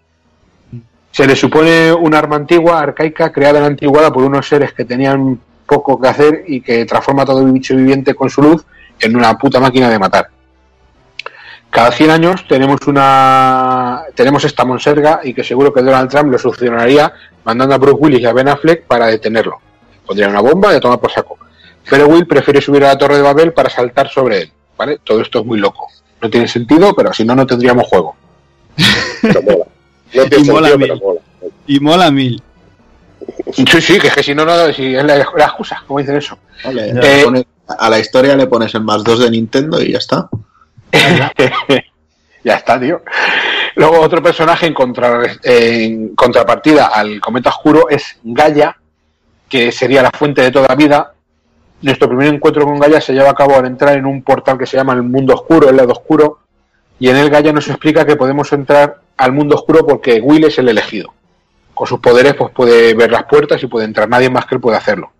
Se le supone una arma antigua, arcaica, creada en la antigüedad por unos seres que tenían poco que hacer y que transforma todo bicho viviente con su luz en una puta máquina de matar. Cada 100 años tenemos una tenemos esta monserga y que seguro que Donald Trump lo solucionaría mandando a Bruce Willis y a Ben Affleck para detenerlo. Pondría una bomba y a tomar por saco. Pero Will prefiere subir a la Torre de Babel para saltar sobre él. ¿vale? Todo esto es muy loco. No tiene sentido, pero si no, no tendríamos juego. Pero mola. No tiene Y mola sentido, mil. pero mola. Y mola mil. Sí, sí, que es que si no, no, si es la, la excusa, como dicen eso. Vale, Eh, a la historia le pones el más 2 de Nintendo y ya está. ya está, tío. Luego otro personaje en, contra- en contrapartida al cometa oscuro es Gaia, que sería la fuente de toda vida. Nuestro primer encuentro con Gaia se lleva a cabo al entrar en un portal que se llama el mundo oscuro, el lado oscuro, y en él Gaia nos explica que podemos entrar al mundo oscuro porque Will es el elegido. Con sus poderes pues puede ver las puertas y puede entrar, nadie más que él puede hacerlo.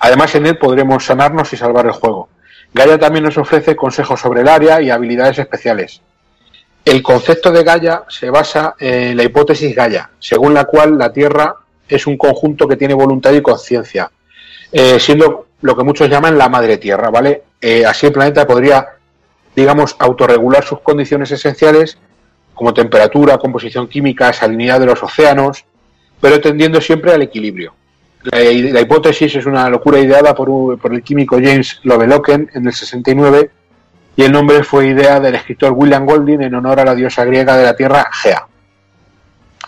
Además en él podremos sanarnos y salvar el juego. Gaia también nos ofrece consejos sobre el área y habilidades especiales. El concepto de Gaia se basa en la hipótesis Gaia, según la cual la Tierra es un conjunto que tiene voluntad y conciencia, eh, siendo lo que muchos llaman la madre Tierra, ¿vale? Eh, así el planeta podría, digamos, autorregular sus condiciones esenciales, como temperatura, composición química, salinidad de los océanos, pero tendiendo siempre al equilibrio. La, la hipótesis es una locura ideada por, un- por el químico James Lovelocken en el 69 y el nombre fue idea del escritor William Golding en honor a la diosa griega de la tierra, Gea.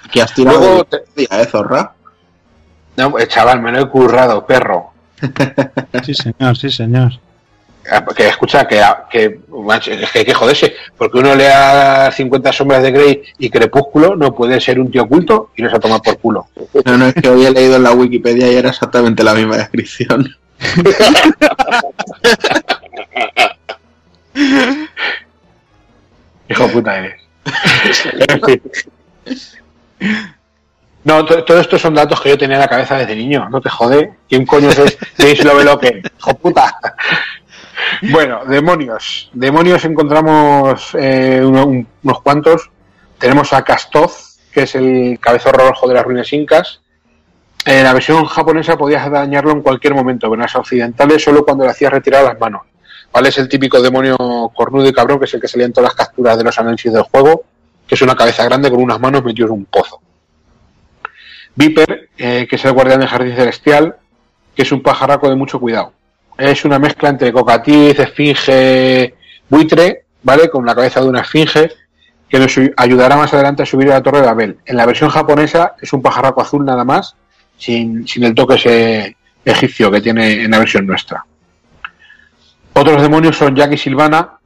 Aquí has tirado Luego de ¿eh, Zorra? No, pues, chaval, me lo he currado, perro. Sí, señor, sí, señor. Ah, Que escucha, que, que, macho, es que hay que joderse, porque uno lea 50 sombras de Grey y Crepúsculo, no puede ser un tío oculto y los a tomar por culo. No, no, es que he leído en la Wikipedia y era exactamente la misma descripción. Hijo de puta eres. No, to- todo esto son datos que yo tenía en la cabeza desde niño. No te jode. ¿Quién coño es James Lovelocken? Hijo puta. Bueno, demonios. Demonios encontramos eh, uno- un- unos cuantos. Tenemos a Castoz, que es el cabezorro rojo de las ruinas incas. En la versión japonesa podías dañarlo en cualquier momento, pero en las occidentales solo cuando le hacías retirar las manos. ¿Vale? Es el típico demonio cornudo y cabrón, que es el que salía en todas las capturas de los análisis del juego, que es una cabeza grande con unas manos metidos en un pozo. Viper, eh, que es el guardián del jardín celestial, que es un pajarraco de mucho cuidado. Es una mezcla entre cocatiz, esfinge, buitre, ¿vale? Con la cabeza de una esfinge, que nos ayudará más adelante a subir a la Torre de Babel. En la versión japonesa es un pajarraco azul nada más, sin, sin el toque ese egipcio que tiene en la versión nuestra. Otros demonios son Jack y Silvana,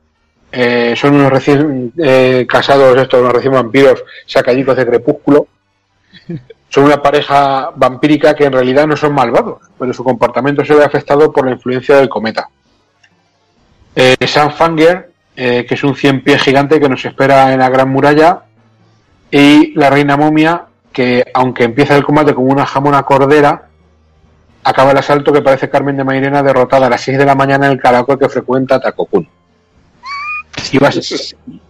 eh, son unos recién eh, casados, estos, unos recién vampiros sacadicos de crepúsculo. Son una pareja vampírica que en realidad no son malvados, pero su comportamiento se ve afectado por la influencia del cometa. Eh, Fanger, eh, que es un cien pies gigante que nos espera en la Gran Muralla, y la Reina Momia, que aunque empieza el combate como una jamona cordera, acaba el asalto que parece Carmen de Mairena derrotada a las 6 de la mañana en el caracol que frecuenta Takokun. Y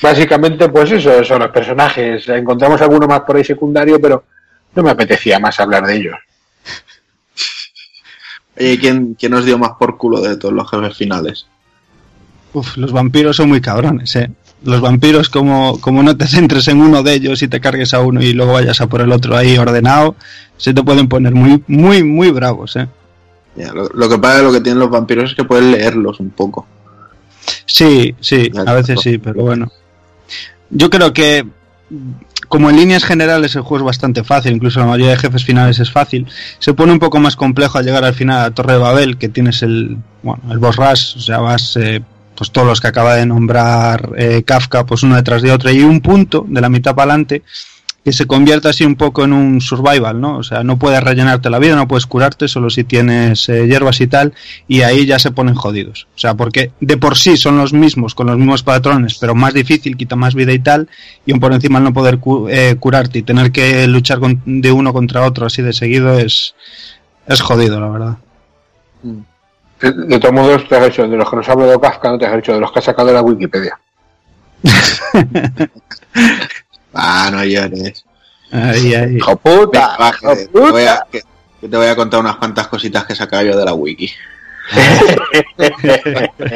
básicamente, pues eso, son los personajes. Encontramos alguno más por ahí secundario, pero no me apetecía más hablar de ellos. Oye, ¿quién, ¿quién nos dio más por culo de todos los jefes finales? Uf, los vampiros son muy cabrones, eh. Los vampiros, como, como no te centres en uno de ellos y te cargues a uno y luego vayas a por el otro ahí ordenado, se te pueden poner muy, muy, muy bravos, eh. Ya, lo, lo que pasa es lo que tienen los vampiros es que pueden leerlos un poco. Sí, sí, a veces sí, pero bueno. Yo creo que, como en líneas generales el juego es bastante fácil, incluso la mayoría de jefes finales es fácil, se pone un poco más complejo al llegar al final a la Torre de Babel, que tienes el, bueno, el boss rush, o sea, vas, eh, pues todos los que acaba de nombrar eh, Kafka, pues uno detrás de otro, y un punto de la mitad para adelante que se convierte así un poco en un survival, ¿no? O sea, no puedes rellenarte la vida, no puedes curarte, solo si tienes eh, hierbas y tal, y ahí ya se ponen jodidos. O sea, porque de por sí son los mismos, con los mismos patrones, pero más difícil, quita más vida y tal, y aún por encima el no poder cu- eh, curarte y tener que luchar con- de uno contra otro así de seguido es, es jodido, la verdad. De, de todos modos, te has hecho de los que nos ha hablado Kafka, no te has hecho de los que ha sacado de la Wikipedia. Ah, no llores. Ahí, ahí. ¡Hijo puta! Venga, va, que hijo te, te voy a, puta! que- que te voy a contar unas cuantas cositas que he sacado yo de la wiki.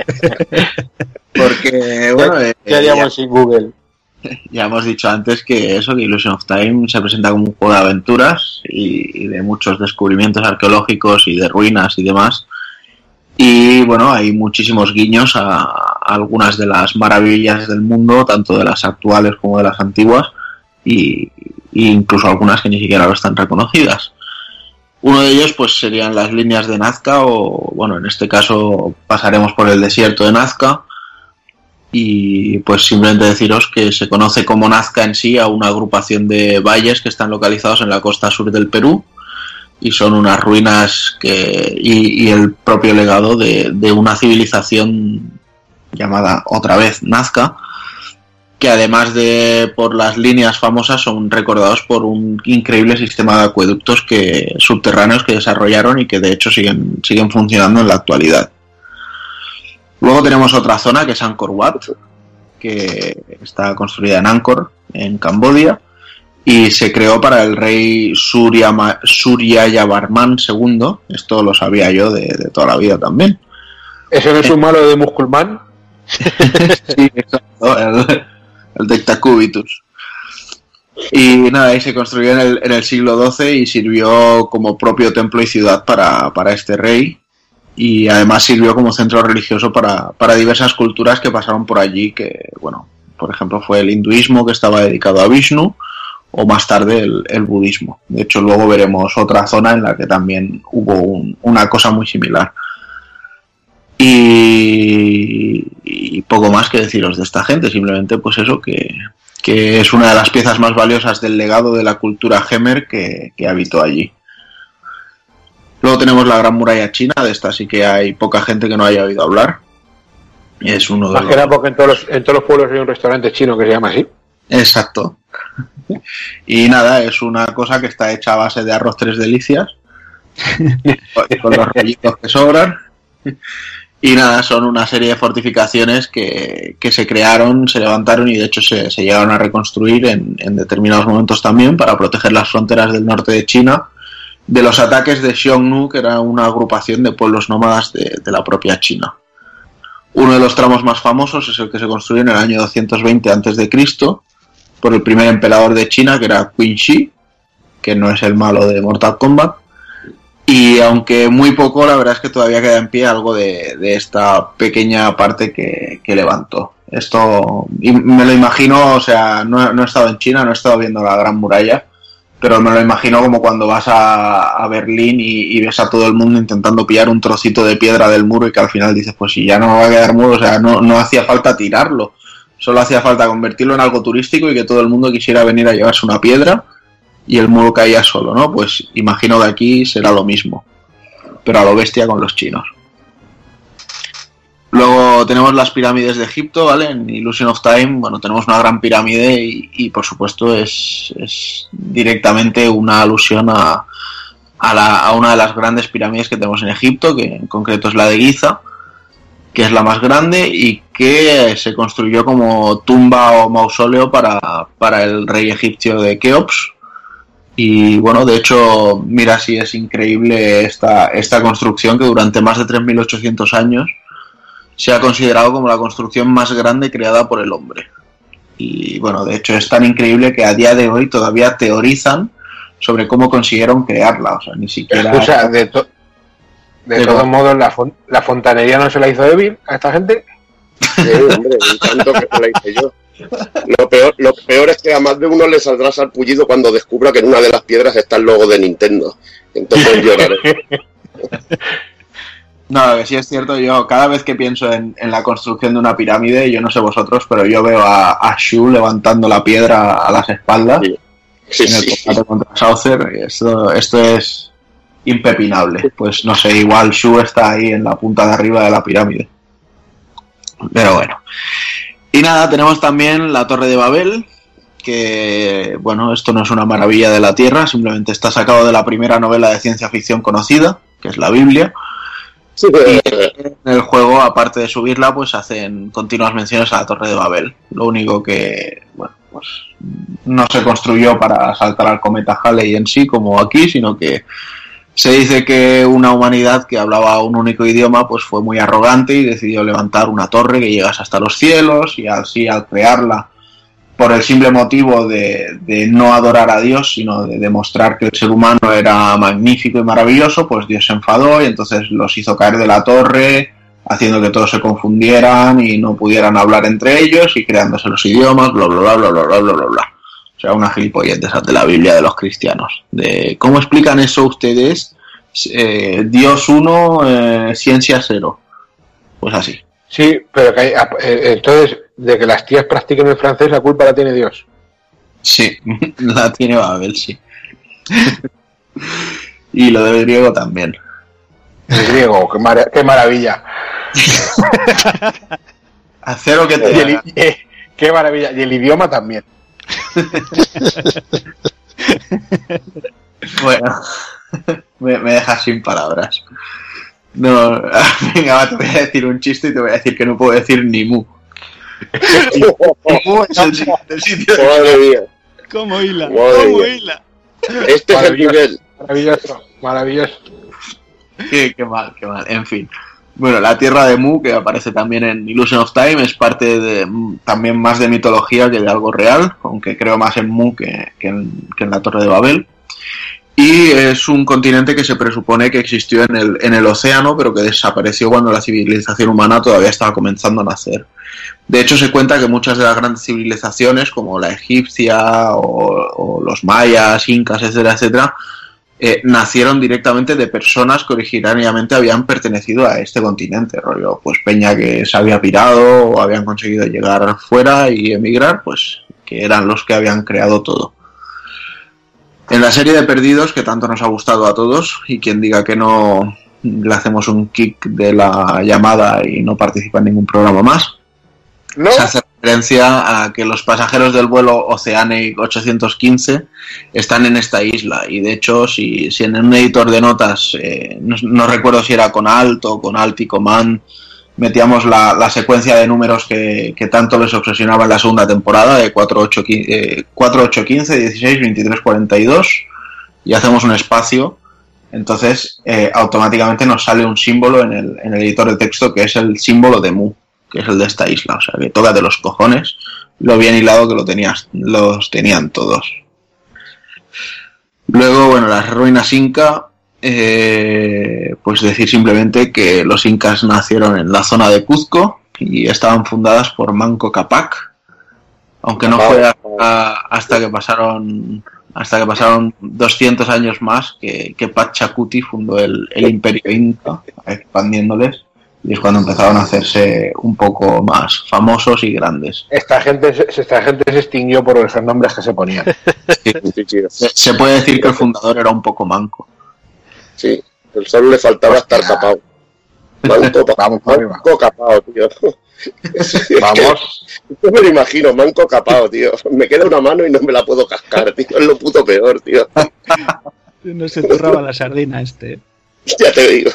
Porque, bueno, eh, ¿Qué haríamos sin Google? ya hemos dicho antes que eso, que Illusion of Time se presenta como un juego de aventuras y, y de muchos descubrimientos arqueológicos y de ruinas y demás. Y bueno, hay muchísimos guiños a, a algunas de las maravillas del mundo, tanto de las actuales como de las antiguas, y, incluso algunas que ni siquiera lo están reconocidas. Uno de ellos pues serían las líneas de Nazca o bueno, en este caso pasaremos por el desierto de Nazca y pues simplemente deciros que se conoce como Nazca en sí a una agrupación de valles que están localizados en la costa sur del Perú y son unas ruinas que y, el propio legado de una civilización llamada otra vez Nazca que además de por las líneas famosas son recordados por un increíble sistema de acueductos que subterráneos que desarrollaron y que de hecho siguen siguen funcionando en la actualidad. Luego tenemos otra zona que es Angkor Wat, que está construida en Angkor, en Cambodia, y se creó para el rey Surya, Surya Yavarman II. Esto lo sabía yo de, de toda la vida también. ¿Eso no es un malo de Musculman? Sí, exacto, el, el. Y nada, ahí se construyó en el, en el siglo XII y sirvió como propio templo y ciudad para, para este rey. Y además sirvió como centro religioso para, para diversas culturas que pasaron por allí, que, bueno, por ejemplo, fue el hinduismo que estaba dedicado a Vishnu, o más tarde el, el budismo. De hecho, luego veremos otra zona en la que también hubo un- una cosa muy similar. Y, y poco más que deciros de esta gente, simplemente pues eso, que, que es una de las piezas más valiosas del legado de la cultura Hemer que, que habitó allí. Luego tenemos la Gran Muralla China, de esta sí que hay poca gente que no haya oído hablar. Es uno de Más los... que nada porque en todos, los, en todos los pueblos hay un restaurante chino que se llama así. Exacto. Y nada, es una cosa que está hecha a base de arroz tres delicias, con los rollitos que sobran. Y nada, son una serie de fortificaciones que, que se crearon, se levantaron y de hecho se, se llegaron a reconstruir en, en determinados momentos también para proteger las fronteras del norte de China de los ataques de Xiongnu, que era una agrupación de pueblos nómadas de, de la propia China. Uno de los tramos más famosos es el que se construyó en el año 220 a.C. por el primer emperador de China, que era Qin Shi, que no es el malo de Mortal Kombat. Y aunque muy poco, la verdad es que todavía queda en pie algo de, esta pequeña parte que, que levantó. Esto y me lo imagino, o sea, no, he estado en China, no he estado viendo la Gran Muralla, pero me lo imagino como cuando vas a, Berlín y, ves a todo el mundo intentando pillar un trocito de piedra del muro y que al final dices, pues si ya no va a quedar muro, o sea, no, no hacía falta tirarlo, solo hacía falta convertirlo en algo turístico y que todo el mundo quisiera venir a llevarse una piedra y el muro caía solo, ¿no? Pues imagino que aquí será lo mismo, pero a lo bestia con los chinos. Luego tenemos las pirámides de Egipto, ¿vale? En Illusion of Time, bueno, tenemos una gran pirámide y, por supuesto es, directamente una alusión a, una de las grandes pirámides que tenemos en Egipto, que en concreto es la de Giza, que es la más grande y que se construyó como tumba o mausoleo para, para el rey egipcio de Keops. Y bueno, de hecho, mira si es increíble esta, esta construcción que durante más de 3.800 años se ha considerado como la construcción más grande creada por el hombre. Y bueno, de hecho es tan increíble que a día de hoy todavía teorizan sobre cómo consiguieron crearla. O sea, ni siquiera. O sea, de, to de, de todos modos, la, fon la, fontanería no se la hizo débil a esta gente. Sí, hombre, tanto que se la hice yo. Lo peor, lo peor es que a más de uno le saldrá sarpullido cuando descubra que en una de las piedras está el logo de Nintendo. Entonces lloraré. No, que sí es cierto, yo cada vez que pienso en, en, la construcción de una pirámide, yo no sé vosotros, pero yo veo a, a Shu levantando la piedra a las espaldas Sí, sí, en el sí. combate contra Saucer, y esto, esto es impepinable. Pues no sé, igual Shu está ahí en la punta de arriba de la pirámide. Pero bueno. Y nada, tenemos también la Torre de Babel, que, bueno, esto no es una maravilla de la Tierra, simplemente está sacado de la primera novela de ciencia ficción conocida, que es la Biblia. Sí, Y en el juego, aparte de subirla, pues hacen continuas menciones a la Torre de Babel. Lo único que, bueno, pues no se construyó para saltar al cometa Halley en sí, como aquí, sino que se dice que una humanidad que hablaba un único idioma, pues fue muy arrogante y decidió levantar una torre que llegase hasta los cielos y así al crearla por el simple motivo de, de, no adorar a Dios, sino de demostrar que el ser humano era magnífico y maravilloso, pues Dios se enfadó y entonces los hizo caer de la torre, haciendo que todos se confundieran y no pudieran hablar entre ellos y creándose los idiomas, bla, bla, bla, bla, bla, bla, bla, bla, sea, una gilipollez de de la Biblia de los cristianos. De, ¿Cómo explican eso ustedes? Eh, Dios uno, eh, ciencia cero. Pues así. Sí, pero que hay, eh, entonces, de que las tías practiquen el francés, la culpa la tiene Dios. Sí, la tiene Babel, sí. y lo del griego también. El griego, qué, mar qué maravilla. Hacer lo que te y el, eh, Qué maravilla. Y el idioma también. Bueno, me, me dejas sin palabras. No, venga, va, te voy a decir un chiste y te voy a decir que no puedo decir ni mu. mu es el, el sitio de... Madre mía. ¿Cómo hila? ¿Cómo hila? Este es el nivel. Maravilloso, maravilloso. Qué, qué mal, qué mal. En fin. Bueno, la tierra de Mu, que aparece también en Illusion of Time, es parte de, también más de mitología que de algo real, aunque creo más en Mu que, que, en, que en la Torre de Babel. Y es un continente que se presupone que existió en el, en el océano, pero que desapareció cuando la civilización humana todavía estaba comenzando a nacer. De hecho, se cuenta que muchas de las grandes civilizaciones, como la egipcia o, o los mayas, incas, etcétera, etcétera, eh, nacieron directamente de personas que originariamente habían pertenecido a este continente, rollo, pues peña que se había pirado o habían conseguido llegar fuera y emigrar, pues que eran los que habían creado todo. En la serie de Perdidos, que tanto nos ha gustado a todos, y quien diga que no le hacemos un kick de la llamada y no participa en ningún programa más, ¿No? se hace referencia a que los pasajeros del vuelo Oceanic 815 están en esta isla. Y de hecho si, en un editor de notas eh, no, recuerdo si era con Alt o con Alt y Command metíamos la, secuencia de números que, tanto les obsesionaba en la segunda temporada de 4, 8, eh, 4 8, 15, 16, 23, 42 y hacemos un espacio. Entonces eh, automáticamente nos sale un símbolo en el, en el editor de texto que es el símbolo de Mu que es el de esta isla. O sea, que toca de los cojones lo bien hilado que lo tenías, los tenían todos. Luego, bueno, las ruinas inca, eh, pues decir simplemente que los incas nacieron en la zona de Cuzco y estaban fundadas por Manco Capac, aunque no fue hasta, hasta que pasaron hasta que pasaron 200 años más que, que Pachacuti fundó el, el imperio inca, expandiéndoles, y es cuando empezaron a hacerse un poco más famosos y grandes. Esta gente, se- esta gente se extinguió por los nombres que se ponían. Se, se puede decir que el fundador era un poco manco. Sí, el solo le faltaba estar capado. Manco, Vamos manco capado, tío. Vamos. Yo me lo imagino, manco capado, tío. Me queda una mano y no me la puedo cascar, tío. Es lo puto peor, tío. No se turraba la sardina este. Ya te digo.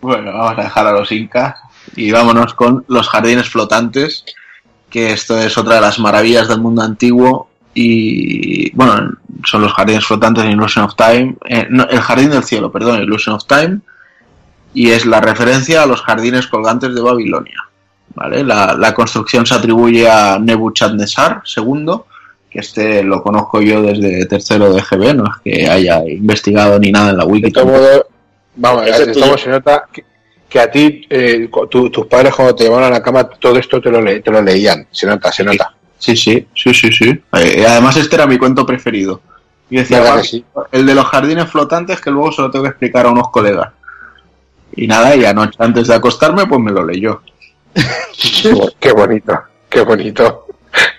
Bueno, vamos a dejar a los incas y vámonos con los jardines flotantes, que esto es otra de las maravillas del mundo antiguo y bueno, son los jardines flotantes en Illusion of Time, eh, no, el jardín del cielo, perdón, Illusion of Time, y es la referencia a los jardines colgantes de Babilonia. ¿vale? La, la construcción se atribuye a Nebuchadnezzar II, que este lo conozco yo desde tercero de GB, no es que haya investigado ni nada en la wiki. De todo tampoco. modo, vamos, Ese de es todo modo tuyo. se nota que, que a ti, eh, tu- tus padres cuando te llevaban a la cama, todo esto te lo, le- te lo leían. Se nota, se nota. Sí, sí, sí, sí, sí. Eh, además este era mi cuento preferido. Y decía, ¿Verdad "Papi, que sí? el de los jardines flotantes que luego se lo tengo que explicar a unos colegas. Y nada, y anoche antes de acostarme pues me lo leyó. Qué bonito, qué bonito.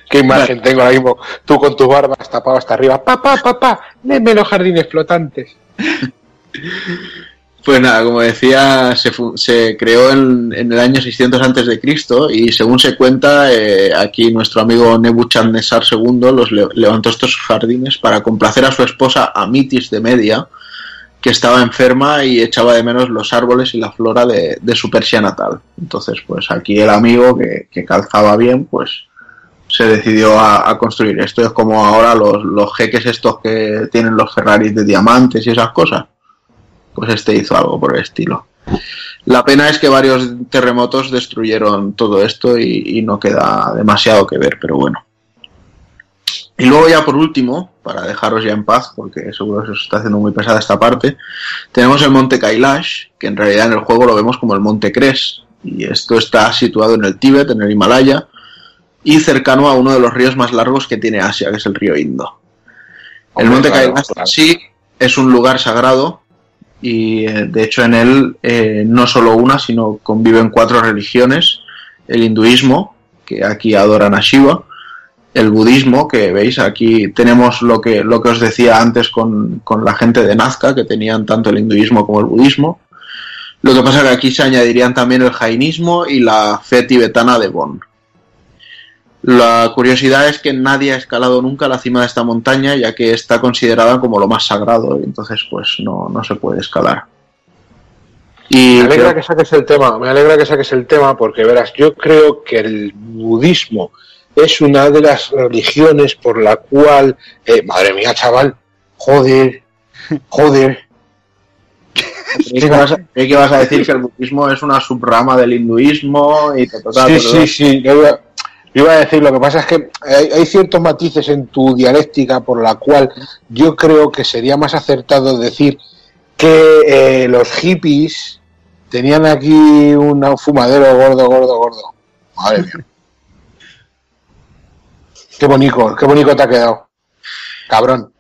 Qué imagen tengo ahora mismo. Tú con tu barba tapado hasta arriba. Papá, papá, léeme los jardines flotantes. Pues nada, como decía, se, se creó en, el año 600 antes de Cristo y según se cuenta, eh, aquí nuestro amigo Nebuchadnezzar II los le- levantó estos jardines para complacer a su esposa Amitis de Media, que estaba enferma y echaba de menos los árboles y la flora de, su Persia natal. Entonces, pues aquí el amigo que, calzaba bien, pues se decidió a, a construir. Esto es como ahora los, los jeques estos que tienen los Ferraris de diamantes y esas cosas pues este hizo algo por el estilo. La pena es que varios terremotos destruyeron todo esto y, y no queda demasiado que ver, pero bueno. Y luego ya por último, para dejaros ya en paz, porque seguro que se os está haciendo muy pesada esta parte, tenemos el monte Kailash, que en realidad en el juego lo vemos como el monte Kres, y esto está situado en el Tíbet, en el Himalaya, y cercano a uno de los ríos más largos que tiene Asia, que es el río Indo. El monte Kailash sí es un lugar sagrado y eh, de hecho en él eh, no solo una, sino conviven cuatro religiones, el hinduismo, que aquí adoran a Shiva, el budismo, que veis aquí tenemos lo que, lo que os decía antes con, con la gente de Nazca, que tenían tanto el hinduismo como el budismo. Lo que pasa es que aquí se añadirían también el jainismo y la fe tibetana de Bon. La curiosidad es que nadie ha escalado nunca la cima de esta montaña, ya que está considerada como lo más sagrado, y entonces pues no, no se puede escalar. Y Me alegra creo- que saques el tema, me alegra que saques el tema porque verás, yo creo que el budismo es una de las religiones por la cual, eh, madre mía, chaval, joder, joder, que vas a, que vas a decir que el budismo es una subrama del hinduismo y ta, ta, ta, Sí, sí, sí. Yo yo iba a decir, lo que pasa es que hay, hay ciertos matices en tu dialéctica por la cual yo creo que sería más acertado decir que eh, los hippies tenían aquí un fumadero gordo, gordo, gordo. Madre mía. Qué bonito, qué bonito te ha quedado. Cabrón.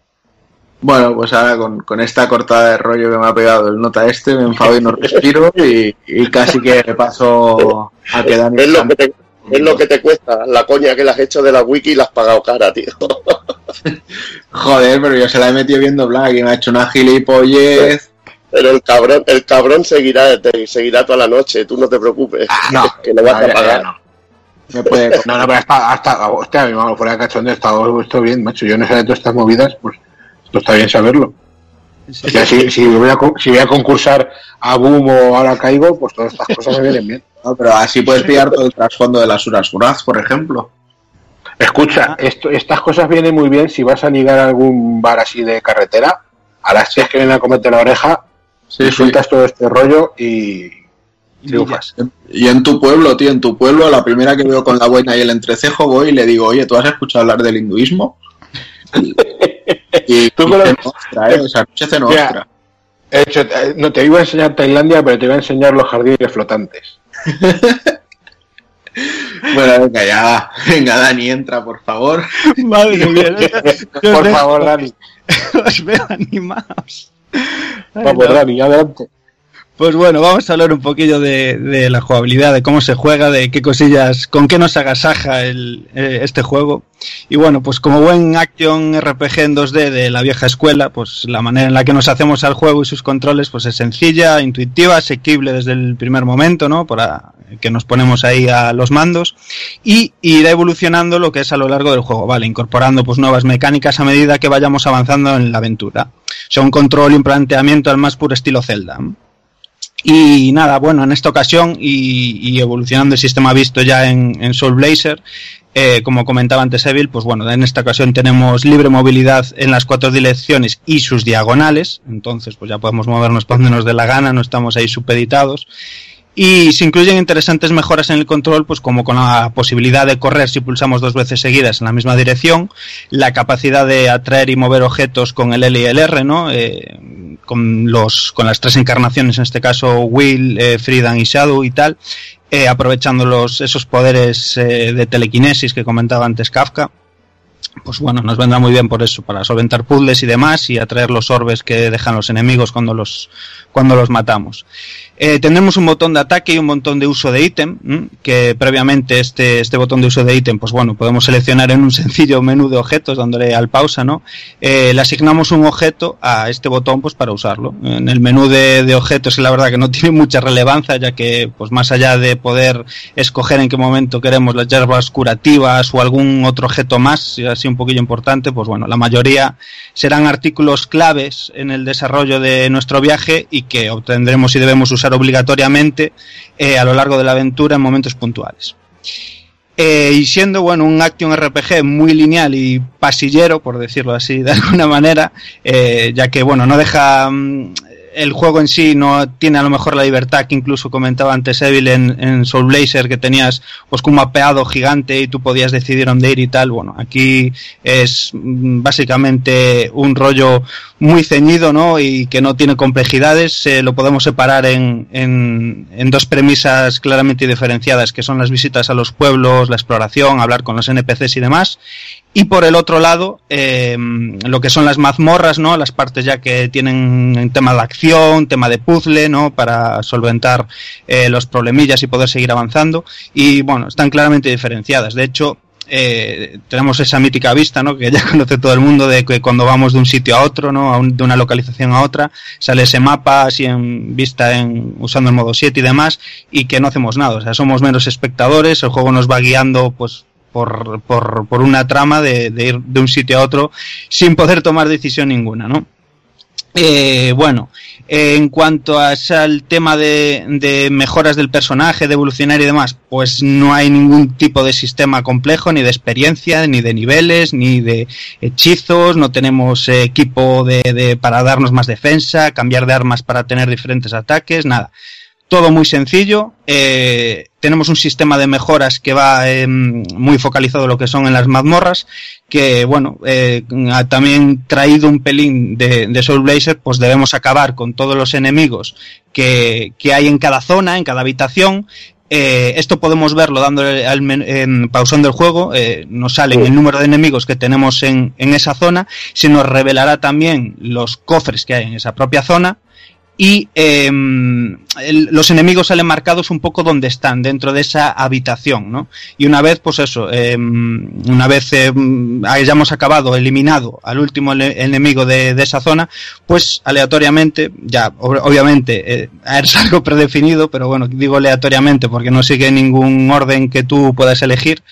Bueno, pues ahora con, con esta cortada de rollo que me ha pegado el nota este, me enfado y no respiro y, y casi que paso a quedar Es lo, que te, es lo que te cuesta la coña que le has hecho de la wiki y la has pagado cara, tío. Joder, pero yo se la he metido viendo Black y me ha hecho una gilipollez. Pero el cabrón, el cabrón seguirá, te seguirá toda la noche, tú no te preocupes. No, que le vas no, a pagar. no. Me puede No, no, pero hasta, hasta hostia, mi mamá, fuera de cachondeo, está esto bien, macho. Yo no sé de todas estas movidas, pues esto está bien saberlo. Ya, si, si, voy a, con- si voy a concursar a Boom o ahora caigo, pues todas estas cosas me vienen bien. No, pero así puedes pillar todo el trasfondo de las Urasuraz, por ejemplo. Escucha, esto, estas cosas vienen muy bien si vas a ligar a algún bar así de carretera, a las tías que vienen a comerte la oreja, sí. sueltas todo este rollo y triunfas. Y en tu pueblo, tío, en tu pueblo, la primera que veo con la buena y el entrecejo, voy y le digo, oye, ¿tú has escuchado hablar del hinduismo? Y, Tú y ¿eh? He hecho- eh, no te iba a enseñar Tailandia, pero te iba a enseñar los jardines flotantes. Bueno, venga, ya va. Venga, Dani, entra, por favor. Madre mía. Por favor, Dani. Os veo animados. Vamos. Dani, adelante. Pues bueno, vamos a hablar un poquillo de, la jugabilidad, de cómo se juega, de qué cosillas, con qué nos agasaja el, eh, este juego. Y bueno, pues como buen action RPG en 2D de la vieja escuela, pues la manera en la que nos hacemos al juego y sus controles, pues es sencilla, intuitiva, asequible desde el primer momento, ¿no? Para que nos ponemos ahí a los mandos y irá evolucionando lo que es a lo largo del juego, ¿vale? Incorporando pues nuevas mecánicas a medida que vayamos avanzando en la aventura. O sea, un control y un planteamiento al más puro estilo Zelda. Y nada, bueno, en esta ocasión y, y evolucionando el sistema visto ya en, Soul Blazer, eh, como comentaba antes Evil, pues bueno, en esta ocasión tenemos libre movilidad en las cuatro direcciones y sus diagonales, entonces pues ya podemos movernos por donde nos dé la gana, no estamos ahí supeditados. Y se incluyen interesantes mejoras en el control, pues como con la posibilidad de correr si pulsamos dos veces seguidas en la misma dirección, la capacidad de atraer y mover objetos con el L y el R, ¿no? Eh, con los con las tres encarnaciones, en este caso Will, eh, Friedan y Shadow y tal, eh, aprovechando los esos poderes eh, de telequinesis que comentaba antes Kafka. Pues bueno, nos vendrá muy bien por eso, para solventar puzzles y demás y atraer los orbes que dejan los enemigos cuando los cuando los matamos. Eh, tendremos un botón de ataque y un botón de uso de ítem, que previamente este, este botón de uso de ítem, pues bueno, podemos seleccionar en un sencillo menú de objetos dándole al pausa, ¿no? Eh, le asignamos un objeto a este botón pues para usarlo. En el menú de, objetos, la verdad que no tiene mucha relevancia, ya que pues más allá de poder escoger en qué momento queremos las hierbas curativas o algún otro objeto más, así un poquillo importante, pues bueno, la mayoría serán artículos claves en el desarrollo de nuestro viaje y que obtendremos y debemos usar obligatoriamente eh, a lo largo de la aventura en momentos puntuales. Eh, y siendo bueno un action RPG muy lineal y pasillero, por decirlo así de alguna manera, eh, ya que bueno no deja mm, el juego en sí no tiene a lo mejor la libertad que incluso comentaba antes Evil en, Soul Blazer que tenías pues un mapeado gigante y tú podías decidir dónde ir y tal. Bueno, aquí es mm, básicamente un rollo muy ceñido, ¿no? Y que no tiene complejidades. Eh, lo podemos separar en, en, en dos premisas claramente diferenciadas, que son las visitas a los pueblos, la exploración, hablar con los NPCs y demás. Y por el otro lado, eh, lo que son las mazmorras, ¿no? Las partes ya que tienen en tema de acción, tema de puzzle, ¿no? Para solventar eh, los problemillas y poder seguir avanzando. Y bueno, están claramente diferenciadas. De hecho, eh, tenemos esa mítica vista, ¿no? Que ya conoce todo el mundo de que cuando vamos de un sitio a otro, ¿no? A un- de una localización a otra, sale ese mapa así en vista en, usando el modo 7 y demás, y que no hacemos nada. O sea, somos meros espectadores, el juego nos va guiando, pues, por, por, por una trama de, de ir de un sitio a otro sin poder tomar decisión ninguna, ¿no? Eh, bueno, en cuanto a al tema de, de mejoras del personaje, de evolucionar y demás, pues no hay ningún tipo de sistema complejo, ni de experiencia, ni de niveles, ni de hechizos, no tenemos equipo de, de- para darnos más defensa, cambiar de armas para tener diferentes ataques, nada. Todo muy sencillo. eh, tenemos un sistema de mejoras que va em, muy focalizado lo que son en las mazmorras. Que bueno, eh, ha también traído un pelín de, de Soul Blazer, pues debemos acabar con todos los enemigos que, que hay en cada zona, en cada habitación. Eh, esto podemos verlo dándole al en, pausando el juego, eh, nos salen el número de enemigos que tenemos en, en esa zona, se nos revelará también los cofres que hay en esa propia zona y eh, el- los enemigos salen marcados un poco donde están, dentro de esa habitación, ¿no? Y una vez, pues eso, eh, una vez eh, hayamos acabado, eliminado al último enemigo de, de esa zona, pues aleatoriamente, ya ob- obviamente eh, es algo predefinido, pero bueno, digo aleatoriamente porque no sigue ningún orden que tú puedas elegir,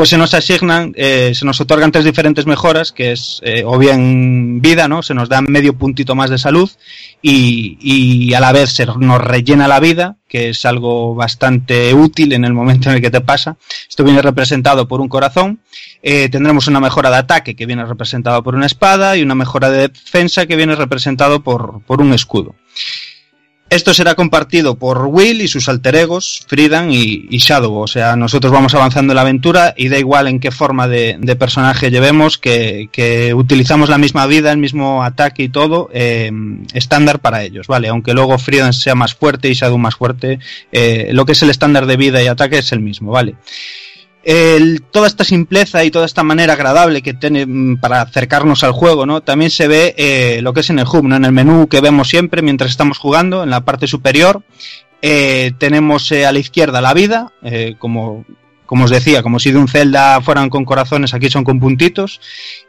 pues se nos asignan, eh, se nos otorgan tres diferentes mejoras, que es eh, o bien vida, ¿no? Se nos da medio puntito más de salud y, y a la vez se nos rellena la vida, que es algo bastante útil en el momento en el que te pasa. Esto viene representado por un corazón. Eh, tendremos una mejora de ataque que viene representado por una espada y una mejora de defensa que viene representado por, por un escudo. Esto será compartido por Will y sus alter egos, y, Shadow. O sea, nosotros vamos avanzando en la aventura y da igual en qué forma de, personaje llevemos, que, utilizamos la misma vida, el mismo ataque y todo, eh, estándar para ellos, ¿vale? Aunque luego Friedan sea más fuerte y Shadow más fuerte, eh, lo que es el estándar de vida y ataque es el mismo, ¿vale? Toda esta simpleza y toda esta manera agradable que tiene mm, para acercarnos al juego, ¿no? También se ve eh, lo que es en el hub, ¿no? En el menú que vemos siempre mientras estamos jugando, en la parte superior, eh, tenemos eh, a la izquierda la vida, como, os decía, como si de un Zelda fueran con corazones, aquí son con puntitos,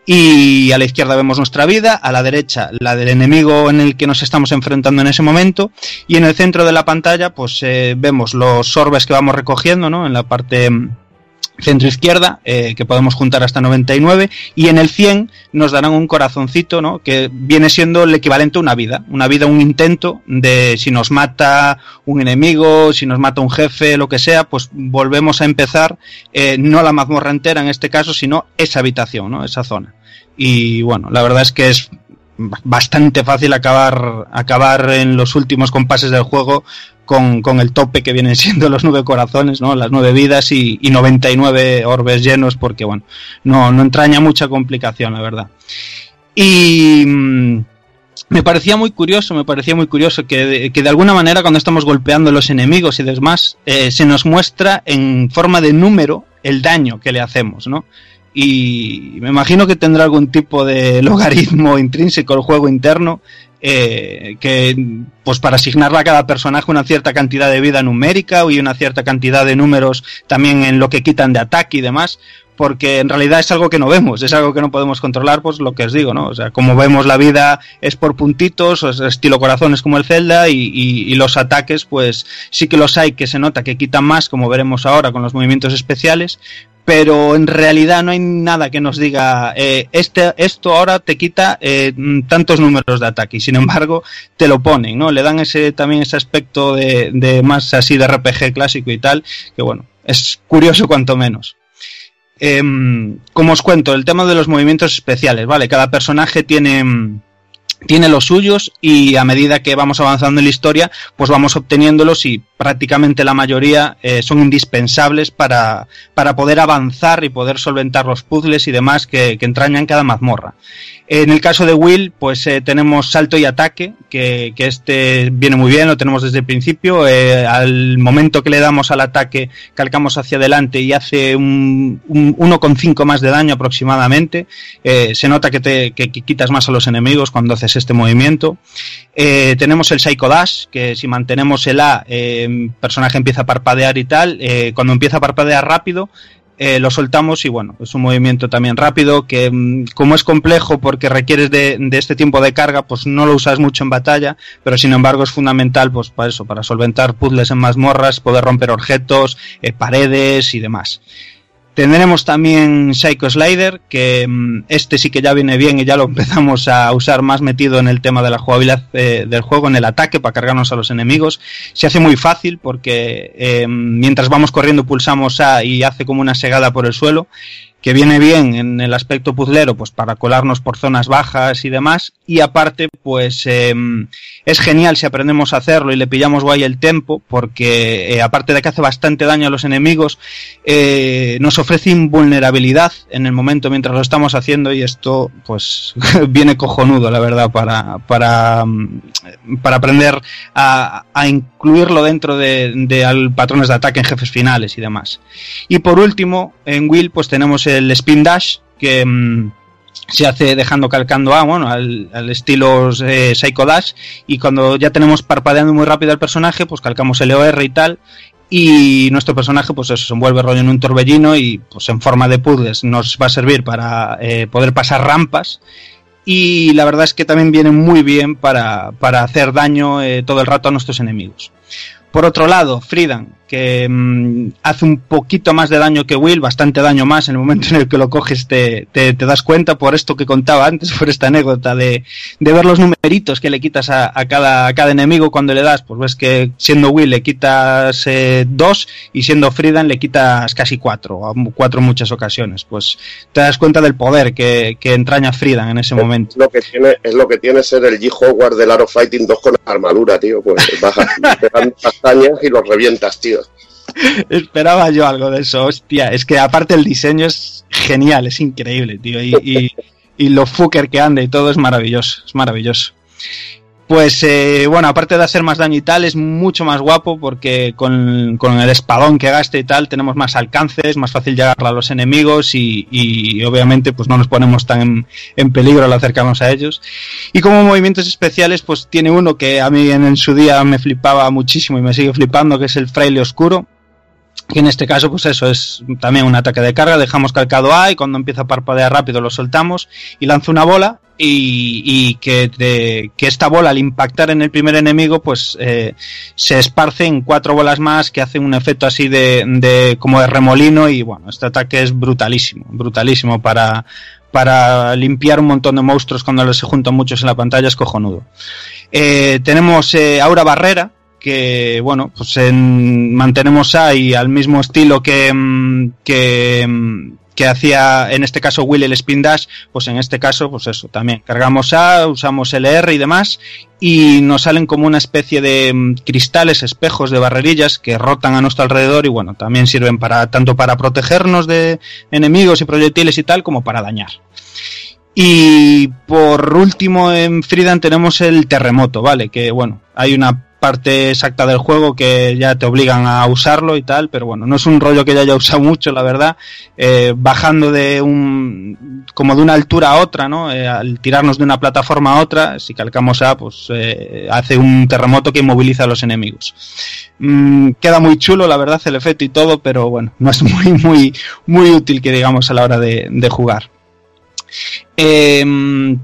y a la izquierda vemos nuestra vida, a la derecha la del enemigo en el que nos estamos enfrentando en ese momento, y en el centro de la pantalla pues vemos los orbes que vamos recogiendo, ¿no? En la parte mm, centro izquierda, eh, que podemos juntar hasta 99, y en el 100 nos darán un corazoncito, ¿no? Que viene siendo el equivalente a una vida, una vida, un intento de si nos mata un enemigo, si nos mata un jefe, lo que sea, pues volvemos a empezar, eh, no la mazmorra entera en este caso, sino esa habitación, ¿no? Esa zona. Y bueno, la verdad es que es bastante fácil acabar, acabar en los últimos compases del juego con, con el tope que vienen siendo los nueve corazones, ¿no? Las nueve vidas y, y 99 orbes llenos, porque bueno, no, no entraña mucha complicación, la verdad. Y mm, me parecía muy curioso, me parecía muy curioso que de, que de alguna manera cuando estamos golpeando a los enemigos y demás, eh, se nos muestra en forma de número el daño que le hacemos, ¿no? Y me imagino que tendrá algún tipo de logaritmo intrínseco el juego interno eh, que pues para asignarle a cada personaje una cierta cantidad de vida numérica y una cierta cantidad de números también en lo que quitan de ataque y demás porque en realidad es algo que no vemos, es algo que no podemos controlar, pues lo que os digo, ¿no? O sea, como vemos la vida es por puntitos, es estilo corazones como el Zelda, y, los ataques, pues sí que los hay que se nota que quitan más, como veremos ahora con los movimientos especiales, pero en realidad no hay nada que nos diga eh, este esto ahora te quita eh, tantos números de ataque y sin embargo te lo ponen no le dan ese también ese aspecto de, de más así de RPG clásico y tal que bueno es curioso cuanto menos Em, como os cuento el tema de los movimientos especiales vale cada personaje tiene mm, tiene los suyos y a medida que vamos avanzando en la historia, pues vamos obteniéndolos y prácticamente la mayoría eh, son indispensables para, para poder avanzar y poder solventar los puzzles y demás que, que entrañan cada mazmorra. En el caso de Will, pues eh, tenemos salto y ataque, que, que este viene muy bien, lo tenemos desde el principio. Eh, al momento que le damos al ataque, calcamos hacia adelante y hace un, un 1,5 más de daño aproximadamente. Eh, se nota que, te, que, quitas más a los enemigos cuando haces este movimiento. Tenemos el Psycho Dash, que si mantenemos el A, el personaje empieza a parpadear y tal. Cuando empieza a parpadear rápido, eh, lo soltamos y bueno, es un movimiento también rápido que mm, como es complejo porque requieres de, de este tiempo de carga, pues no lo usas mucho en batalla, pero sin embargo es fundamental pues para eso, para solventar puzzles en mazmorras, poder romper objetos, eh, paredes y demás. Tendremos también Psycho Slider, que mm, este sí que ya viene bien y ya lo empezamos a usar más metido en el tema de la jugabilidad eh, del juego, en el ataque para cargarnos a los enemigos. Se hace muy fácil porque eh, mientras vamos corriendo pulsamos A y hace como una segada por el suelo, que viene bien en el aspecto puzzlero, pues para colarnos por zonas bajas y demás. Y aparte, pues eh, es genial si aprendemos a hacerlo y le pillamos guay el tempo, porque eh, aparte de que hace bastante daño a los enemigos, eh, nos ofrece invulnerabilidad en el momento mientras lo estamos haciendo y esto pues viene cojonudo, la verdad, para, para, mm, para aprender a, a incluirlo dentro de, de al- patrones de ataque en jefes finales y demás. Y por último, en Will pues tenemos el Spin Dash, que... mm, se hace dejando calcando A, bueno, al, estilo eh, Psycho Dash, y cuando ya tenemos parpadeando muy rápido al personaje, pues calcamos el EOR y tal, y nuestro personaje pues eso, se envuelve rollo en un torbellino y pues en forma de puzzles nos va a servir para eh, poder pasar rampas y la verdad es que también viene muy bien para, para hacer daño eh, todo el rato a nuestros enemigos. Por otro lado, Friedan, que mm, hace un poquito más de daño que Will, bastante daño más en el momento en el que lo coges te, te, te das cuenta por esto que contaba antes, por esta anécdota de, de ver los numeritos que le quitas a, a cada, a cada enemigo cuando le das, pues ves que siendo Will le quitas eh, dos y siendo Friedan le quitas casi cuatro, a cuatro en muchas ocasiones. Pues te das cuenta del poder que, que entraña Friedan en ese momento. Es lo que tiene, es lo que tiene ser el G. Howard del Art of Fighting 2 con armadura, tío. Pues vas pegando castañas y los revientas, tío. Esperaba yo algo de eso, hostia. Es que aparte el diseño es genial, es increíble, tío. Y, y, y lo fucker que anda y todo es maravilloso, es maravilloso. Pues eh, bueno, aparte de hacer más daño y tal, es mucho más guapo porque con, con el espadón que gaste y tal tenemos más alcances, más fácil llegar a los enemigos y, obviamente pues no nos ponemos tan en, en peligro al acercarnos a ellos. Y como movimientos especiales pues tiene uno que a mí en, en su día me flipaba muchísimo y me sigue flipando que es el fraile oscuro que en este caso, pues eso es también un ataque de carga. Dejamos calcado A y cuando empieza a parpadear rápido lo soltamos y lanza una bola. Y, y que, que esta bola al impactar en el primer enemigo, pues eh, se esparce en cuatro bolas más que hacen un efecto así de, de como de remolino. Y bueno, este ataque es brutalísimo, brutalísimo para, para limpiar un montón de monstruos cuando se juntan muchos en la pantalla, es cojonudo. Eh, tenemos eh, Aura Barrera, que bueno, pues en- mantenemos ahí al mismo estilo que, mm, que, mm, que hacía en este caso Will el Spin Dash, pues en este caso, pues eso, también cargamos A, usamos LR y demás, y nos salen como una especie de mm, cristales, espejos de barrerillas que rotan a nuestro alrededor y bueno, también sirven para tanto para protegernos de enemigos y proyectiles y tal, como para dañar. Y por último en Freedom tenemos el terremoto, ¿vale? Que bueno, hay una parte exacta del juego que ya te obligan a usarlo y tal, pero bueno, no es un rollo que ya haya usado mucho, la verdad. Eh, bajando de un, como de una altura a otra, ¿no? Eh, al tirarnos de una plataforma a otra, si calcamos A, pues eh, hace un terremoto que inmoviliza a los enemigos. Mm, queda muy chulo, la verdad, el efecto y todo, pero bueno, no es muy, muy, muy útil que digamos a la hora de jugar. Eh,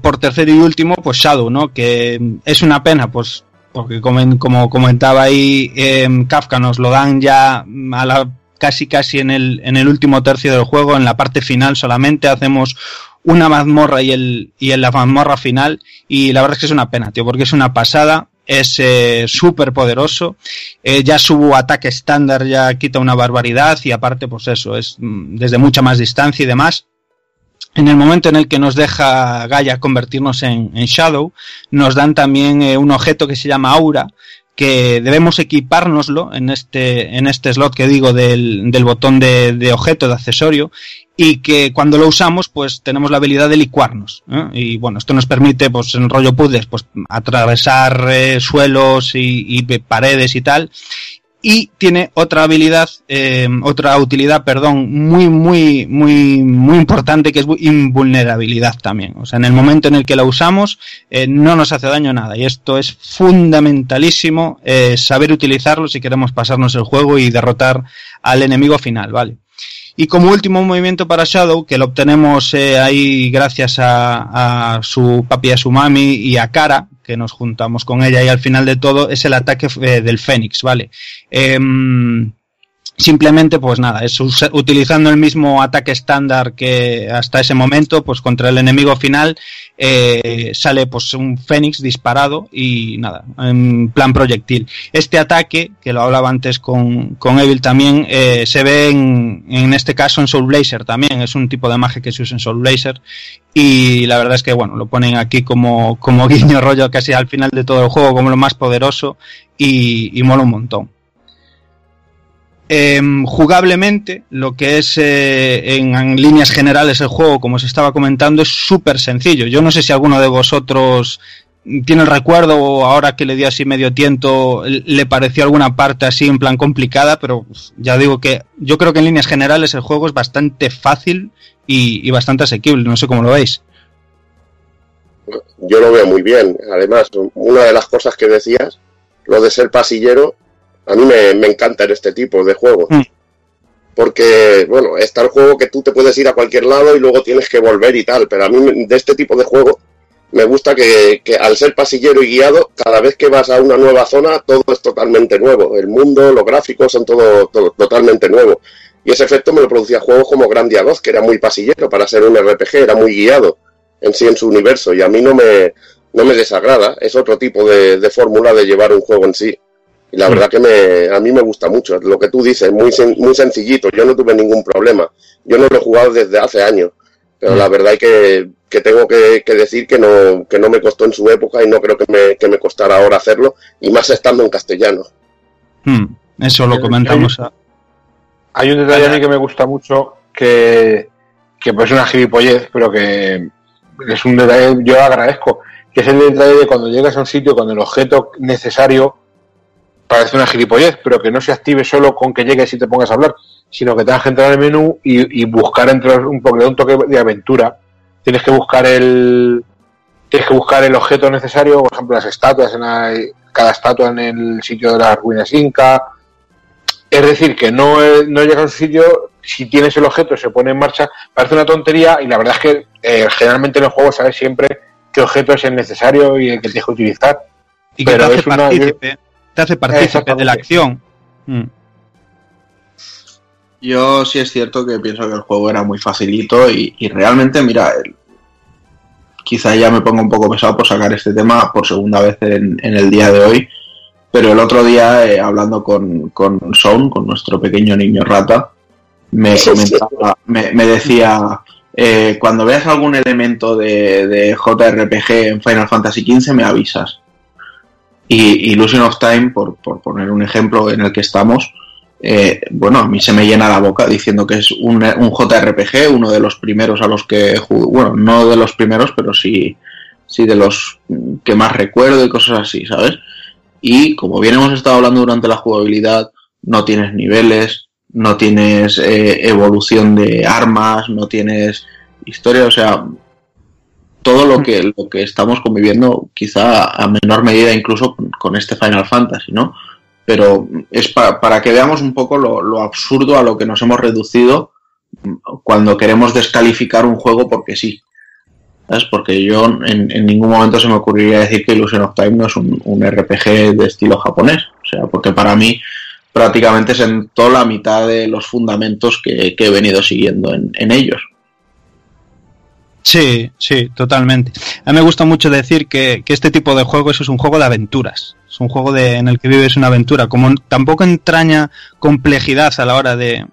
por tercero y último, pues Shadow, ¿no? Que es una pena, pues, porque como, comentaba ahí, eh, Kafka nos lo dan ya a la, casi casi en el, en el último tercio del juego, en la parte final solamente hacemos una mazmorra y, el, y en la mazmorra final, y la verdad es que es una pena, tío, porque es una pasada, es eh, súper poderoso, eh, ya su ataque estándar ya quita una barbaridad y aparte pues eso, es mm, desde mucha más distancia y demás. En el momento en el que nos deja Gaia convertirnos en, Shadow, nos dan también eh, un objeto que se llama Aura, que debemos equipárnoslo en este, en este slot que digo del, del botón de, objeto, de accesorio, y que cuando lo usamos, pues tenemos la habilidad de licuarnos. ¿eh? Y bueno, esto nos permite, pues en rollo puzzles, pues atravesar eh, suelos y paredes y tal. Y tiene otra habilidad, eh, otra utilidad, perdón, muy, muy, muy, muy importante, que es invulnerabilidad también. O sea, en el momento en el que la usamos, eh, no nos hace daño nada. Y esto es fundamentalísimo, eh, saber utilizarlo si queremos pasarnos el juego y derrotar al enemigo final, ¿vale? Y como último movimiento para Shadow, que lo obtenemos eh, ahí gracias a, su papi, a su mami y a Kara, que nos juntamos con ella y al final de todo es el ataque eh, del Fénix, ¿vale? Eh, simplemente, pues nada, es utilizando el mismo ataque estándar que hasta ese momento, pues contra el enemigo final eh, sale pues un Fénix disparado y nada, en plan proyectil. Este ataque, que lo hablaba antes con, con Evil también, eh, se ve en, en este caso en Soul Blazer también, es un tipo de magia que se usa en Soul Blazer y la verdad es que bueno, lo ponen aquí como, como guiño rollo casi al final de todo el juego, como lo más poderoso y, y mola un montón. Eh, jugablemente, lo que es eh, en, en, líneas generales el juego, como se estaba comentando, es súper sencillo. Yo no sé si alguno de vosotros tiene el recuerdo o ahora que le dio así medio tiento le pareció alguna parte así en plan complicada, pero ya digo que yo creo que en líneas generales el juego es bastante fácil y, y bastante asequible. No sé cómo lo veis. Yo lo veo muy bien. Además, una de las cosas que decías, lo de ser pasillero, a mí me, me encanta en este tipo de juegos. Mm. Porque, bueno, está el juego que tú te puedes ir a cualquier lado y luego tienes que volver y tal, pero a mí de este tipo de juego me gusta que, que, al ser pasillero y guiado, cada vez que vas a una nueva zona, todo es totalmente nuevo. El mundo, los gráficos son todo, todo totalmente nuevo. Y ese efecto me lo producía juegos como Grandia 2, que era muy pasillero para ser un RPG, era muy guiado en sí en su universo. Y a mí no me, no me desagrada. Es otro tipo de, de fórmula de llevar un juego en sí. Y la verdad que me, a mí me gusta mucho. Lo que tú dices, muy, muy sencillito. Yo no tuve ningún problema. Yo no lo he jugado desde hace años. Pero la verdad es que, que tengo que, que, decir que no, que no me costó en su época y no creo que me, que me costara ahora hacerlo. Y más estando en castellano. Hmm, eso lo comentamos. Hay, hay un detalle a mí que me gusta mucho que, que pues es una gilipollez, pero que es un detalle yo agradezco. que es el detalle de cuando llegas a un sitio con el objeto necesario, parece una gilipollez, pero que no se active solo con que llegues y te pongas a hablar, sino que tengas que entrar en el menú y, y buscar entre un, un toque de aventura. Tienes que buscar el tienes que buscar el objeto necesario, por ejemplo las estatuas, en la- cada estatua en el sitio de las ruinas inca. Es decir, que no, es- no llegas a un sitio, si tienes el objeto se pone en marcha, parece una tontería y la verdad es que eh, generalmente en el juego sabes siempre qué objeto es el necesario y el que tienes que utilizar. Y que Pero te hace es una- te hace partícipe de la acción. Mm. Yo sí es cierto que pienso que el juego era muy facilito y, y realmente, mira, el- quizá ya me pongo un poco pesado por sacar este tema por segunda vez en, en el día de hoy, pero el otro día eh, hablando con, con Son, con nuestro pequeño niño rata, me comentaba, me, me decía, eh, cuando veas algún elemento de, de JRPG en Final Fantasy XV me avisas. Y Illusion of Time, por, por poner un ejemplo en el que estamos, eh, bueno, a mí se me llena la boca diciendo que es un, JRPG, uno de los primeros a los que jugué, bueno, no de los primeros, pero sí, sí de los que más recuerdo y cosas así, ¿sabes? Y como bien hemos estado hablando durante la jugabilidad, no tienes niveles, no tienes eh, evolución de armas, no tienes historia, o sea, todo lo que, lo que estamos conviviendo, quizá a menor medida incluso con, este Final Fantasy, ¿no? Pero es pa- para que veamos un poco lo, lo absurdo a lo que nos hemos reducido mm, cuando queremos descalificar un juego porque sí. ¿Sabes? Porque yo en, en ningún momento se me ocurriría decir que Illusion of Time no es un, un RPG de estilo japonés. O sea, porque para mí prácticamente sentó la mitad de los fundamentos que, que he venido siguiendo en, en ellos. Sí, sí, totalmente. A mí me gusta mucho decir que, que este tipo de juegos es un juego de aventuras. Es un juego de, en el que vives una aventura. Como tampoco entraña complejidad a la hora de, de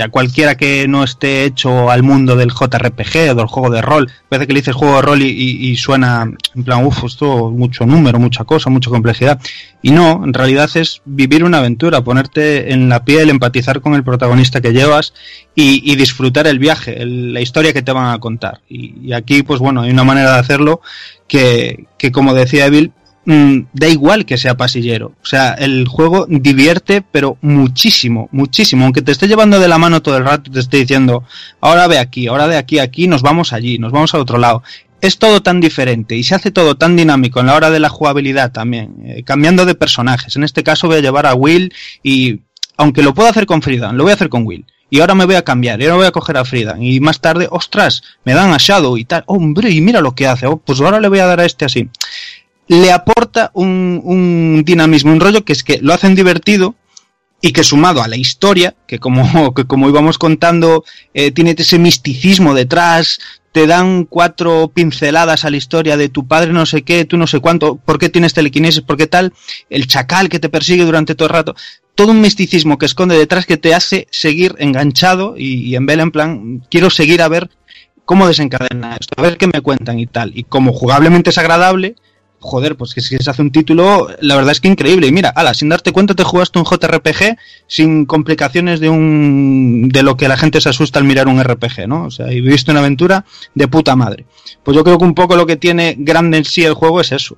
a cualquiera que no esté hecho al mundo del JRPG o del juego de rol. Parece que le dices juego de rol y, suena en plan, uff, esto mucho número, mucha cosa, mucha complejidad. Y no, en realidad es vivir una aventura, ponerte en la piel, empatizar con el protagonista que llevas y, disfrutar el viaje, la historia que te van a contar. Y, y aquí, pues bueno, hay una manera de hacerlo que, que como decía Evil, mm, da igual que sea pasillero. O sea, el juego divierte, pero muchísimo, muchísimo. Aunque te esté llevando de la mano todo el rato, te esté diciendo, ahora ve aquí, ahora de aquí a aquí, nos vamos allí, nos vamos al otro lado. Es todo tan diferente y se hace todo tan dinámico en la hora de la jugabilidad también, eh, cambiando de personajes. En este caso voy a llevar a Will y, aunque lo puedo hacer con Friedan, lo voy a hacer con Will. Y ahora me voy a cambiar, y ahora voy a coger a Friedan. Y más tarde, ostras, me dan a Shadow y tal. Hombre, y mira lo que hace. Oh, pues ahora le voy a dar a este así le aporta un, un dinamismo, un rollo que es que lo hacen divertido y que sumado a la historia, que como, que como íbamos contando, eh, tiene ese misticismo detrás, te dan cuatro pinceladas a la historia de tu padre no sé qué, tú no sé cuánto, por qué tienes telequinesis, por qué tal, el chacal que te persigue durante todo el rato, todo un misticismo que esconde detrás que te hace seguir enganchado y, y en vela en plan, quiero seguir a ver cómo desencadena esto, a ver qué me cuentan y tal. Y como jugablemente es agradable, joder, pues que si se hace un título, la verdad es que increíble. Y mira, ala, sin darte cuenta te jugaste un JRPG sin complicaciones de un de lo que la gente se asusta al mirar un RPG, ¿no? O sea, y viviste una aventura de puta madre. Pues yo creo que un poco lo que tiene grande en sí el juego es eso.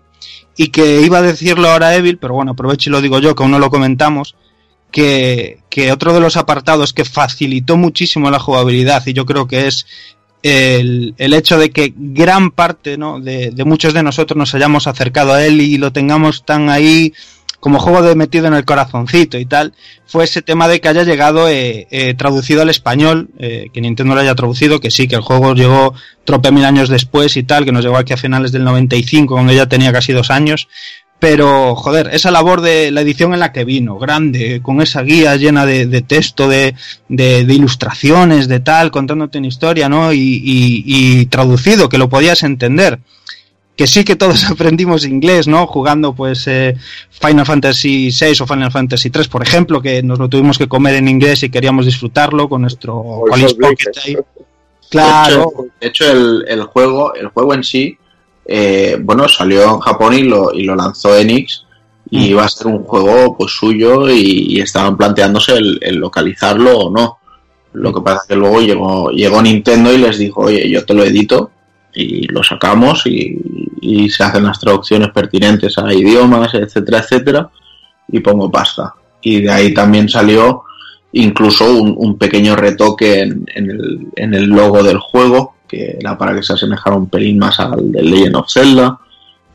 Y que iba a decirlo ahora Evil, pero bueno, aprovecho y lo digo yo, que aún no lo comentamos, que, que otro de los apartados que facilitó muchísimo la jugabilidad y yo creo que es el, el hecho de que gran parte ¿no? de, de muchos de nosotros nos hayamos acercado a él y lo tengamos tan ahí como juego de metido en el corazoncito y tal, fue ese tema de que haya llegado eh, eh, traducido al español, eh, que Nintendo lo haya traducido, que sí, que el juego llegó trope mil años después y tal, que nos llegó aquí a finales del 95, cuando ya tenía casi dos años, pero joder, esa labor de la edición en la que vino, grande, con esa guía llena de, de texto, de, de, de, ilustraciones, de tal, contándote una historia, ¿no? Y, y, y, traducido, que lo podías entender. Que sí que todos aprendimos inglés, ¿no? Jugando pues eh, Final Fantasy VI o Final Fantasy III, por ejemplo, que nos lo tuvimos que comer en inglés y queríamos disfrutarlo con nuestro Qualis Pocket ahí. Claro. De hecho, de hecho el, el, juego, el juego en sí, eh, bueno, salió en Japón y lo, y lo lanzó Enix y mm. iba a ser un juego pues suyo y, y estaban planteándose el, el, localizarlo o no. Lo que pasa es que luego llegó, llegó Nintendo y les dijo, oye, yo te lo edito y lo sacamos y, y se hacen las traducciones pertinentes a idiomas, etcétera, etcétera, y pongo pasta. Y de ahí también salió incluso un, un pequeño retoque en, en, el, en, el, logo del juego, que era para que se asemejara un pelín más al de Legend of Zelda,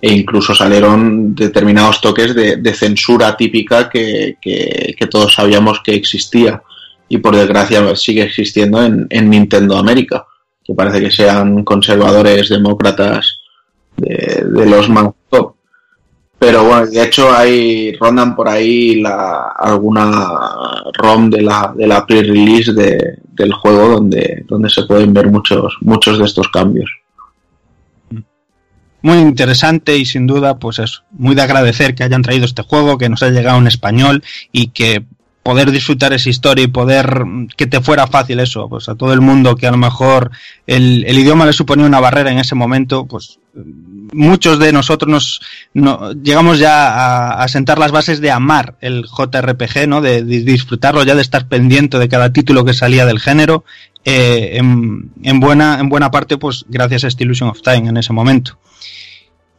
e incluso salieron determinados toques de, censura típica que, que, todos sabíamos que existía y por desgracia sigue existiendo en, en Nintendo América, que parece que sean conservadores demócratas de, los top. Pero bueno, de hecho hay rondan por ahí alguna ROM de la, de la pre-release de, del juego donde, donde se pueden ver muchos, muchos de estos cambios. Muy interesante y sin duda, pues es muy de agradecer que hayan traído este juego, que nos haya llegado en español y que poder disfrutar esa historia y poder que te fuera fácil eso, pues a todo el mundo que a lo mejor el, el idioma le suponía una barrera en ese momento, pues muchos de nosotros nos no, llegamos ya a, sentar las bases de amar el JRPG, ¿no? De, disfrutarlo ya de estar pendiente de cada título que salía del género, eh, en, en, buena en buena parte pues gracias a este Illusion of Time en ese momento.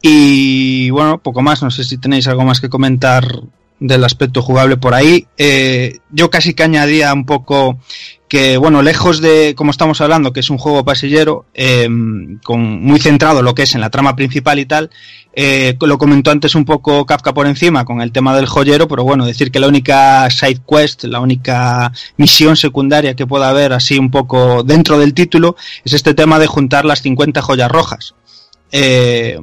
Y bueno, poco más, no sé si tenéis algo más que comentar del aspecto jugable por ahí. Eh, yo casi que añadía un poco que, bueno, lejos de, como estamos hablando, que es un juego pasillero, eh, con, muy centrado lo que es en la trama principal y tal, eh, lo comentó antes un poco Kafka por encima con el tema del joyero, pero bueno, decir que la única side quest, la única misión secundaria que pueda haber así un poco dentro del título, es este tema de juntar las 50 joyas rojas eh,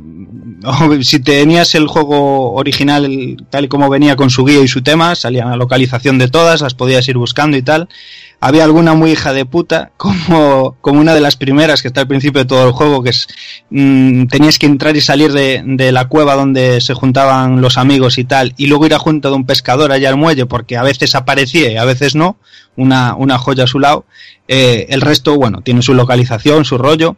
si tenías el juego original tal y como venía con su guía y su tema, salía la localización de todas, las podías ir buscando y tal. Había alguna muy hija de puta, como, como una de las primeras que está al principio de todo el juego, que es mmm, tenías que entrar y salir de, la cueva donde se juntaban los amigos y tal, y luego ir a junto de un pescador allá al muelle, porque a veces aparecía y a veces no, una, una joya a su lado. Eh, el resto, bueno, tiene su localización, su rollo.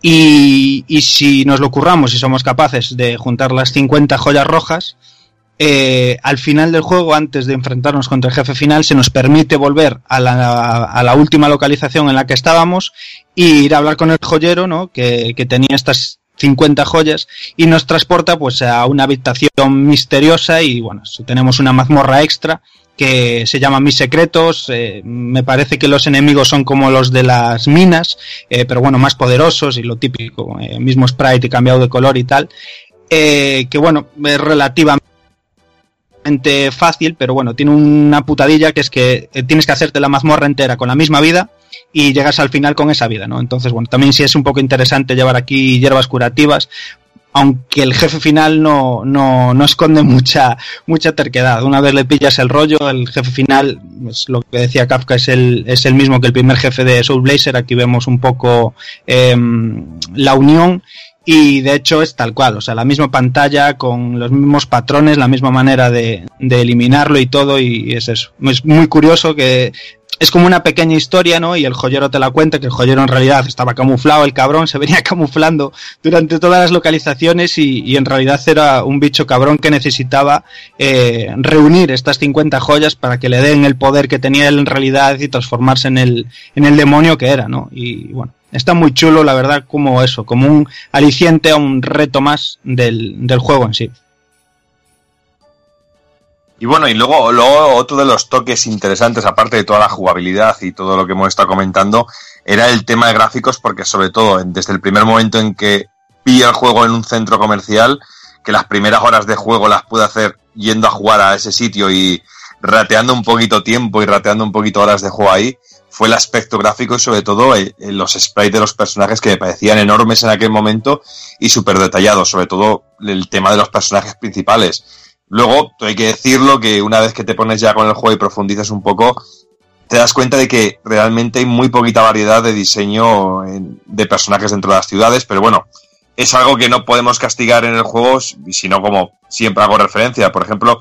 Y, y, si nos lo curramos y somos capaces de juntar las 50 joyas rojas, eh, al final del juego, antes de enfrentarnos contra el jefe final, se nos permite volver a la, última localización en la que estábamos y ir a hablar con el joyero, ¿no? Que, que tenía estas 50 joyas y nos transporta pues a una habitación misteriosa y bueno, tenemos una mazmorra extra que se llama Mis Secretos. Eh, me parece que los enemigos son como los de las minas, eh, pero bueno, más poderosos y lo típico, eh, mismo sprite y cambiado de color y tal. que bueno, es relativamente fácil, pero bueno, tiene una putadilla que es que tienes que hacerte la mazmorra entera con la misma vida y llegas al final con esa vida, ¿no? Entonces, bueno, también sí es un poco interesante llevar aquí hierbas curativas aunque el jefe final no, no, no, esconde mucha, mucha terquedad. Una vez le pillas el rollo, el jefe final, pues lo que decía Kafka, es el, es el mismo que el primer jefe de Soul Blazer. Aquí vemos un poco eh, la unión y de hecho es tal cual, o sea, la misma pantalla con los mismos patrones, la misma manera de, de eliminarlo y todo, y es eso. Es muy curioso que es como una pequeña historia, ¿no? Y el joyero te la cuenta, que el joyero en realidad estaba camuflado, el cabrón se venía camuflando durante todas las localizaciones y, y en realidad era un bicho cabrón que necesitaba eh, reunir estas 50 joyas para que le den el poder que tenía él en realidad y transformarse en el, en el demonio que era, ¿no? Y bueno, está muy chulo, la verdad, como eso, como un aliciente a un reto más del, del juego en sí. Y bueno, y luego, luego otro de los toques interesantes, aparte de toda la jugabilidad y todo lo que hemos estado comentando, era el tema de gráficos, porque sobre todo desde el primer momento en que vi el juego en un centro comercial, que las primeras horas de juego las pude hacer yendo a jugar a ese sitio y rateando un poquito tiempo y rateando un poquito horas de juego ahí, fue el aspecto gráfico y sobre todo el, el, los sprites de los personajes que me parecían enormes en aquel momento y súper detallados, sobre todo el tema de los personajes principales Luego, hay que decirlo que una vez que te pones ya con el juego y profundizas un poco, te das cuenta de que realmente hay muy poquita variedad de diseño de personajes dentro de las ciudades, pero bueno, es algo que no podemos castigar en el juego, sino como siempre hago referencia. Por ejemplo,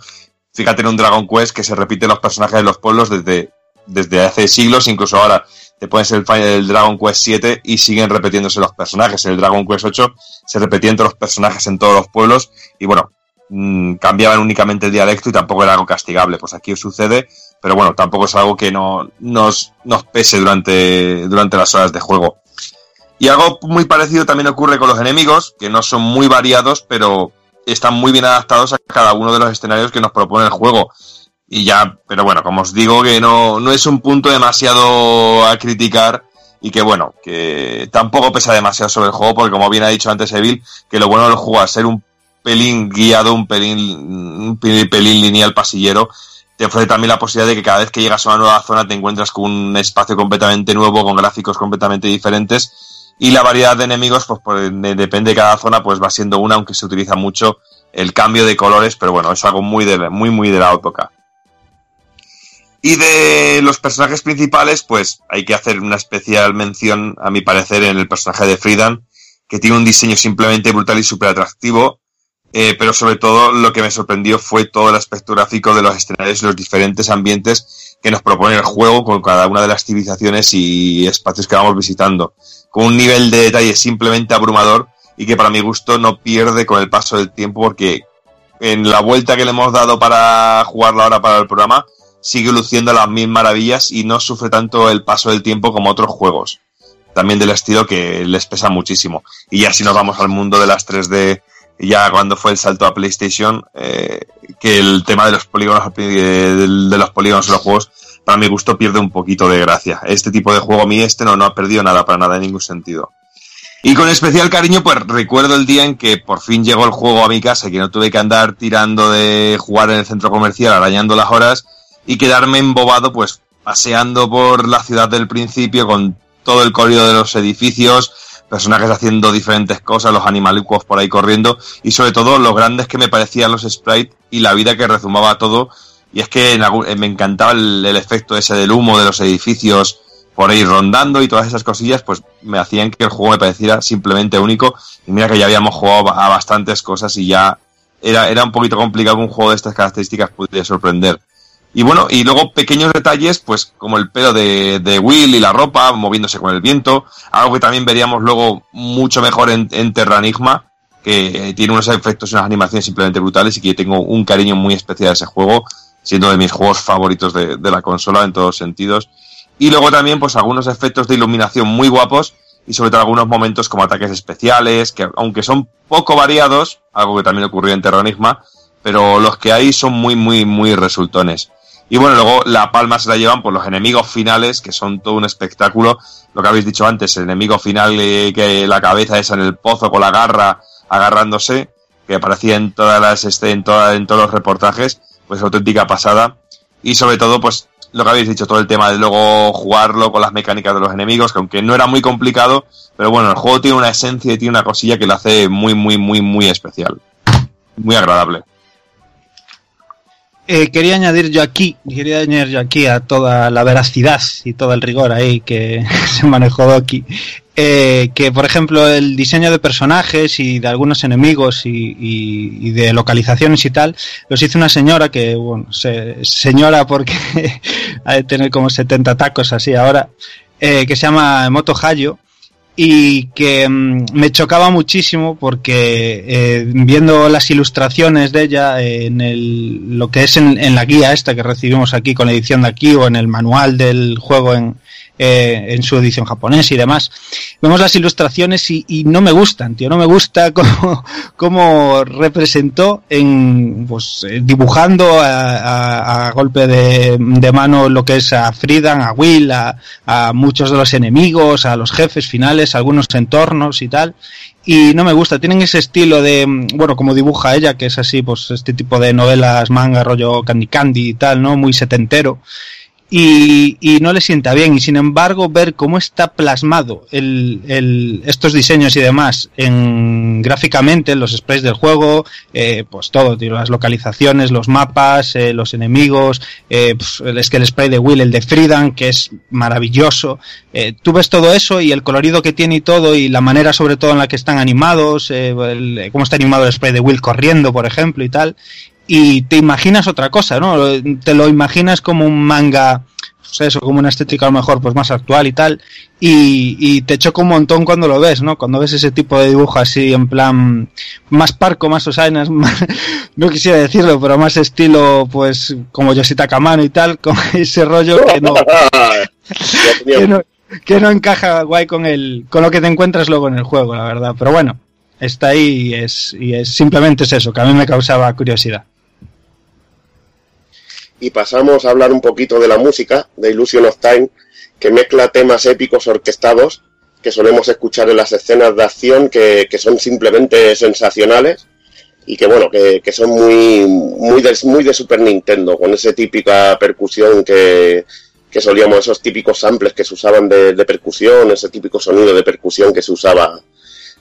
fíjate en un Dragon Quest que se repiten los personajes de los pueblos desde, desde hace siglos, incluso ahora te pones el, el Dragon Quest 7 y siguen repitiéndose los personajes. El Dragon Quest 8 se repetían todos los personajes en todos los pueblos y bueno, mmm, cambiaban únicamente el dialecto y tampoco era algo castigable. Pues aquí sucede, pero bueno, tampoco es algo que no nos, nos pese durante, durante las horas de juego. Y algo muy parecido también ocurre con los enemigos, que no son muy variados, pero están muy bien adaptados a cada uno de los escenarios que nos propone el juego. Y ya, pero bueno, como os digo, que no, no es un punto demasiado a criticar y que bueno, que tampoco pesa demasiado sobre el juego, porque como bien ha dicho antes Evil, que lo bueno del juego es ser un pelín guiado, un pelín, un pelín lineal pasillero, te ofrece también la posibilidad de que cada vez que llegas a una nueva zona te encuentras con un espacio completamente nuevo, con gráficos completamente diferentes y la variedad de enemigos, pues, depende de cada zona, pues va siendo una, aunque se utiliza mucho el cambio de colores, pero bueno, es algo muy, de, muy, muy de la época. Y de los personajes principales, pues hay que hacer una especial mención, a mi parecer, en el personaje de Friedan, que tiene un diseño simplemente brutal y súper atractivo, eh, pero sobre todo lo que me sorprendió fue todo el aspecto gráfico de los escenarios y los diferentes ambientes que nos propone el juego con cada una de las civilizaciones y espacios que vamos visitando, con un nivel de detalle simplemente abrumador y que para mi gusto no pierde con el paso del tiempo porque en la vuelta que le hemos dado para jugarla ahora para el programa, sigue luciendo las mil maravillas y no sufre tanto el paso del tiempo como otros juegos. También del estilo que les pesa muchísimo. Y ya si nos vamos al mundo de las 3D, ya cuando fue el salto a PlayStation, eh, que el tema de los polígonos de, los polígonos en los juegos, para mi gusto pierde un poquito de gracia. Este tipo de juego a mí este no, no ha perdido nada, para nada en ningún sentido. Y con especial cariño, pues recuerdo el día en que por fin llegó el juego a mi casa, que no tuve que andar tirando de jugar en el centro comercial, arañando las horas, y quedarme embobado pues paseando por la ciudad del principio con todo el corrido de los edificios, personajes haciendo diferentes cosas, los animalucos por ahí corriendo y sobre todo lo grandes que me parecían los sprites y la vida que rezumaba todo. Y es que me encantaba el, efecto ese del humo de los edificios por ahí rondando y todas esas cosillas, pues me hacían que el juego me pareciera simplemente único. Y mira que ya habíamos jugado a bastantes cosas y ya era, era un poquito complicado que un juego de estas características pudiera sorprender. Y bueno, y luego pequeños detalles, pues como el pelo de, de, Will y la ropa moviéndose con el viento, algo que también veríamos luego mucho mejor en, en Terranigma, que tiene unos efectos y unas animaciones simplemente brutales y que tengo un cariño muy especial a ese juego, siendo de mis juegos favoritos de, de la consola en todos sentidos. Y luego también, pues algunos efectos de iluminación muy guapos y sobre todo algunos momentos como ataques especiales, que aunque son poco variados, algo que también ocurrió en Terranigma, pero los que hay son muy, muy, muy resultones. Y bueno, luego la palma se la llevan por los enemigos finales, que son todo un espectáculo. Lo que habéis dicho antes, el enemigo final eh, que la cabeza esa en el pozo con la garra agarrándose, que aparecía en todas las este, en, toda, todos los reportajes, pues auténtica pasada. Y sobre todo, pues lo que habéis dicho, todo el tema de luego jugarlo con las mecánicas de los enemigos, que aunque no era muy complicado, pero bueno, el juego tiene una esencia y tiene una cosilla que lo hace muy, muy, muy, muy especial. Muy agradable. Eh, quería añadir yo aquí, quería añadir yo aquí a toda la veracidad y todo el rigor ahí que se manejó Doki, eh, que por ejemplo el diseño de personajes y de algunos enemigos y, de localizaciones y tal, los hizo una señora que, bueno, señora porque ha de tener como 70 tacos así ahora, eh, que se llama Moto Hayo, y que mm, me chocaba muchísimo porque eh, viendo las ilustraciones de ella en el, lo que es en, en, la guía esta que recibimos aquí con la edición de aquí o en el manual del juego en, eh, en su edición japonesa y demás. Vemos las ilustraciones y, no me gustan, tío, no me gusta cómo, representó en, pues, eh, dibujando a, golpe de, mano lo que es a Friedan, a Will, a, a muchos de los enemigos, a los jefes finales, algunos entornos y tal y no me gusta. Tienen ese estilo de, bueno, como dibuja ella, que es así, pues este tipo de novelas manga, rollo Candy Candy y tal, ¿no? Muy setentero y, y, no le sienta bien. Y sin embargo, ver cómo está plasmado el, el, estos diseños y demás en gráficamente, los sprays del juego, eh, pues todo, las localizaciones, los mapas, eh, los enemigos, eh, pues, es que el spray de Will, el de Friedan, que es maravilloso. Eh, tú ves todo eso y el colorido que tiene y todo, y la manera sobre todo en la que están animados, eh, cómo está animado el spray de Will corriendo, por ejemplo, y tal y te imaginas otra cosa, ¿no? Te lo imaginas como un manga, pues eso, como una estética a lo mejor pues más actual y tal, y, y te choca un montón cuando lo ves, ¿no? Cuando ves ese tipo de dibujo así en plan más parco, más osainas, no quisiera decirlo, pero más estilo pues como Yoshitaka Kamano y tal, con ese rollo que no, que no que no encaja guay con el con lo que te encuentras luego en el juego, la verdad. Pero bueno, está ahí y es, y es simplemente es eso, que a mí me causaba curiosidad. Y pasamos a hablar un poquito de la música, de Illusion of Time, que mezcla temas épicos orquestados que solemos escuchar en las escenas de acción, que, que son simplemente sensacionales y que bueno, que, que son muy, muy, de, muy de Super Nintendo, con esa típica percusión que, que solíamos, esos típicos samples que se usaban de, de, percusión, ese típico sonido de percusión que se usaba,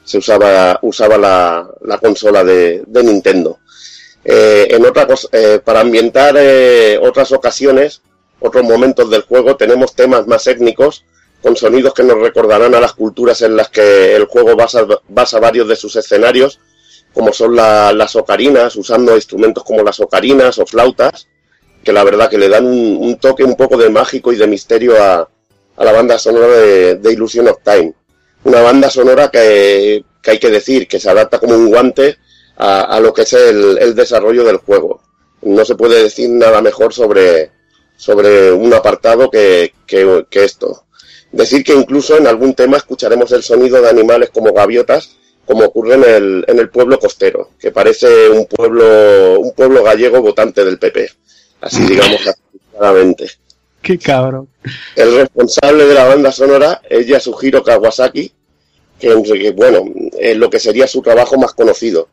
se usaba, usaba la, la consola de, de Nintendo. Eh, en otra cosa, eh, para ambientar eh, otras ocasiones, otros momentos del juego, tenemos temas más étnicos, con sonidos que nos recordarán a las culturas en las que el juego basa, basa varios de sus escenarios, como son la, las ocarinas, usando instrumentos como las ocarinas o flautas, que la verdad que le dan un, un toque un poco de mágico y de misterio a, a la banda sonora de, de, Illusion of Time. Una banda sonora que, que, hay que decir que se adapta como un guante a, a lo que es el, el, desarrollo del juego. No se puede decir nada mejor sobre, sobre un apartado que, que, que esto. Decir que incluso en algún tema escucharemos el sonido de animales como gaviotas, como ocurre en el, en el pueblo costero, que parece un pueblo, un pueblo gallego votante del PP. Así digamos claramente. Qué cabrón. El responsable de la banda sonora es Yasuhiro Kawasaki, que, que bueno, es lo que sería su trabajo más conocido.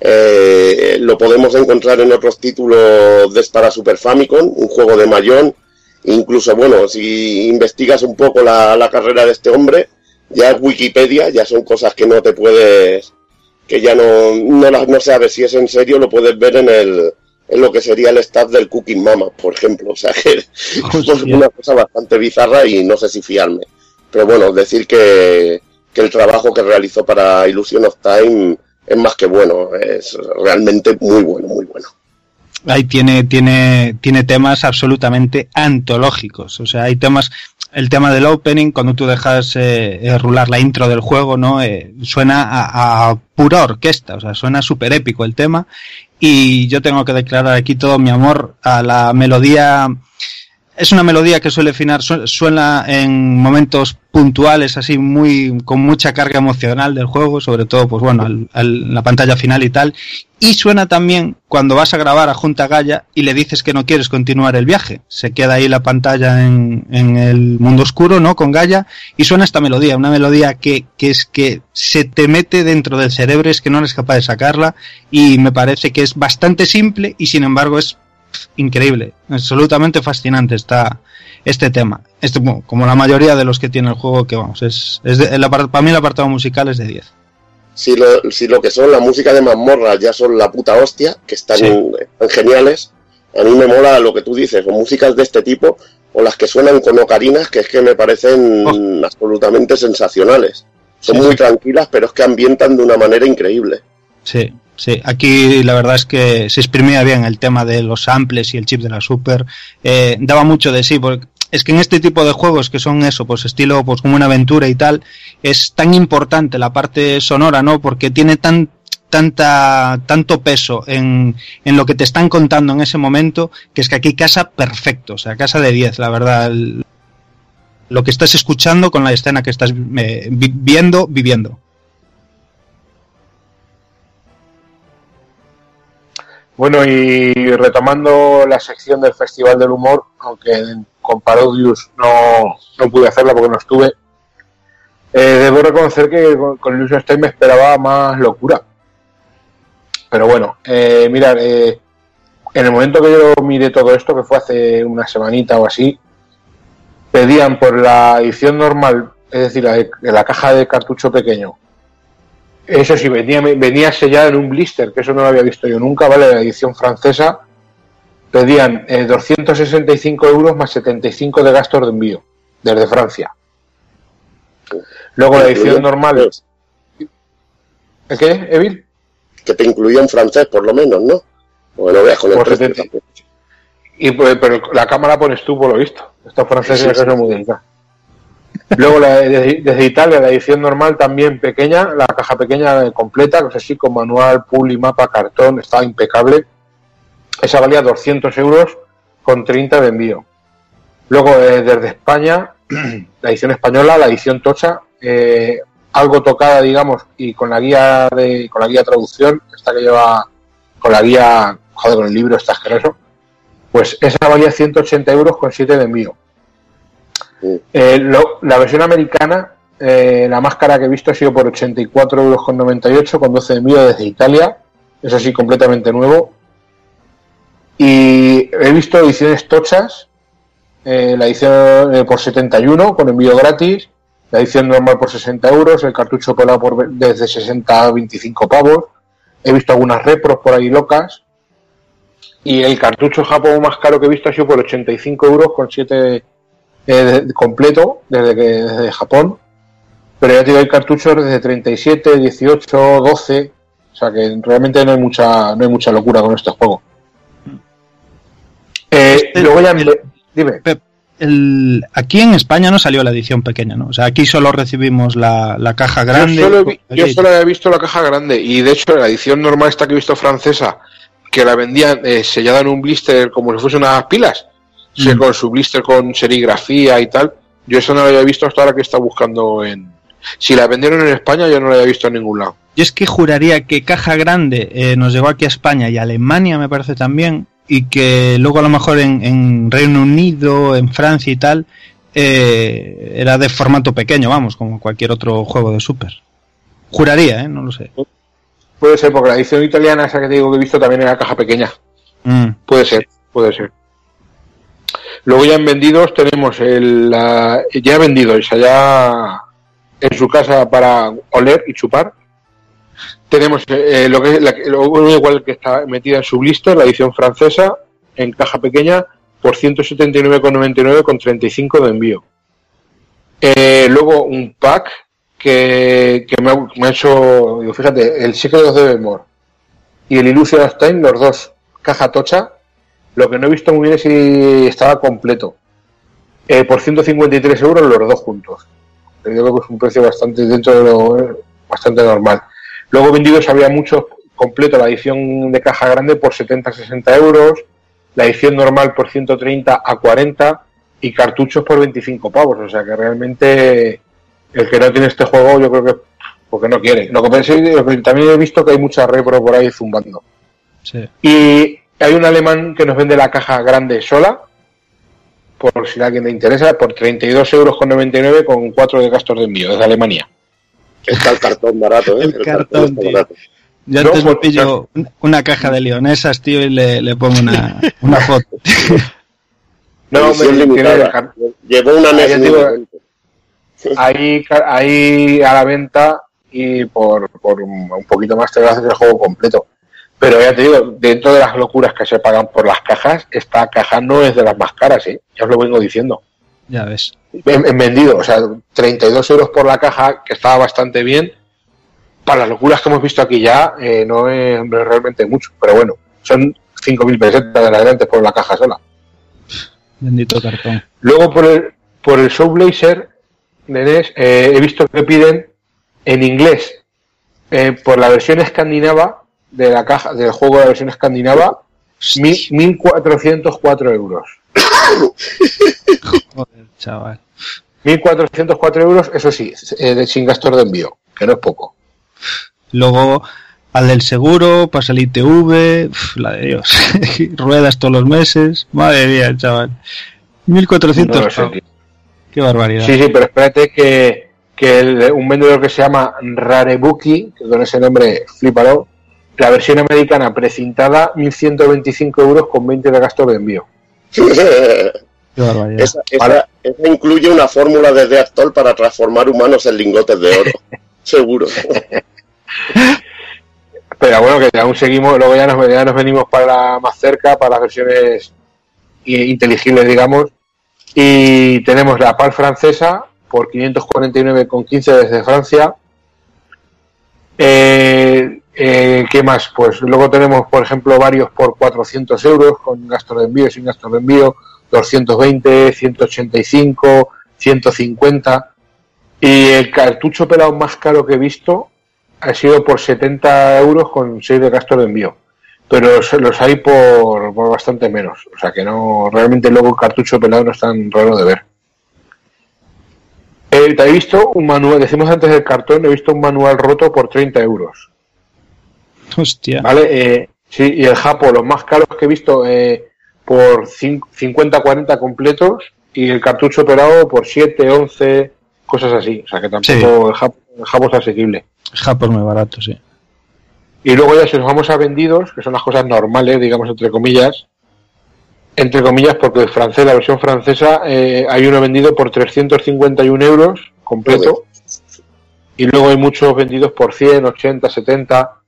Eh, lo podemos encontrar en otros títulos de para Super Famicom, un juego de Mayón, Incluso, bueno, si investigas un poco la, la carrera de este hombre, ya es Wikipedia, ya son cosas que no te puedes, que ya no, no, no sabes si es en serio, lo puedes ver en el, en lo que sería el staff del Cooking Mama, por ejemplo. O sea que es una cosa bastante bizarra y no sé si fiarme. Pero bueno, decir que, que el trabajo que realizó para Illusion of Time es más que bueno, es realmente muy bueno, muy bueno ahí tiene, tiene, tiene temas absolutamente antológicos. O sea, hay temas, el tema del opening, cuando tú dejas eh, rular la intro del juego, ¿no? Eh, suena a, a, pura orquesta, o sea, suena súper épico el tema. Y yo tengo que declarar aquí todo mi amor a la melodía es una melodía que suele finar, suena en momentos puntuales, así muy, con mucha carga emocional del juego, sobre todo, pues bueno, al, la pantalla final y tal. Y suena también cuando vas a grabar a Junta Gaya y le dices que no quieres continuar el viaje. Se queda ahí la pantalla en, en el mundo oscuro, ¿no? Con Gaya y suena esta melodía, una melodía que, que es que se te mete dentro del cerebro, es que no eres capaz de sacarla y me parece que es bastante simple y sin embargo es increíble, absolutamente fascinante está este tema. Este, como la mayoría de los que tiene el juego, que vamos, es, es de, el para mí el apartado musical es de 10. Si lo, si lo que son la música de mazmorra ya son la puta hostia, que están, sí. están geniales, a mí me mola lo que tú dices, o músicas de este tipo, o las que suenan con ocarinas, que es que me parecen oh. absolutamente sensacionales. Son sí, muy sí. tranquilas, pero es que ambientan de una manera increíble. Sí, Sí, aquí la verdad es que se exprimía bien el tema de los samples y el chip de la Super. Eh, daba mucho de sí, porque es que en este tipo de juegos que son eso, pues estilo, pues como una aventura y tal, es tan importante la parte sonora, ¿no? Porque tiene tan, tanta, tanto peso en, en lo que te están contando en ese momento, que es que aquí casa perfecto, o sea, casa de 10, la verdad. Lo que estás escuchando con la escena que estás eh, viendo, viviendo. Bueno, y retomando la sección del Festival del Humor, aunque con Parodius no, no pude hacerla porque no estuve, eh, debo reconocer que con, con Illusion me esperaba más locura. Pero bueno, eh, mirar, eh, en el momento que yo miré todo esto, que fue hace una semanita o así, pedían por la edición normal, es decir, la, la caja de cartucho pequeño, eso sí, venía, venía sellado en un blister, que eso no lo había visto yo nunca, ¿vale? La edición francesa pedían eh, 265 euros más 75 de gastos de envío desde Francia. Luego la edición normal. ¿El qué, Evil? Que te incluía en francés, por lo menos, ¿no? Bueno, veas con el por 70... Y pues, pero la cámara pones tú, por lo visto. Estos franceses sí, sí, son muy delicados. Luego desde Italia, la edición normal también pequeña, la caja pequeña completa, no sé si con manual, y mapa, cartón, estaba impecable. Esa valía 200 euros con 30 de envío. Luego, eh, desde España, la edición española, la edición tocha, eh, algo tocada, digamos, y con la guía de, con la guía traducción, esta que lleva, con la guía, joder, con el libro está asqueroso, pues esa valía 180 euros con 7 de envío. Eh, la versión americana, eh, la más cara que he visto ha sido por 84 euros con 98 con 12 de envío desde Italia, es así completamente nuevo. Y he visto ediciones tochas, eh, la edición por 71 con envío gratis, la edición normal por 60 euros, el cartucho pelado por desde 60 a 25 pavos. He visto algunas repros por ahí locas. Y el cartucho Japón más caro que he visto ha sido por 85 euros con 7 eh, de- completo desde, que, desde Japón. Pero ya te digo, hay cartuchos desde 37, 18, 12. O sea que realmente no hay mucha, no hay mucha locura con este juego. Eh, luego ya dime. El, aquí en España no salió la edición pequeña, ¿no? O sea, aquí solo recibimos la, la caja grande. Yo solo, vi- yo solo había visto la caja grande y de hecho la edición normal esta que he visto francesa, que la vendían eh, sellada en un blister como si fuese unas pilas, Mm. con su blister con serigrafía y tal, yo eso no lo había visto hasta ahora que está buscando en... Si la vendieron en España yo no la había visto en ningún lado. Yo es que juraría que caja grande eh, nos llegó aquí a España y a Alemania, me parece también, y que luego a lo mejor en, en Reino Unido, en Francia y tal, eh, era de formato pequeño, vamos, como cualquier otro juego de Super. Juraría, ¿eh? No lo sé. Puede ser, porque la edición italiana esa que te digo que he visto también era caja pequeña. Mm. Puede ser, puede ser. Luego ya en vendidos tenemos el, la- ya vendidos, allá en su casa para oler y chupar. Tenemos eh, lo que es la, lo igual que está metida en su blister, la edición francesa, en caja pequeña, por 179,99 con 35 de envío. Eh, luego un pack que, que me, ha, hecho, digo, fíjate, el Secret of the y el Illusion of Time, los dos, caja tocha. Lo que no he visto muy bien es si estaba completo. Eh, por 153 euros los dos juntos. Yo creo que es un precio bastante dentro de lo eh, bastante normal. Luego vendidos había muchos completo, la edición de caja grande por 70-60 euros, la edición normal por 130 a 40 y cartuchos por 25 pavos. O sea que realmente el que no tiene este juego yo creo que porque no quiere. Lo que pensé, lo que también he visto que hay mucha repro por ahí zumbando. Sí. Y hay un alemán que nos vende la caja grande sola, por si a alguien le interesa, por 32 euros con 99 con 4 de gastos de envío desde Alemania. Está el cartón barato, ¿eh? El cartón, tío. barato. Yo No, antes me pillo un- una caja de leonesas, tío, y le, le pongo una, una foto. No, me- limitada. Llevó una NES ahí, ahí a la venta y por, por un un poquito más te haces el juego completo. Pero ya te digo, dentro de las locuras que se pagan por las cajas, esta caja no es de las más caras, ¿eh? ya os lo vengo diciendo. Ya ves. en, en vendido, o sea, 32 euros por la caja, que estaba bastante bien. Para las locuras que hemos visto aquí ya, eh, no es realmente mucho, pero bueno, son 5.000 pesetas de adelante por la caja sola. Bendito cartón. Luego por el, por el Show Blazer eh, he visto que piden en inglés, eh, por la versión escandinava de la caja del juego de la versión escandinava, mil- 1.404 euros. Joder, chaval. 1.404 euros, eso sí, eh, de- sin gastos de envío, que no es poco. Luego al del seguro, pasa el ITV, uf, la de Dios. Ruedas todos los meses. Madre mía, chaval. 1400 No. Qué barbaridad. Sí, sí, pero espérate que, que el- un vendedor que se llama Rarebuki, que con ese nombre flipalo, la versión americana precintada, 1.125 euros con 20 de gastos de envío. Esa, esa- esa incluye una fórmula de Deactol para transformar humanos en lingotes de oro. Seguro. Pero bueno, que aún seguimos, luego ya nos, ya nos venimos para más cerca, para las versiones inteligibles, digamos. Y tenemos la PAL francesa por 549,15 desde Francia. Eh, eh, ¿Qué más? Pues luego tenemos, por ejemplo, varios por 400 euros con gastos de envío, sin gastos de envío, 220, 185, 150. Y el cartucho pelado más caro que he visto ha sido por 70 euros con 6 de gastos de envío. pero se- los hay por, por bastante menos. O sea que no, realmente luego el cartucho pelado no es tan raro de ver. Eh, te he visto un manual, decimos antes del cartón, he visto un manual roto por 30 euros. Hostia. ¿Vale? Eh, sí, y el Japo, los más caros que he visto eh, por cin- 50-40 completos y el cartucho pelado por 7, 11, cosas así. O sea que tampoco el, Japo, el Japo es asequible. Japón es muy barato, sí. Y luego ya si nos vamos a vendidos, que son las cosas normales, digamos, entre comillas, entre comillas, porque el francés, la versión francesa, eh, hay uno vendido por 351 euros completo. Y luego hay muchos vendidos por 100, 80, 70.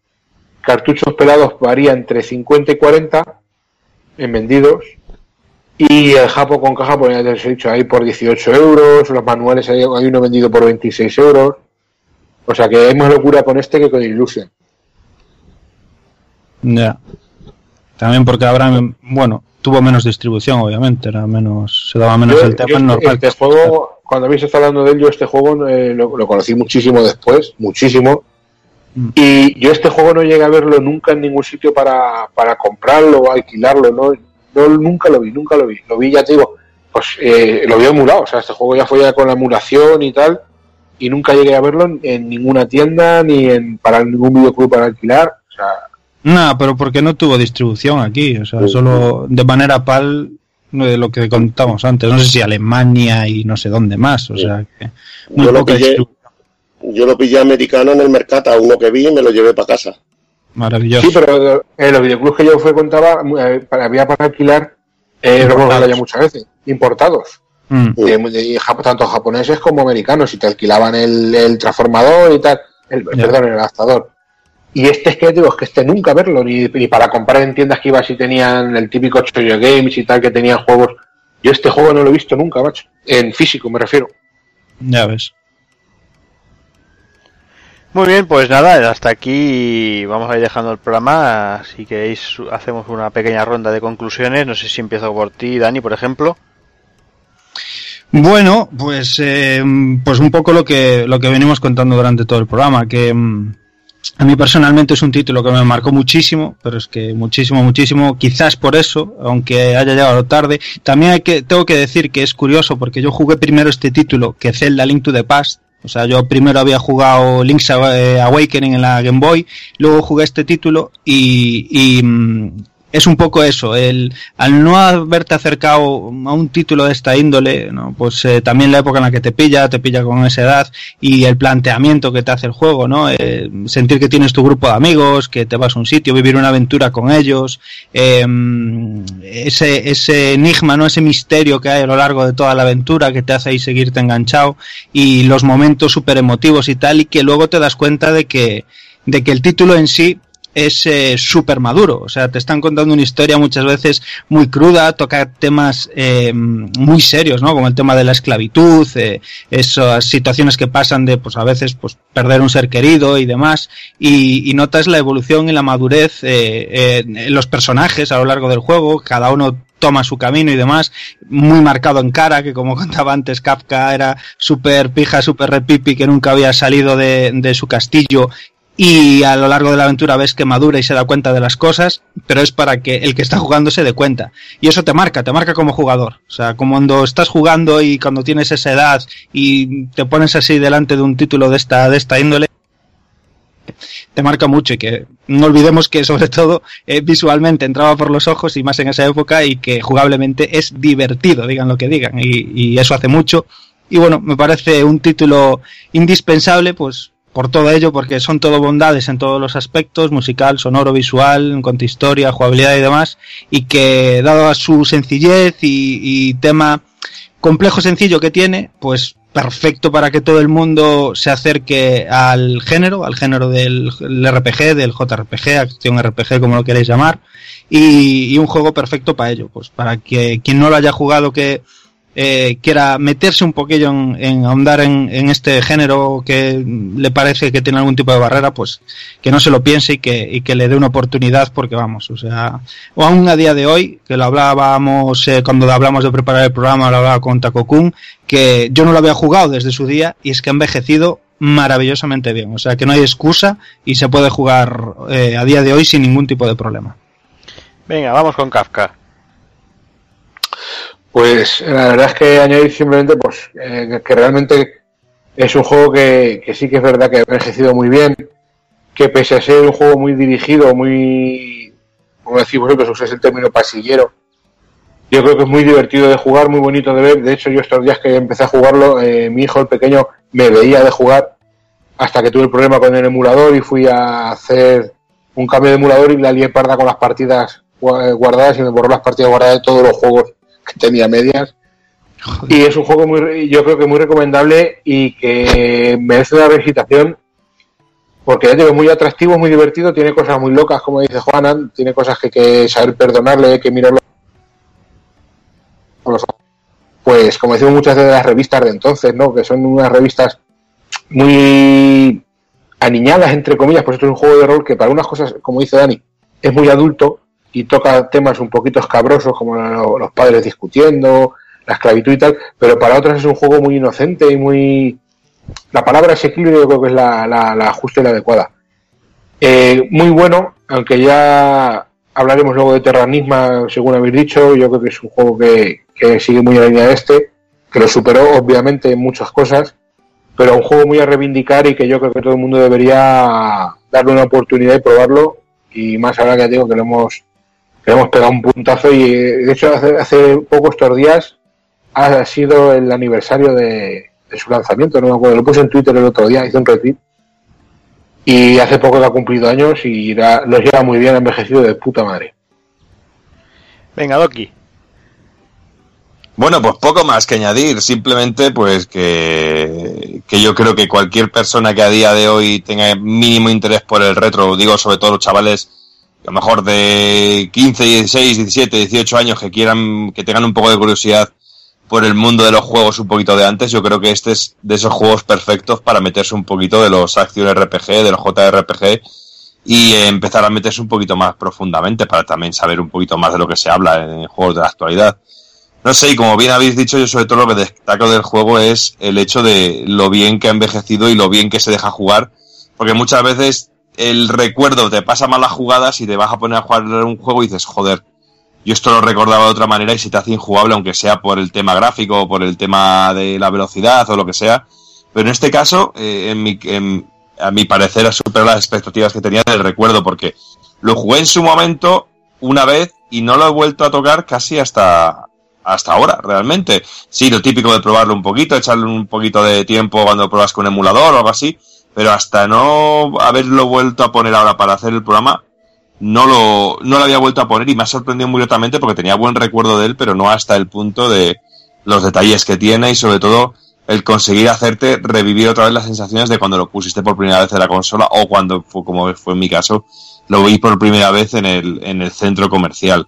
Cartuchos pelados varía entre 50 y 40 en vendidos. Y el Japo con caja, pues ya les he dicho, hay por 18 euros. Los manuales hay, hay uno vendido por 26 euros. O sea que hay más locura con este que con Illusion. Ya. También porque habrá, bueno, tuvo menos distribución, obviamente, era menos, se daba menos Yo- el tema, yo normal. Este juego, cuando habéis estado hablando de él, yo este juego eh, lo, lo conocí muchísimo después, muchísimo. Mm. Y yo este juego no llegué a verlo nunca en ningún sitio para, para comprarlo o alquilarlo, ¿no? No, nunca lo vi, nunca lo vi. Lo vi, ya te digo, pues eh, lo vi emulado, o sea, este juego ya fue ya con la emulación y tal, y nunca llegué a verlo en, en ninguna tienda ni en para ningún videoclub para alquilar. O sea, No, pero porque no tuvo distribución aquí, o sea, solo de manera pal de lo que contamos antes, no sé si Alemania y no sé dónde más, o sea, que muy Yo lo, poca pillé, distribución. Yo lo pillé americano en el mercado, a uno que vi y me lo llevé para casa. Maravilloso. Sí, pero en los videoclubs que yo fue contaba, eh, para- había para alquilar, eh, lo hemos hablado ya muchas veces, importados. Mm. De- de jap- tanto japoneses como americanos, y te alquilaban el, el transformador y tal, el, perdón, el adaptador. Y este es que digo, es que este nunca verlo, ni, ni para comprar en tiendas que ibas y tenían el típico Choyo Games y tal, que tenían juegos. Yo este juego no lo he visto nunca, macho. En físico me refiero. Ya ves. Muy bien, pues nada, hasta aquí vamos a ir dejando el programa. Si queréis, hacemos una pequeña ronda de conclusiones. No sé si empiezo por ti, Dani, por ejemplo. Bueno, pues, eh, pues un poco lo que, lo que venimos contando durante todo el programa, que mm, a mí personalmente es un título que me marcó muchísimo, pero es que muchísimo, muchísimo, quizás por eso, aunque haya llegado tarde. También hay que, tengo que decir que es curioso porque yo jugué primero este título que Zelda Link to the Past. O sea, yo primero había jugado Link's Awa- Awakening en la Game Boy, luego jugué este título y, y, mm, es un poco eso, el al no haberte acercado a un título de esta índole, ¿no? pues eh, también la época en la que te pilla, te pilla con esa edad y el planteamiento que te hace el juego, ¿no? Eh, sentir que tienes tu grupo de amigos, que te vas a un sitio, vivir una aventura con ellos, eh, ese, ese enigma, ¿no? ese misterio que hay a lo largo de toda la aventura que te hace ahí seguirte enganchado y los momentos súper emotivos y tal y que luego te das cuenta de que, de que el título en sí es eh, súper maduro. O sea, te están contando una historia muchas veces muy cruda, toca temas eh, muy serios, ¿no? Como el tema de la esclavitud, eh, esas situaciones que pasan de, pues a veces, pues perder un ser querido y demás. Y, y notas la evolución y la madurez eh, en los personajes a lo largo del juego. Cada uno toma su camino y demás, muy marcado en cara, que como contaba antes Kafka era súper pija, súper repipi, que nunca había salido de, de su castillo y a lo largo de la aventura ves que madura y se da cuenta de las cosas, pero es para que el que está jugando se dé cuenta. Y eso te marca, te marca como jugador. O sea, como cuando estás jugando y cuando tienes esa edad y te pones así delante de un título de esta, de esta índole, te marca mucho y que no olvidemos que sobre todo eh, visualmente entraba por los ojos y más en esa época y que jugablemente es divertido, digan lo que digan, y, y eso hace mucho. Y bueno, me parece un título indispensable, pues por todo ello, porque son todo bondades en todos los aspectos, musical, sonoro, visual, en cuanto a historia, jugabilidad y demás, y que dado a su sencillez y, y tema complejo sencillo que tiene, pues perfecto para que todo el mundo se acerque al género, al género del el RPG, del JRPG, acción RPG, como lo queréis llamar, y, y un juego perfecto para ello, pues para que quien no lo haya jugado que eh, quiera meterse un poquillo en, en ahondar en, en, este género que le parece que tiene algún tipo de barrera, pues que no se lo piense y que, y que le dé una oportunidad porque vamos, o sea, o aún a día de hoy, que lo hablábamos eh, cuando hablamos de preparar el programa, lo hablaba con Takokun, que yo no lo había jugado desde su día y es que ha envejecido maravillosamente bien, o sea que no hay excusa y se puede jugar eh, a día de hoy sin ningún tipo de problema. Venga, vamos con Kafka. Pues la verdad es que añadir simplemente pues eh, que- realmente es un juego que, sí que es verdad que ha envejecido muy bien, que pese a ser un juego muy dirigido, muy, como decís vosotros, usáis el término pasillero, yo creo que es muy divertido de jugar, muy bonito de ver. De hecho, yo estos días que empecé a jugarlo, eh, mi hijo el pequeño me veía de jugar hasta que tuve el problema con el emulador y fui a hacer un cambio de emulador y la lié parda con las partidas gua- guardadas y me borró las partidas guardadas de todos los juegos que tenía medias. Y es un juego muy, yo creo que muy recomendable y que merece una visitación porque ya digo, muy atractivo, muy divertido, tiene cosas muy locas, como dice Juana, tiene cosas que hay que saber perdonarle, hay que mirarlo. Pues como decimos muchas de las revistas de entonces, ¿no? Que son unas revistas muy aniñadas, entre comillas, pues esto es un juego de rol que para unas cosas, como dice Dani, es muy adulto y toca temas un poquito escabrosos como lo- los padres discutiendo, la esclavitud y tal, pero para otras es un juego muy inocente y muy... La palabra asequible yo creo que es la, la, justa y la adecuada. Eh, muy bueno, aunque ya hablaremos luego de Terranisma, según habéis dicho, yo creo que es un juego que, que sigue muy en la línea de este, que lo superó obviamente en muchas cosas, pero un juego muy a reivindicar y que yo creo que todo el mundo debería darle una oportunidad y probarlo, y más ahora que digo que lo hemos, hemos pegado un puntazo y de hecho hace, hace poco estos días ha sido el aniversario de, de su lanzamiento, no me acuerdo, lo puse en Twitter el otro día, hice un retweet y hace poco que ha cumplido años y los lleva muy bien, ha envejecido de puta madre. Venga, Doki. Bueno, pues poco más que añadir, simplemente pues que, que yo creo que cualquier persona que a día de hoy tenga mínimo interés por el retro, digo sobre todo los chavales a lo mejor de 15, 16, 17, 18 años que quieran, que tengan un poco de curiosidad por el mundo de los juegos un poquito de antes, yo creo que este es de esos juegos perfectos para meterse un poquito de los Action RPG, de los JRPG y empezar a meterse un poquito más profundamente para también saber un poquito más de lo que se habla en juegos de la actualidad. No sé, y como bien habéis dicho, yo sobre todo lo que destaco del juego es el hecho de lo bien que ha envejecido y lo bien que se deja jugar, porque muchas veces el recuerdo te pasa mal las jugadas y te vas a poner a jugar un juego y dices, joder, yo esto lo recordaba de otra manera y se te hace injugable, aunque sea por el tema gráfico o por el tema de la velocidad o lo que sea. Pero en este caso, eh, en mi, en- a mi parecer, ha superado las expectativas que tenía del recuerdo, porque lo jugué en su momento una vez y no lo he vuelto a tocar casi hasta, hasta ahora, realmente. Sí, lo típico de probarlo un poquito, echarle un poquito de tiempo cuando pruebas con emulador o algo así, pero hasta no haberlo vuelto a poner ahora para hacer el programa, no lo, no lo había vuelto a poner y me ha sorprendido muy gratamente porque tenía buen recuerdo de él, pero no hasta el punto de los detalles que tiene y sobre todo el conseguir hacerte revivir otra vez las sensaciones de cuando lo pusiste por primera vez en la consola o cuando fue como fue en mi caso, lo vi por primera vez en el, en el centro comercial.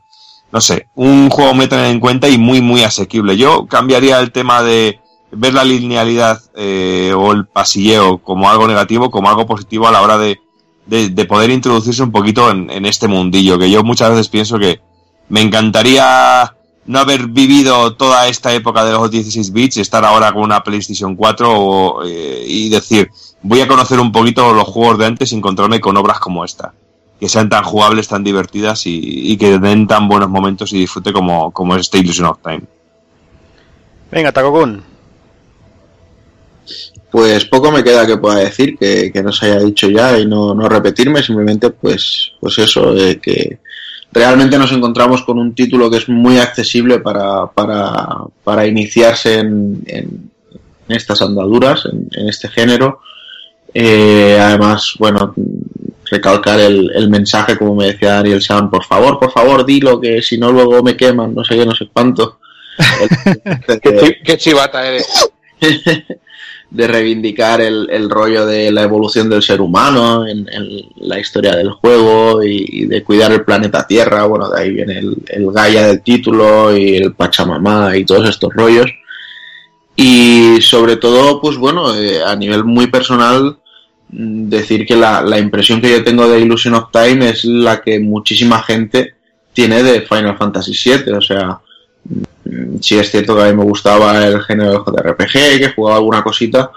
No sé, un juego muy tener en cuenta y muy, muy asequible. Yo cambiaría el tema de ver la linealidad eh, o el pasilleo como algo negativo, como algo positivo a la hora de, de, de poder introducirse un poquito en, este mundillo, que yo muchas veces pienso que me encantaría no haber vivido toda esta época de los 16 bits y estar ahora con una PlayStation 4 o, eh, y decir, voy a conocer un poquito los juegos de antes y encontrarme con obras como esta, que sean tan jugables, tan divertidas y, que den tan buenos momentos y disfrute como, como es este Illusion of Time. Venga, Takokun. Pues poco me queda que pueda decir que, que no se haya dicho ya y no, no repetirme, simplemente pues, pues eso, eh, que realmente nos encontramos con un título que es muy accesible para, para, para iniciarse en, en estas andaduras, en, en este género. Eh, además, bueno, recalcar el, el mensaje, como me decía Daniel Sam, por favor, por favor, dilo, que si no luego me queman, no sé qué, no sé cuánto. El- ¿Qué, chi- qué chivata eres? de reivindicar el, el rollo de la evolución del ser humano en, en la historia del juego y, de cuidar el planeta Tierra. Bueno, de ahí viene el, el Gaia del título y el Pachamama y todos estos rollos. Y sobre todo, pues bueno, eh, a nivel muy personal, mm, decir que la, la impresión que yo tengo de Illusion of Time es la que muchísima gente tiene de Final Fantasy VII. O sea, sí es cierto que a mí me gustaba el género del JRPG, que jugaba alguna cosita,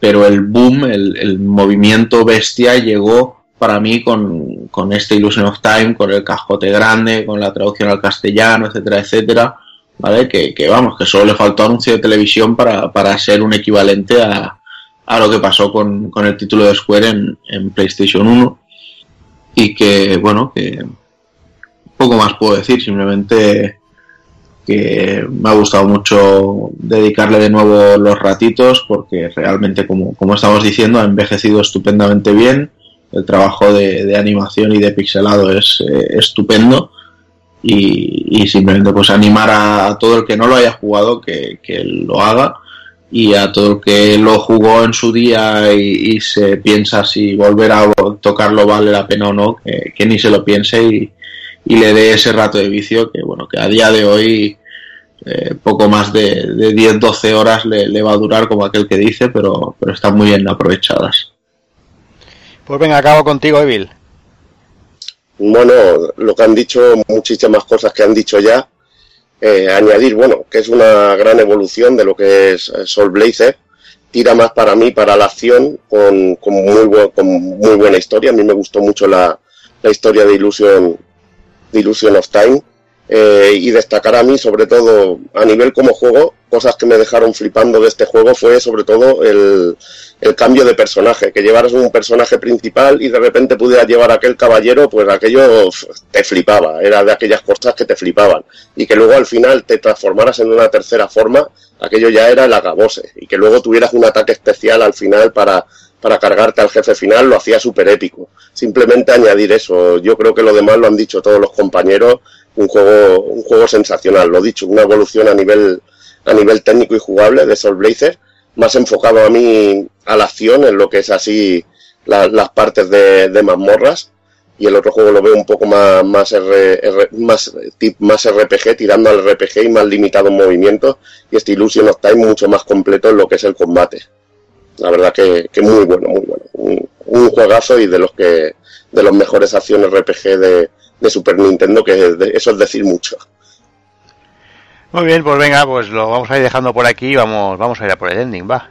pero el boom, el, el movimiento bestia llegó para mí con, con este Illusion of Time, con el cascote grande, con la traducción al castellano, etcétera, etcétera, ¿vale? Que, que vamos, que solo le faltó anuncio de televisión para, para ser un equivalente a, a lo que pasó con, con el título de Square en, en PlayStation 1 y que, bueno, que poco más puedo decir, simplemente que me ha gustado mucho dedicarle de nuevo los ratitos porque realmente, como, como estamos diciendo, ha envejecido estupendamente bien. El trabajo de, animación y de pixelado es eh, estupendo. Y, simplemente pues animar a, todo el que no lo haya jugado que, lo haga y a todo el que lo jugó en su día y, y se piensa si volver a tocarlo vale la pena o no, que, que ni se lo piense y, y le dé ese rato de vicio que bueno que a día de hoy eh, poco más de, de 10-12 horas le, le, va a durar como aquel que dice pero, pero están muy bien aprovechadas. Pues venga acabo contigo Evil. Bueno lo que han dicho muchísimas cosas que han dicho ya. Eh, añadir bueno que es una gran evolución de lo que es Soul Blazer. Tira más para mí para la acción con, con, muy, bu con muy buena historia. A mí me gustó mucho la, la historia de Illusion de Illusion of Time eh, y destacar a mí sobre todo a nivel como juego cosas que me dejaron flipando de este juego fue sobre todo el, el cambio de personaje que llevaras un personaje principal y de repente pudieras llevar aquel caballero pues aquello te flipaba. Era de aquellas cosas que te flipaban. Y que luego al final te transformaras en una tercera forma aquello ya era el acabose. Y que luego tuvieras un ataque especial al final para para cargarte al jefe final lo hacía súper épico. Simplemente añadir eso. Yo creo que lo demás lo han dicho todos los compañeros. Un juego, un juego sensacional. Lo dicho, una evolución a nivel, a nivel técnico y jugable de Soul Blazer. Más enfocado a mí a la acción, en lo que es así la, las partes de, de, mazmorras. Y el otro juego lo veo un poco más, más, más, tip, más RPG, tirando al RPG y más limitado en movimientos. Y este Illusion of Time mucho más completo en lo que es el combate la verdad que, que muy bueno, muy bueno. Un, un, juegazo y de los que de los mejores acciones RPG de, de Super Nintendo, que eso es decir mucho. Muy bien, pues venga, pues lo vamos a ir dejando por aquí y vamos, vamos a ir a por el ending, va.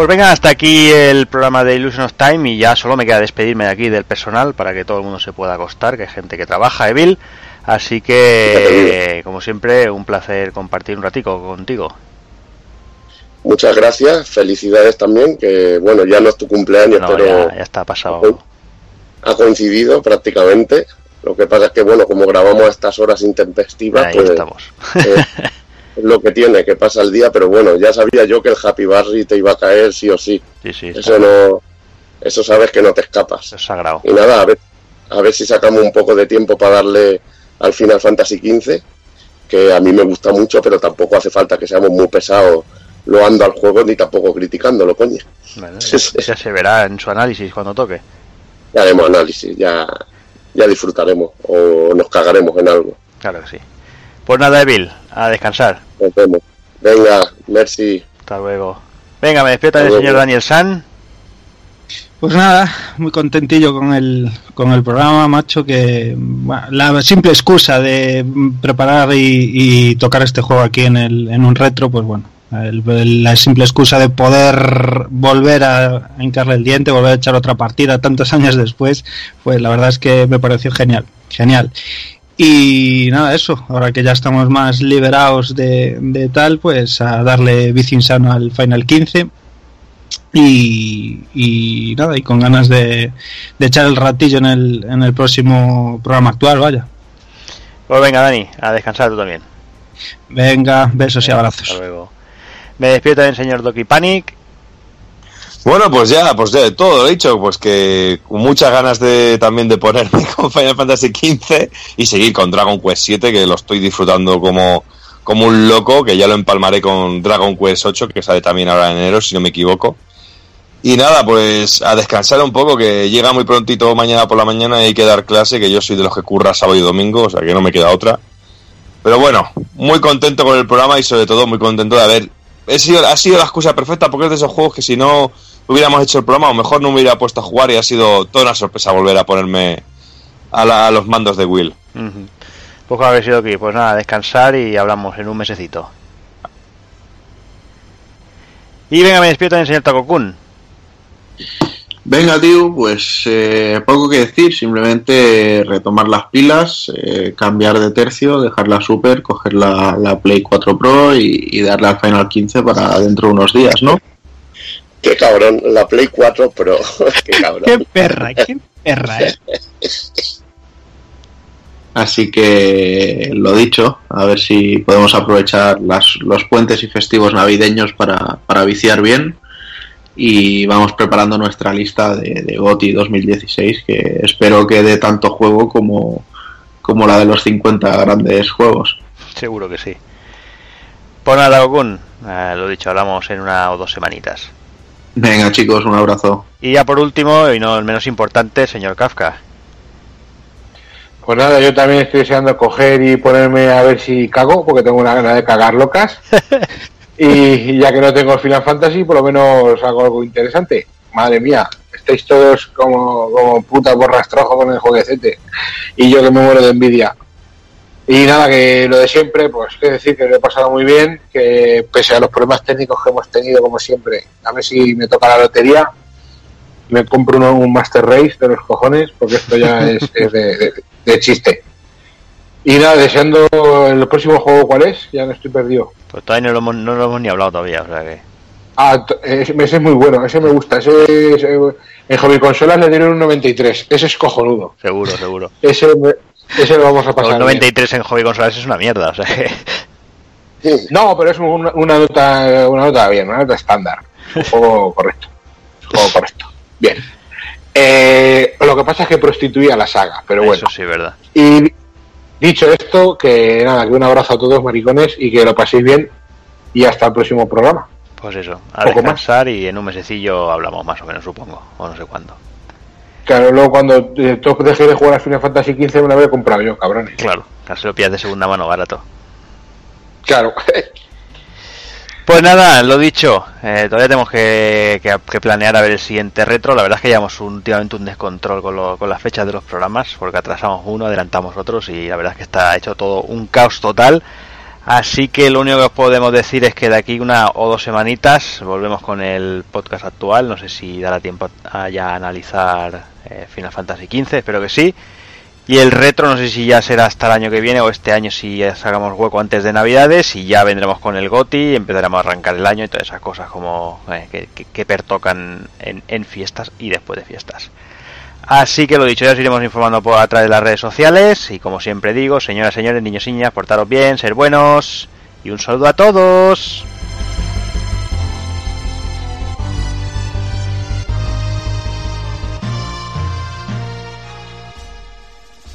Pues venga, hasta aquí el programa de Illusion of Time y ya solo me queda despedirme de aquí del personal para que todo el mundo se pueda acostar, que hay gente que trabaja, Evil. Así que, como siempre, un placer compartir un ratico contigo. Muchas gracias, felicidades también, que bueno, ya no es tu cumpleaños, no, pero ya, ya, está pasado. Ha coincidido prácticamente. Lo que pasa es que, bueno, como grabamos a estas horas intempestivas, Ahí pues, estamos. Eh, lo que tiene, que pasa el día, pero bueno, ya sabía yo que el Happy Barry te iba a caer sí o sí. Sí, sí, eso no, eso sabes que no te escapas. Es sagrado. Y nada, a ver, a ver si sacamos un poco de tiempo para darle al Final Fantasy XV, que a mí me gusta mucho, pero tampoco hace falta que seamos muy pesados loando al juego ni tampoco criticándolo, coño. Bueno, ya, ya se verá en su análisis cuando toque. Ya haremos análisis, ya, ya disfrutaremos o nos cagaremos en algo. Claro que sí. Pues nada, Evil, a descansar. Nos vemos. Venga, merci. Hasta luego. Venga, me despierta el señor Daniel San. Pues nada, muy contentillo con el, con el programa, macho, que bueno, la simple excusa de preparar y, y, tocar este juego aquí en, el, en un retro, pues bueno, el, el, la simple excusa de poder volver a hincarle el diente, volver a echar otra partida tantos años después, pues la verdad es que me pareció genial, genial. Y nada, eso, ahora que ya estamos más liberados de, de tal, pues a darle bici insano al Final 15. Y, y, nada, y con ganas de, de, echar el ratillo en el, en el próximo programa actual, vaya. Pues venga, Dani, a descansar tú también. Venga, besos y abrazos. Hasta luego. Me despierta el señor Doki Panic. Bueno, pues ya, pues ya de todo lo dicho, pues que muchas ganas de también de ponerme con Final Fantasy XV y seguir con Dragon Quest 7, que lo estoy disfrutando como, como un loco, que ya lo empalmaré con Dragon Quest 8, que sale también ahora en enero, si no me equivoco. Y nada, pues a descansar un poco, que llega muy prontito mañana por la mañana y hay que dar clase, que yo soy de los que curra sábado y domingo, o sea que no me queda otra. Pero bueno, muy contento con el programa y sobre todo muy contento de haber... He sido, ha sido la excusa perfecta porque es de esos juegos que si no hubiéramos hecho el programa, lo mejor no me hubiera puesto a jugar y ha sido toda una sorpresa volver a ponerme a, la- a los mandos de Will. Ujú. Pues como habéis sido aquí, pues nada, descansar y hablamos en un mesecito. Y venga, me despido también, señor Takokun. Venga, tío, pues eh, poco que decir, simplemente retomar las pilas, eh, cambiar de tercio, dejar la Super, coger la, la Play 4 Pro y, y darle al Final 15 para dentro de unos días, ¿no? Qué cabrón, la Play 4 Pro. Qué cabrón. Qué perra, qué perra, eh. Así que lo dicho, a ver si podemos aprovechar las, los puentes y festivos navideños para, para viciar bien. Y vamos preparando nuestra lista de, de GOTY 2016, que espero que dé tanto juego como, como la de los 50 grandes juegos. Seguro que sí. Pues nada, eh, lo dicho, hablamos en una o dos semanitas. Venga chicos, un abrazo. Y ya por último, y no el menos importante, señor Kafka. Pues nada, yo también estoy deseando coger y ponerme a ver si cago, porque tengo una gana de cagar locas. y ya que no tengo el Final Fantasy, por lo menos hago algo interesante. Madre mía, estáis todos como, como putas borrastrojo con el jueguecete. Y yo que me muero de envidia. Y nada, que lo de siempre, pues que decir que lo he pasado muy bien, que pese a los problemas técnicos que hemos tenido, como siempre, a ver si me toca la lotería, me compro uno- un Master Race de los cojones, porque esto ya es, es de, de- de chiste. Y nada, deseando el próximo juego, ¿cuál es? Ya no estoy perdido. Pues todavía no lo hemos, no lo hemos ni hablado todavía, o sea que... Ah, ese, ese es muy bueno, ese me gusta. Ese, ese- en hobby consolas le dieron un 93. Ese es cojonudo. Seguro, seguro. Ese, me- ese lo vamos a pasar. Un bien. 93 en hobby consolas es una mierda, o sea que... No, pero es una, una nota una nota bien, una nota estándar. Un juego correcto. Un juego correcto. Bien. Eh, lo que pasa es que prostituía la saga, pero bueno. Eso sí, verdad. Y dicho esto, que nada, que un abrazo a todos, maricones, y que lo paséis bien. Y hasta el próximo programa. Pues eso, a Poco descansar y en un mesecillo hablamos más o menos, supongo, o no sé cuándo. Claro, luego cuando eh, todos dejéis de jugar a Final Fantasy XV me lo habré comprado yo, cabrones. Claro, casi lo pillas de segunda mano barato. Claro. Pues nada, lo dicho, eh, todavía tenemos que, que- que planear a ver el siguiente retro. La verdad es que llevamos últimamente un descontrol con, lo- con las fechas de los programas, porque atrasamos uno, adelantamos otros y la verdad es que está hecho todo un caos total. Así que lo único que os podemos decir es que de aquí una o dos semanitas volvemos con el podcast actual. No sé si dará tiempo a ya analizar eh, Final Fantasy XV, espero que sí. Y el retro no sé si ya será hasta el año que viene o este año si ya sacamos hueco antes de Navidades y ya vendremos con el GOTI y empezaremos a arrancar el año y todas esas cosas como eh, que, que- que pertocan en, en fiestas y después de fiestas. Así que lo dicho, ya os iremos informando por a través de las redes sociales y como siempre digo, señoras, señores, niños y niñas, portaros bien, ser buenos y un saludo a todos.